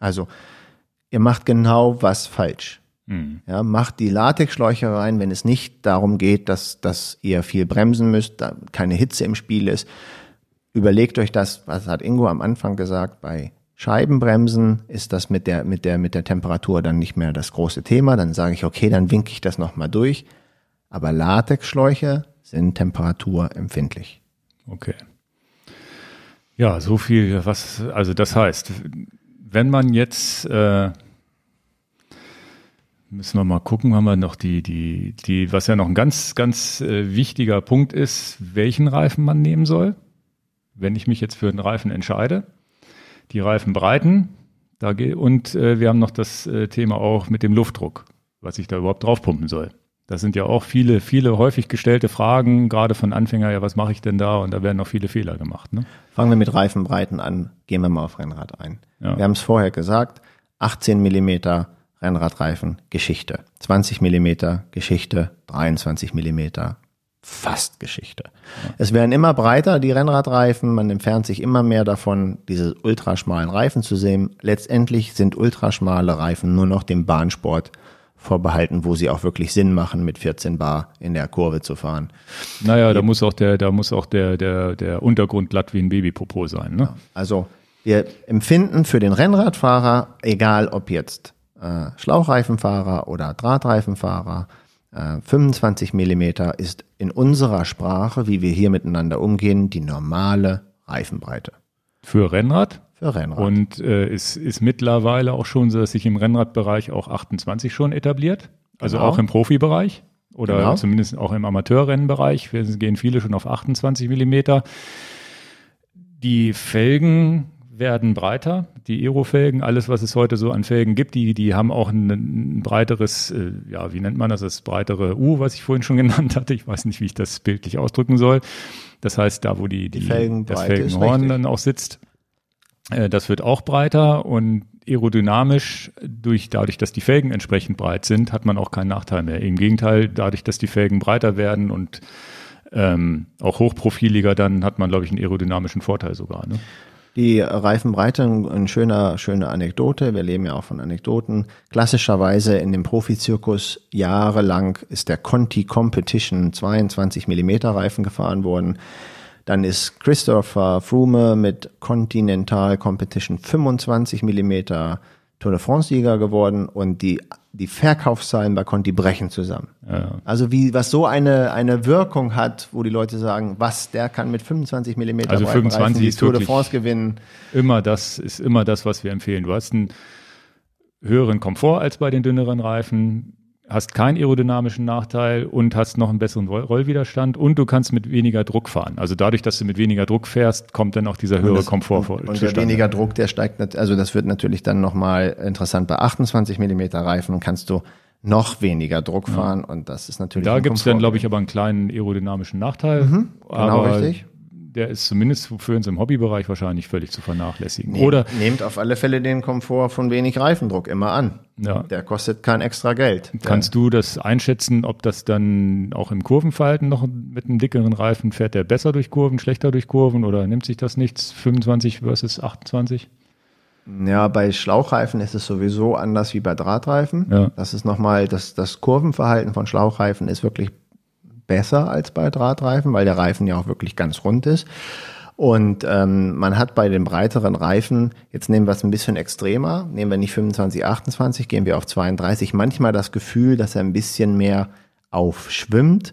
Also, ihr macht genau was falsch. Ja, macht die Latexschläuche rein, wenn es nicht darum geht, dass, dass ihr viel bremsen müsst, da keine Hitze im Spiel ist. Überlegt euch das, was hat Ingo am Anfang gesagt, bei Scheibenbremsen ist das mit der, mit der, mit der Temperatur dann nicht mehr das große Thema. Dann sage ich, okay, dann winke ich das nochmal durch. Aber Latexschläuche sind temperaturempfindlich. Okay. Ja, so viel, was, also das heißt, wenn man jetzt, äh, müssen wir mal gucken, haben wir noch die, die, die, was ja noch ein ganz, ganz äh, wichtiger Punkt ist, welchen Reifen man nehmen soll. Wenn ich mich jetzt für einen Reifen entscheide, die Reifenbreiten, da ge- und äh, wir haben noch das äh, Thema auch mit dem Luftdruck, was ich da überhaupt draufpumpen soll. Das sind ja auch viele, viele häufig gestellte Fragen, gerade von Anfänger, ja, was mache ich denn da? Und da werden noch viele Fehler gemacht. Ne? Fangen wir mit Reifenbreiten an, gehen wir mal auf Rennrad ein. Ja. Wir haben es vorher gesagt, 18 Millimeter Rennradreifen, Geschichte. 20 Millimeter Geschichte, 23 Millimeter fast Geschichte. Es werden immer breiter, die Rennradreifen, man entfernt sich immer mehr davon, diese ultraschmalen Reifen zu sehen. Letztendlich sind ultraschmale Reifen nur noch dem Bahnsport vorbehalten, wo sie auch wirklich Sinn machen, mit 14 Bar in der Kurve zu fahren. Naja, da muss auch der, da muss auch der, der, der Untergrund glatt wie ein Babypopo sein. Ne? Also wir empfinden für den Rennradfahrer, egal ob jetzt äh, Schlauchreifenfahrer oder Drahtreifenfahrer, äh, 25 Millimeter ist in unserer Sprache, wie wir hier miteinander umgehen, die normale Reifenbreite Für Rennrad. Für Rennrad. Und äh, es ist mittlerweile auch schon so, dass sich im Rennradbereich auch 28 schon etabliert. Also Genau. auch im Profibereich oder Genau. zumindest auch im Amateurrennenbereich. Wir gehen viele schon auf 28 Millimeter. Die Felgen werden breiter. Die Aero-Felgen, alles, was es heute so an Felgen gibt, die, die haben auch ein, ein breiteres, äh, ja, wie nennt man das, das breitere U, was ich vorhin schon (laughs) genannt hatte. Ich weiß nicht, wie ich das bildlich ausdrücken soll. Das heißt, da, wo die, die, die das Felgenhorn dann auch sitzt, das wird auch breiter und aerodynamisch, durch, dadurch, dass die Felgen entsprechend breit sind, hat man auch keinen Nachteil mehr. Im Gegenteil, dadurch, dass die Felgen breiter werden und ähm, auch hochprofiliger, dann hat man, glaube ich, einen aerodynamischen Vorteil sogar. Ne? Die Reifenbreite, ein schöner, schöne Anekdote. Wir leben ja auch von Anekdoten. Klassischerweise in dem Profizirkus jahrelang ist der Conti Competition 22 Millimeter Reifen gefahren worden. Dann ist Christopher Froome mit Continental Competition 25 Millimeter Tour de France-Sieger geworden und die, die Verkaufszahlen bei Conti brechen zusammen. Ja. Also wie, was so eine, eine Wirkung hat, wo die Leute sagen, was, der kann mit 25 Millimeter also 25 die Tour de France gewinnen. Immer das, ist immer das, was wir empfehlen. Du hast einen höheren Komfort als bei den dünneren Reifen hast keinen aerodynamischen Nachteil und hast noch einen besseren Rollwiderstand und du kannst mit weniger Druck fahren. Also dadurch, dass du mit weniger Druck fährst, kommt dann auch dieser höhere das, Komfort vor. Und, und der weniger Druck, der steigt, also das wird natürlich dann nochmal interessant. Bei 28 Millimeter Reifen kannst du noch weniger Druck fahren ja. und das ist natürlich. Da gibt es dann, glaube ich, aber einen kleinen aerodynamischen Nachteil. Mhm, genau richtig der ist zumindest für uns im Hobbybereich wahrscheinlich völlig zu vernachlässigen. Nee, Oder nehmt auf alle Fälle den Komfort von wenig Reifendruck immer an. Ja. Der kostet kein extra Geld. Kannst du das einschätzen, ob das dann auch im Kurvenverhalten noch mit einem dickeren Reifen fährt der besser durch Kurven, schlechter durch Kurven oder nimmt sich das nichts? 25 versus 28? Ja, bei Schlauchreifen ist es sowieso anders wie bei Drahtreifen. Ja. Das ist nochmal, das, das Kurvenverhalten von Schlauchreifen ist wirklich besser als bei Drahtreifen, weil der Reifen ja auch wirklich ganz rund ist. Und ähm, man hat bei den breiteren Reifen, jetzt nehmen wir es ein bisschen extremer, nehmen wir nicht 25, 28, gehen wir auf 32, manchmal das Gefühl, dass er ein bisschen mehr aufschwimmt.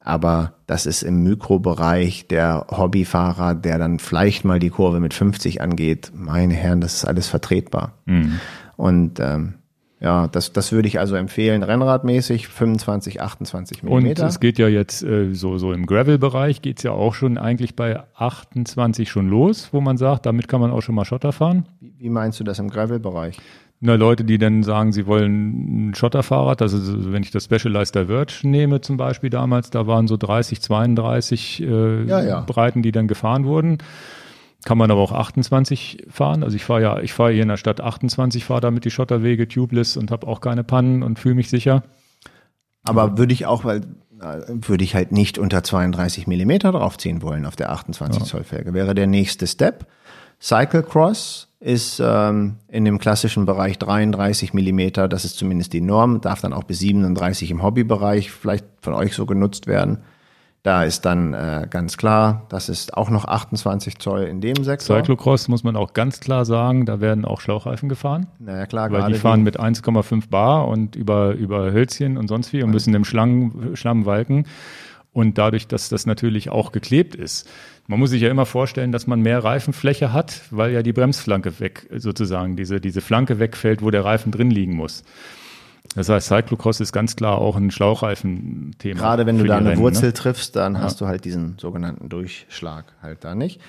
Aber das ist im Mikrobereich der Hobbyfahrer, der dann vielleicht mal die Kurve mit 50 angeht. Meine Herren, das ist alles vertretbar. Mhm. Und ähm, ja, das, das würde ich also empfehlen, Rennradmäßig 25, 28 Millimeter. Und es geht ja jetzt äh, so, so im Gravel-Bereich geht's ja auch schon eigentlich bei 28 schon los, wo man sagt, damit kann man auch schon mal Schotter fahren. Wie, wie meinst du das im Gravel-Bereich? Na, Leute, die dann sagen, sie wollen ein Schotterfahrrad, also wenn ich das Specialized Diverge nehme zum Beispiel damals, da waren so 30, 32 äh, ja, ja. Breiten, die dann gefahren wurden. Kann man aber auch 28 fahren. Also ich fahre ja, ich fahre hier in der Stadt 28, fahre damit die Schotterwege tubeless und habe auch keine Pannen und fühle mich sicher. Aber würde ich auch, weil äh, würde ich halt nicht unter 32 Millimeter draufziehen wollen auf der 28 ja. Zoll Felge. Wäre der nächste Step. Cyclecross ist ähm, in dem klassischen Bereich 33 Millimeter. Das ist zumindest die Norm. Darf dann auch bis 37 im Hobbybereich vielleicht von euch so genutzt werden. Da ist dann äh, ganz klar, das ist auch noch 28 Zoll in dem Sektor. Cyclocross muss man auch ganz klar sagen, da werden auch Schlauchreifen gefahren. Naja, klar, Weil die fahren mit 1,5 Bar und über, über Hölzchen und sonst wie und müssen im Schlang, Schlamm walken. Und dadurch, dass das natürlich auch geklebt ist. Man muss sich ja immer vorstellen, dass man mehr Reifenfläche hat, weil ja die Bremsflanke weg, sozusagen, diese, diese Flanke wegfällt, wo der Reifen drin liegen muss. Das heißt, Cyclocross ist ganz klar auch ein Schlauchreifen-Thema. Gerade wenn du da eine Rennen, Wurzel ne? triffst, dann ja. hast du halt diesen sogenannten Durchschlag halt da nicht.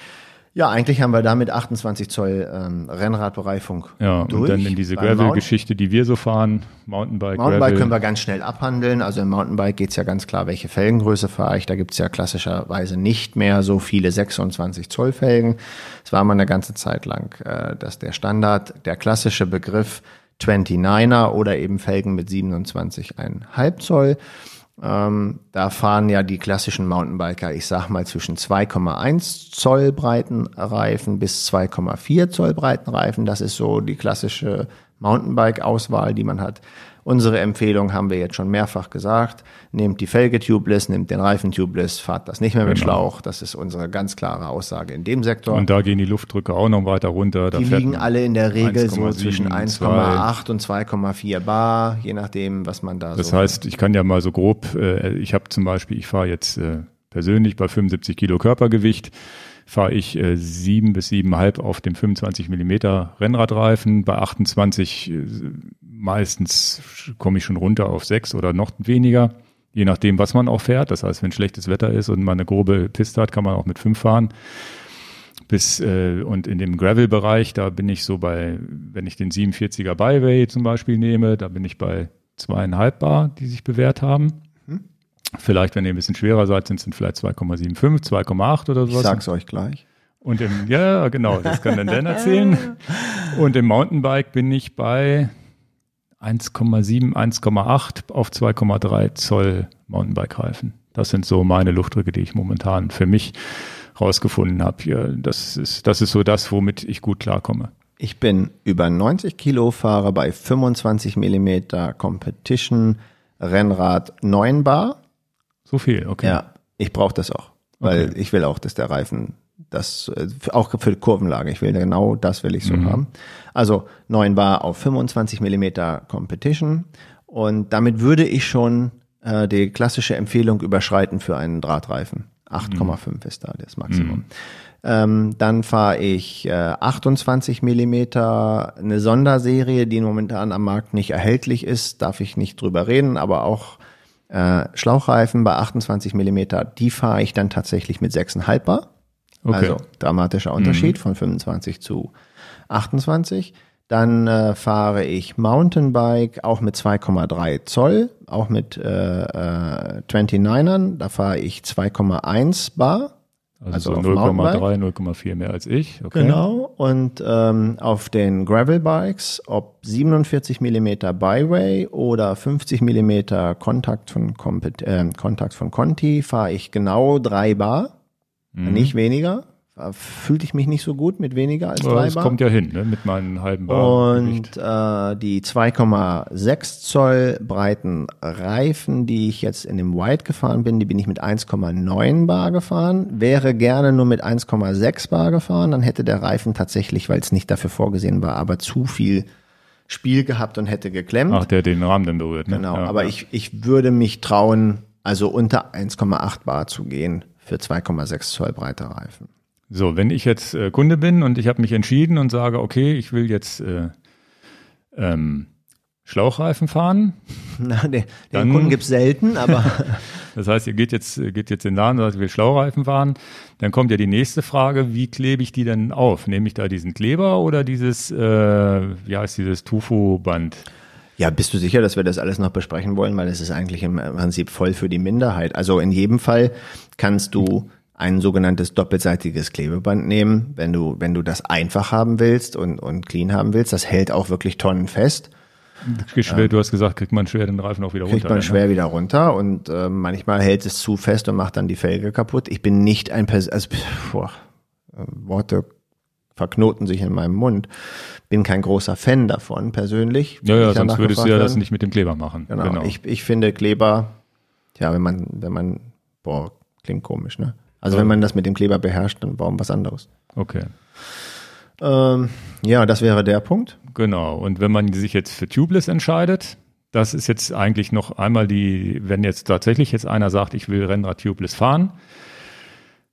Ja, eigentlich haben wir damit 28 Zoll ähm, Rennradbereifung ja, durch. Und dann in diese Gravel-Geschichte, die wir so fahren, Mountainbike, Mountainbike Gravel. können wir ganz schnell abhandeln. Also im Mountainbike geht's ja ganz klar, welche Felgengröße fahre ich. Da gibt's ja klassischerweise nicht mehr so viele 26 Zoll Felgen. Es war mal eine ganze Zeit lang, äh, dass der Standard, der klassische Begriff 29er oder eben Felgen mit 27,5 Zoll. Ähm, da fahren ja die klassischen Mountainbiker, ich sag mal, zwischen 2,1 Zoll breiten Reifen bis 2,4 Zoll breiten Reifen. Das ist so die klassische Mountainbike-Auswahl, die man hat. Unsere Empfehlung haben wir jetzt schon mehrfach gesagt. Nehmt die Felge tubeless, nehmt den Reifen tubeless, fahrt das nicht mehr mit genau. Schlauch. Das ist unsere ganz klare Aussage in dem Sektor. Und da gehen die Luftdrücke auch noch weiter runter. Da die liegen alle in der Regel so zwischen 1,8 und 2,4 Bar, je nachdem, was man da das so. Das heißt, ich kann ja mal so grob, äh, ich habe zum Beispiel, ich fahre jetzt äh, persönlich bei 75 Kilo Körpergewicht fahre ich äh, sieben bis siebenhalb auf dem 25 Millimeter Rennradreifen. Bei 28 äh, meistens komme ich schon runter auf sechs oder noch weniger, je nachdem, was man auch fährt. Das heißt, wenn schlechtes Wetter ist und man eine grobe Piste hat, kann man auch mit fünf fahren. bis äh, und in dem Gravel-Bereich, da bin ich so bei, wenn ich den 47er Byway zum Beispiel nehme, da bin ich bei zweieinhalb Bar, die sich bewährt haben. Mhm. Vielleicht, wenn ihr ein bisschen schwerer seid, sind es vielleicht 2,75, 2,8 oder sowas. Ich sag's euch gleich. Und im, ja, genau, das kann dann Dan erzählen. (laughs) Und im Mountainbike bin ich bei 1,7, 1,8 auf 2,3 Zoll Mountainbike-Reifen. Das sind so meine Luftdrücke, die ich momentan für mich rausgefunden habe. das, ist, das ist so das, womit ich gut klarkomme. Ich bin über 90 Kilo, fahre bei 25 Millimeter Competition Rennrad 9 Bar. So viel, okay. Ja, ich brauche das auch, weil okay. ich will auch, dass der Reifen das äh, auch für Kurvenlage. Ich will genau das will ich so mhm. haben. Also 9 Bar auf 25 Millimeter Competition und damit würde ich schon äh, die klassische Empfehlung überschreiten für einen Drahtreifen. 8,5 mhm. ist da das Maximum. Mhm. Ähm, dann fahre ich äh, 28 Millimeter, eine Sonderserie, die momentan am Markt nicht erhältlich ist, darf ich nicht drüber reden, aber auch äh, Schlauchreifen bei 28 Millimeter, die fahre ich dann tatsächlich mit 6,5 Bar. Okay. Also dramatischer Unterschied mhm. von 25 zu 28. Dann äh, fahre ich Mountainbike auch mit 2,3 Zoll, auch mit äh, äh, 29ern. Da fahre ich 2,1 Bar. Also, also so 0,3, 0,4 mehr als ich. Okay. Genau. Und ähm, auf den Gravel-Bikes, ob 47 Millimeter Byway oder 50 Millimeter Kontakt von, Compet äh, Kontakt von Conti, fahre ich genau 3 Bar. Mhm. Nicht weniger fühlte ich mich nicht so gut mit weniger als drei Bar. Das kommt ja hin, ne, mit meinen halben Bar. Und äh, die 2,6 Zoll breiten Reifen, die ich jetzt in dem White gefahren bin, die bin ich mit 1,9 Bar gefahren. Wäre gerne nur mit 1,6 Bar gefahren, dann hätte der Reifen tatsächlich, weil es nicht dafür vorgesehen war, aber zu viel Spiel gehabt und hätte geklemmt. Ach, der den Rahmen dann berührt. Ne? Genau, ja, aber ja. Ich, ich würde mich trauen, also unter 1,8 Bar zu gehen für 2,6 Zoll breite Reifen. So, wenn ich jetzt äh, Kunde bin und ich habe mich entschieden und sage, okay, ich will jetzt äh, ähm, Schlauchreifen fahren. (laughs) Na, den, den Kunden gibt's selten, aber. (laughs) (laughs) das heißt, ihr geht jetzt, geht jetzt in den Laden und sagt, ich will Schlauchreifen fahren. Dann kommt ja die nächste Frage, wie klebe ich die denn auf? Nehme ich da diesen Kleber oder dieses, äh, wie heißt dieses Tufu-Band? Ja, bist du sicher, dass wir das alles noch besprechen wollen? Weil es ist eigentlich im Prinzip voll für die Minderheit. Also in jedem Fall kannst du ein sogenanntes doppelseitiges Klebeband nehmen, wenn du, wenn du das einfach haben willst und, und clean haben willst. Das hält auch wirklich tonnenfest. Schwer, du hast gesagt, kriegt man schwer den Reifen auch wieder runter. Kriegt man ne? schwer wieder runter und äh, manchmal hält es zu fest und macht dann die Felge kaputt. Ich bin nicht ein Pers also, boah, Worte verknoten sich in meinem Mund. Bin kein großer Fan davon persönlich. Ja, ja, sonst würdest du ja das nicht mit dem Kleber machen. Genau. genau. Ich, ich finde Kleber, ja, wenn man, wenn man, boah, klingt komisch, ne? Also ja. wenn man das mit dem Kleber beherrscht, dann warum was anderes. Okay. Ähm, ja, das wäre der Punkt. Genau. Und wenn man sich jetzt für Tubeless entscheidet, das ist jetzt eigentlich noch einmal die, wenn jetzt tatsächlich jetzt einer sagt, ich will Rennrad Tubeless fahren.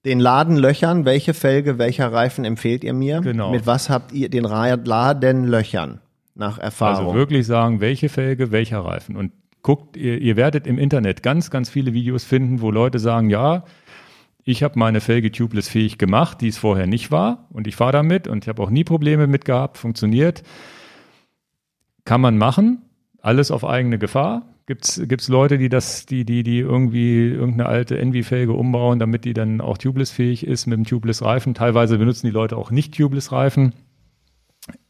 Den Laden löchern, welche Felge, welcher Reifen empfehlt ihr mir? Genau. Mit was habt ihr den Laden löchern? Nach Erfahrung. Also wirklich sagen, welche Felge, welcher Reifen. Und guckt, ihr, ihr werdet im Internet ganz, ganz viele Videos finden, wo Leute sagen, ja, ich habe meine Felge tubeless fähig gemacht, die es vorher nicht war und ich fahre damit und ich habe auch nie Probleme mit gehabt, funktioniert. Kann man machen, alles auf eigene Gefahr. Gibt's gibt's Leute, die das, die die die irgendwie irgendeine alte Envy-Felge umbauen, damit die dann auch tubeless fähig ist mit dem tubeless Reifen. Teilweise benutzen die Leute auch nicht tubeless Reifen.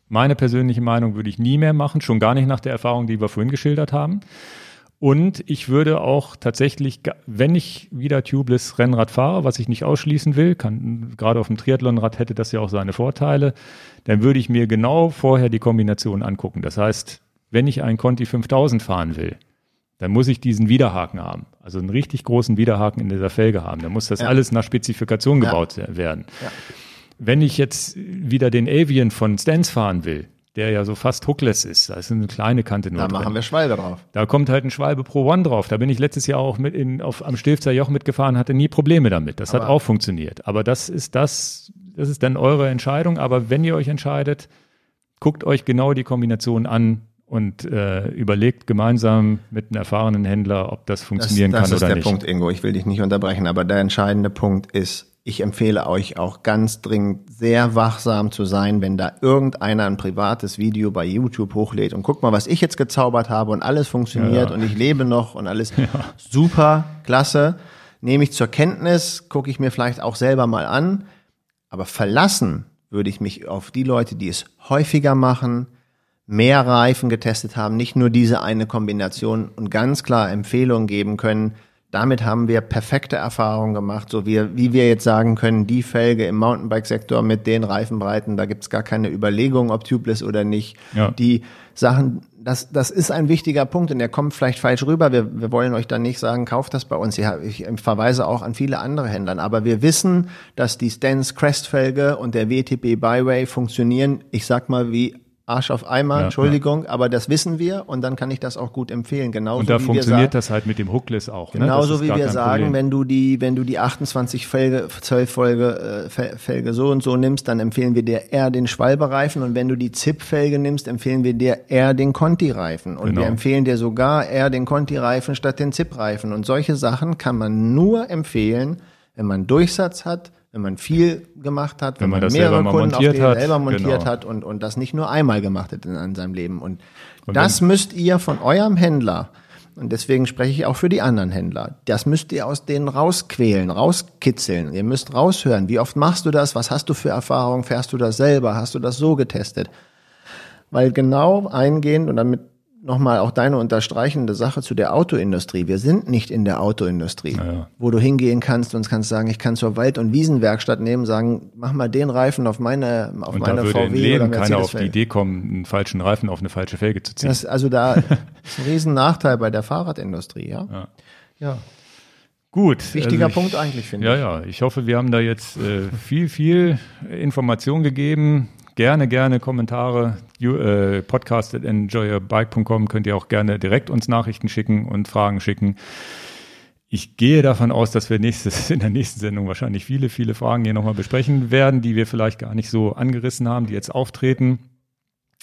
Meine persönliche Meinung würde ich nie mehr machen, schon gar nicht nach der Erfahrung, die wir vorhin geschildert haben. Und ich würde auch tatsächlich, wenn ich wieder tubeless Rennrad fahre, was ich nicht ausschließen will, kann, gerade auf dem Triathlonrad hätte das ja auch seine Vorteile, dann würde ich mir genau vorher die Kombination angucken. Das heißt, wenn ich einen Conti 5000 fahren will, dann muss ich diesen Widerhaken haben. Also einen richtig großen Widerhaken in dieser Felge haben. Da muss das ja. alles nach Spezifikation gebaut ja. werden. Ja. Wenn ich jetzt wieder den Avian von Stans fahren will, der ja so fast hookless ist. Da ist eine kleine Kante nur Da drin. machen wir Schwalbe drauf. Da kommt halt ein Schwalbe Pro One drauf. Da bin ich letztes Jahr auch mit in, auf, am Stilfzer Joch mitgefahren, hatte nie Probleme damit. Das aber hat auch funktioniert. Aber das ist das, das ist dann eure Entscheidung. Aber wenn ihr euch entscheidet, guckt euch genau die Kombination an und äh, überlegt gemeinsam mit einem erfahrenen Händler, ob das funktionieren das, das kann oder nicht. Das ist der Punkt, Ingo. Ich will dich nicht unterbrechen, aber der entscheidende Punkt ist, ich empfehle euch auch ganz dringend sehr wachsam zu sein, wenn da irgendeiner ein privates Video bei YouTube hochlädt und guck mal, was ich jetzt gezaubert habe und alles funktioniert Ja. und ich lebe noch und alles (laughs) super, klasse. Nehme ich zur Kenntnis, gucke ich mir vielleicht auch selber mal an. Aber verlassen würde ich mich auf die Leute, die es häufiger machen, mehr Reifen getestet haben, nicht nur diese eine Kombination und ganz klar Empfehlungen geben können. Damit haben wir perfekte Erfahrungen gemacht, so wie, wie wir jetzt sagen können, die Felge im Mountainbike-Sektor mit den Reifenbreiten, da gibt's gar keine Überlegung, ob tubeless oder nicht. Ja. Die Sachen, das, das ist ein wichtiger Punkt und der kommt vielleicht falsch rüber. Wir, wir wollen euch dann nicht sagen, kauft das bei uns. Ja, Ich verweise auch an viele andere Händler. Aber wir wissen, dass die Stance Crest-Felge und der WTB Byway funktionieren, ich sag mal, wie Arsch auf Eimer, Ja, Entschuldigung, aber das wissen wir und dann kann ich das auch gut empfehlen. Genauso Und da wie wir funktioniert sagen, das halt mit dem Hookless auch. ne? Genauso ist wie wir sagen, Problem. wenn du die, wenn du die 28 Felge, 12 Folge, äh, Fel- Felge so und so nimmst, dann empfehlen wir dir eher den Schwalbereifen und wenn du die ZIP-Felge nimmst, empfehlen wir dir eher den Conti-Reifen und Genau. wir empfehlen dir sogar eher den Conti-Reifen statt den ZIP-Reifen und solche Sachen kann man nur empfehlen, wenn man Durchsatz hat, wenn man viel gemacht hat, wenn, Wenn man man das mehrere Kunden auf den hat, selber montiert genau. hat und, und das nicht nur einmal gemacht hat in, in seinem Leben. Und, Und das müsst ihr von eurem Händler, und deswegen spreche ich auch für die anderen Händler, das müsst ihr aus denen rausquälen, rauskitzeln. Ihr müsst raushören. Wie oft machst du das? Was hast du für Erfahrung? Fährst du das selber? Hast du das so getestet? Weil genau eingehend und damit nochmal auch deine unterstreichende Sache zu der Autoindustrie. Wir sind nicht in der Autoindustrie, ja. wo du hingehen kannst und kannst sagen, ich kann zur Wald- und Wiesenwerkstatt nehmen, sagen, mach mal den Reifen auf meine, auf Und da meine würde im VW Leben oder keiner auf die. Idee kommen, einen falschen Reifen auf eine falsche Felge zu ziehen. Das, also da ist ein riesen Nachteil bei der Fahrradindustrie, ja. Ja. Ja, Gut. wichtiger also ich, Punkt eigentlich, finde Ja, ich. ja. Ich hoffe, wir haben da jetzt äh, viel, viel Information gegeben. Gerne, gerne Kommentare. Äh, podcast at enjoyyourbike.com könnt ihr auch gerne direkt uns Nachrichten schicken und Fragen schicken. Ich gehe davon aus, dass wir nächstes, in der nächsten Sendung wahrscheinlich viele, viele Fragen hier nochmal besprechen werden, die wir vielleicht gar nicht so angerissen haben, die jetzt auftreten.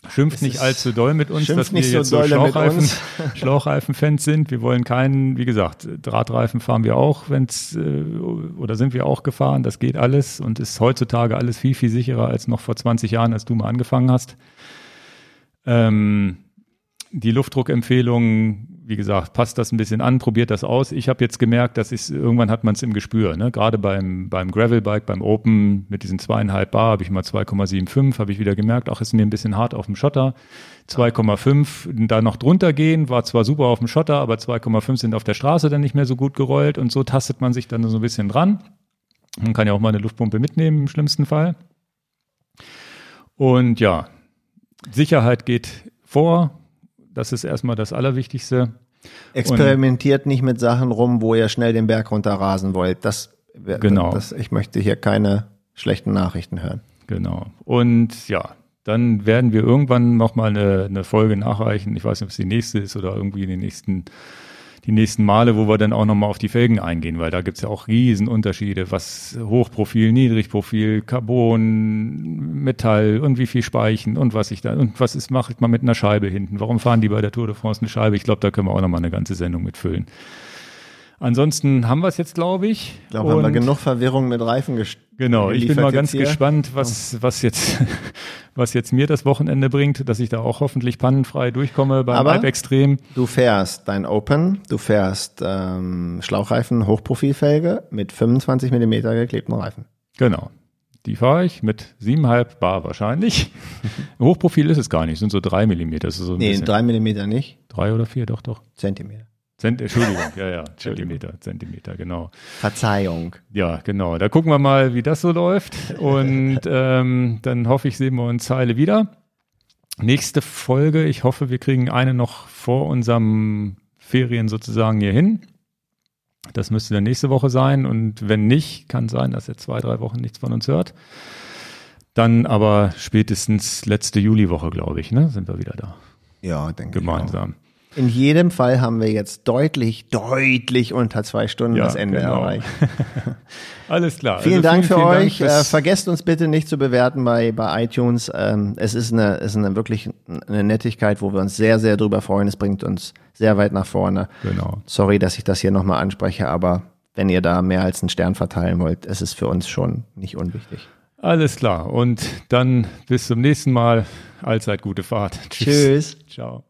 Schimpft nicht allzu doll mit uns, dass wir so jetzt so Schlauchreifen. (laughs) (laughs) Schlauchreifen-Fans sind. Wir wollen keinen, wie gesagt, Drahtreifen fahren wir auch, wenn's äh, oder sind wir auch gefahren. Das geht alles und ist heutzutage alles viel, viel sicherer als noch vor 20 Jahren, als du mal angefangen hast. Ähm, die Luftdruckempfehlung, wie gesagt, passt das ein bisschen an, probiert das aus. Ich habe jetzt gemerkt, dass ich irgendwann hat man es im Gespür. Ne? Gerade beim beim Gravelbike, beim Open mit diesen zweieinhalb Bar habe ich mal 2,75, habe ich wieder gemerkt, ach ist mir ein bisschen hart auf dem Schotter. 2,5 da noch drunter gehen, war zwar super auf dem Schotter, aber 2,5 sind auf der Straße dann nicht mehr so gut gerollt und so tastet man sich dann so ein bisschen dran. Man kann ja auch mal eine Luftpumpe mitnehmen im schlimmsten Fall. Und ja, Sicherheit geht vor. Das ist erstmal das Allerwichtigste. Experimentiert nicht mit Sachen rum, wo ihr schnell den Berg runter rasen wollt. Das, Genau. das, ich möchte hier keine schlechten Nachrichten hören. Genau. Und ja, dann werden wir irgendwann nochmal eine, eine Folge nachreichen. Ich weiß nicht, ob es die nächste ist oder irgendwie in den nächsten, die nächsten Male, wo wir dann auch nochmal auf die Felgen eingehen, weil da gibt's ja auch Riesenunterschiede, was Hochprofil, Niedrigprofil, Carbon, Metall und wie viel Speichen und was ich da und was ist, mache ich mal mit einer Scheibe hinten. Warum fahren die bei der Tour de France eine Scheibe? Ich glaube, da können wir auch nochmal eine ganze Sendung mitfüllen. Ansonsten haben wir es jetzt, glaube ich. Ich glaube, haben wir genug Verwirrung mit Reifen gest- Genau, ich bin mal ganz hier. gespannt, was, was jetzt, (laughs) was jetzt mir das Wochenende bringt, dass ich da auch hoffentlich pannenfrei durchkomme beim Aber- Extrem. Du fährst dein Open, du fährst ähm, Schlauchreifen, Hochprofilfelge mit 25 Millimeter geklebten Reifen. Genau. Die fahre ich mit 7,5 Bar wahrscheinlich. (laughs) Hochprofil ist es gar nicht, sind so drei Millimeter. Das ist so Nee, bisschen. drei Millimeter nicht, Drei oder vier, doch, doch. Zentimeter. Zent, Entschuldigung, ja, ja, (laughs) Zentimeter, Zentimeter, genau. Verzeihung. Ja, genau. Da gucken wir mal, wie das so läuft. Und (laughs) ähm, dann hoffe ich, sehen wir uns Heile wieder. Nächste Folge, ich hoffe, wir kriegen eine noch vor unserem Ferien sozusagen hier hin. Das müsste dann nächste Woche sein. Und wenn nicht, kann sein, dass ihr zwei, drei Wochen nichts von uns hört. Dann aber spätestens letzte Juliwoche, glaube ich, ne, sind wir wieder da. Ja, denke ich. Gemeinsam. In jedem Fall haben wir jetzt deutlich, deutlich unter zwei Stunden Ja, das Ende genau. erreicht. (laughs) Alles klar. Vielen Also Dank für vielen euch. fürs- äh, vergesst uns bitte nicht zu bewerten bei, bei iTunes. Ähm, es ist eine, ist eine wirklich eine Nettigkeit, wo wir uns sehr, sehr drüber freuen. Es bringt uns sehr weit nach vorne. genau. Sorry, dass ich das hier nochmal anspreche, aber wenn ihr da mehr als einen Stern verteilen wollt, ist es für uns schon nicht unwichtig. Alles klar. Und dann bis zum nächsten Mal. Allzeit gute Fahrt. Tschüss. Tschüss. Ciao.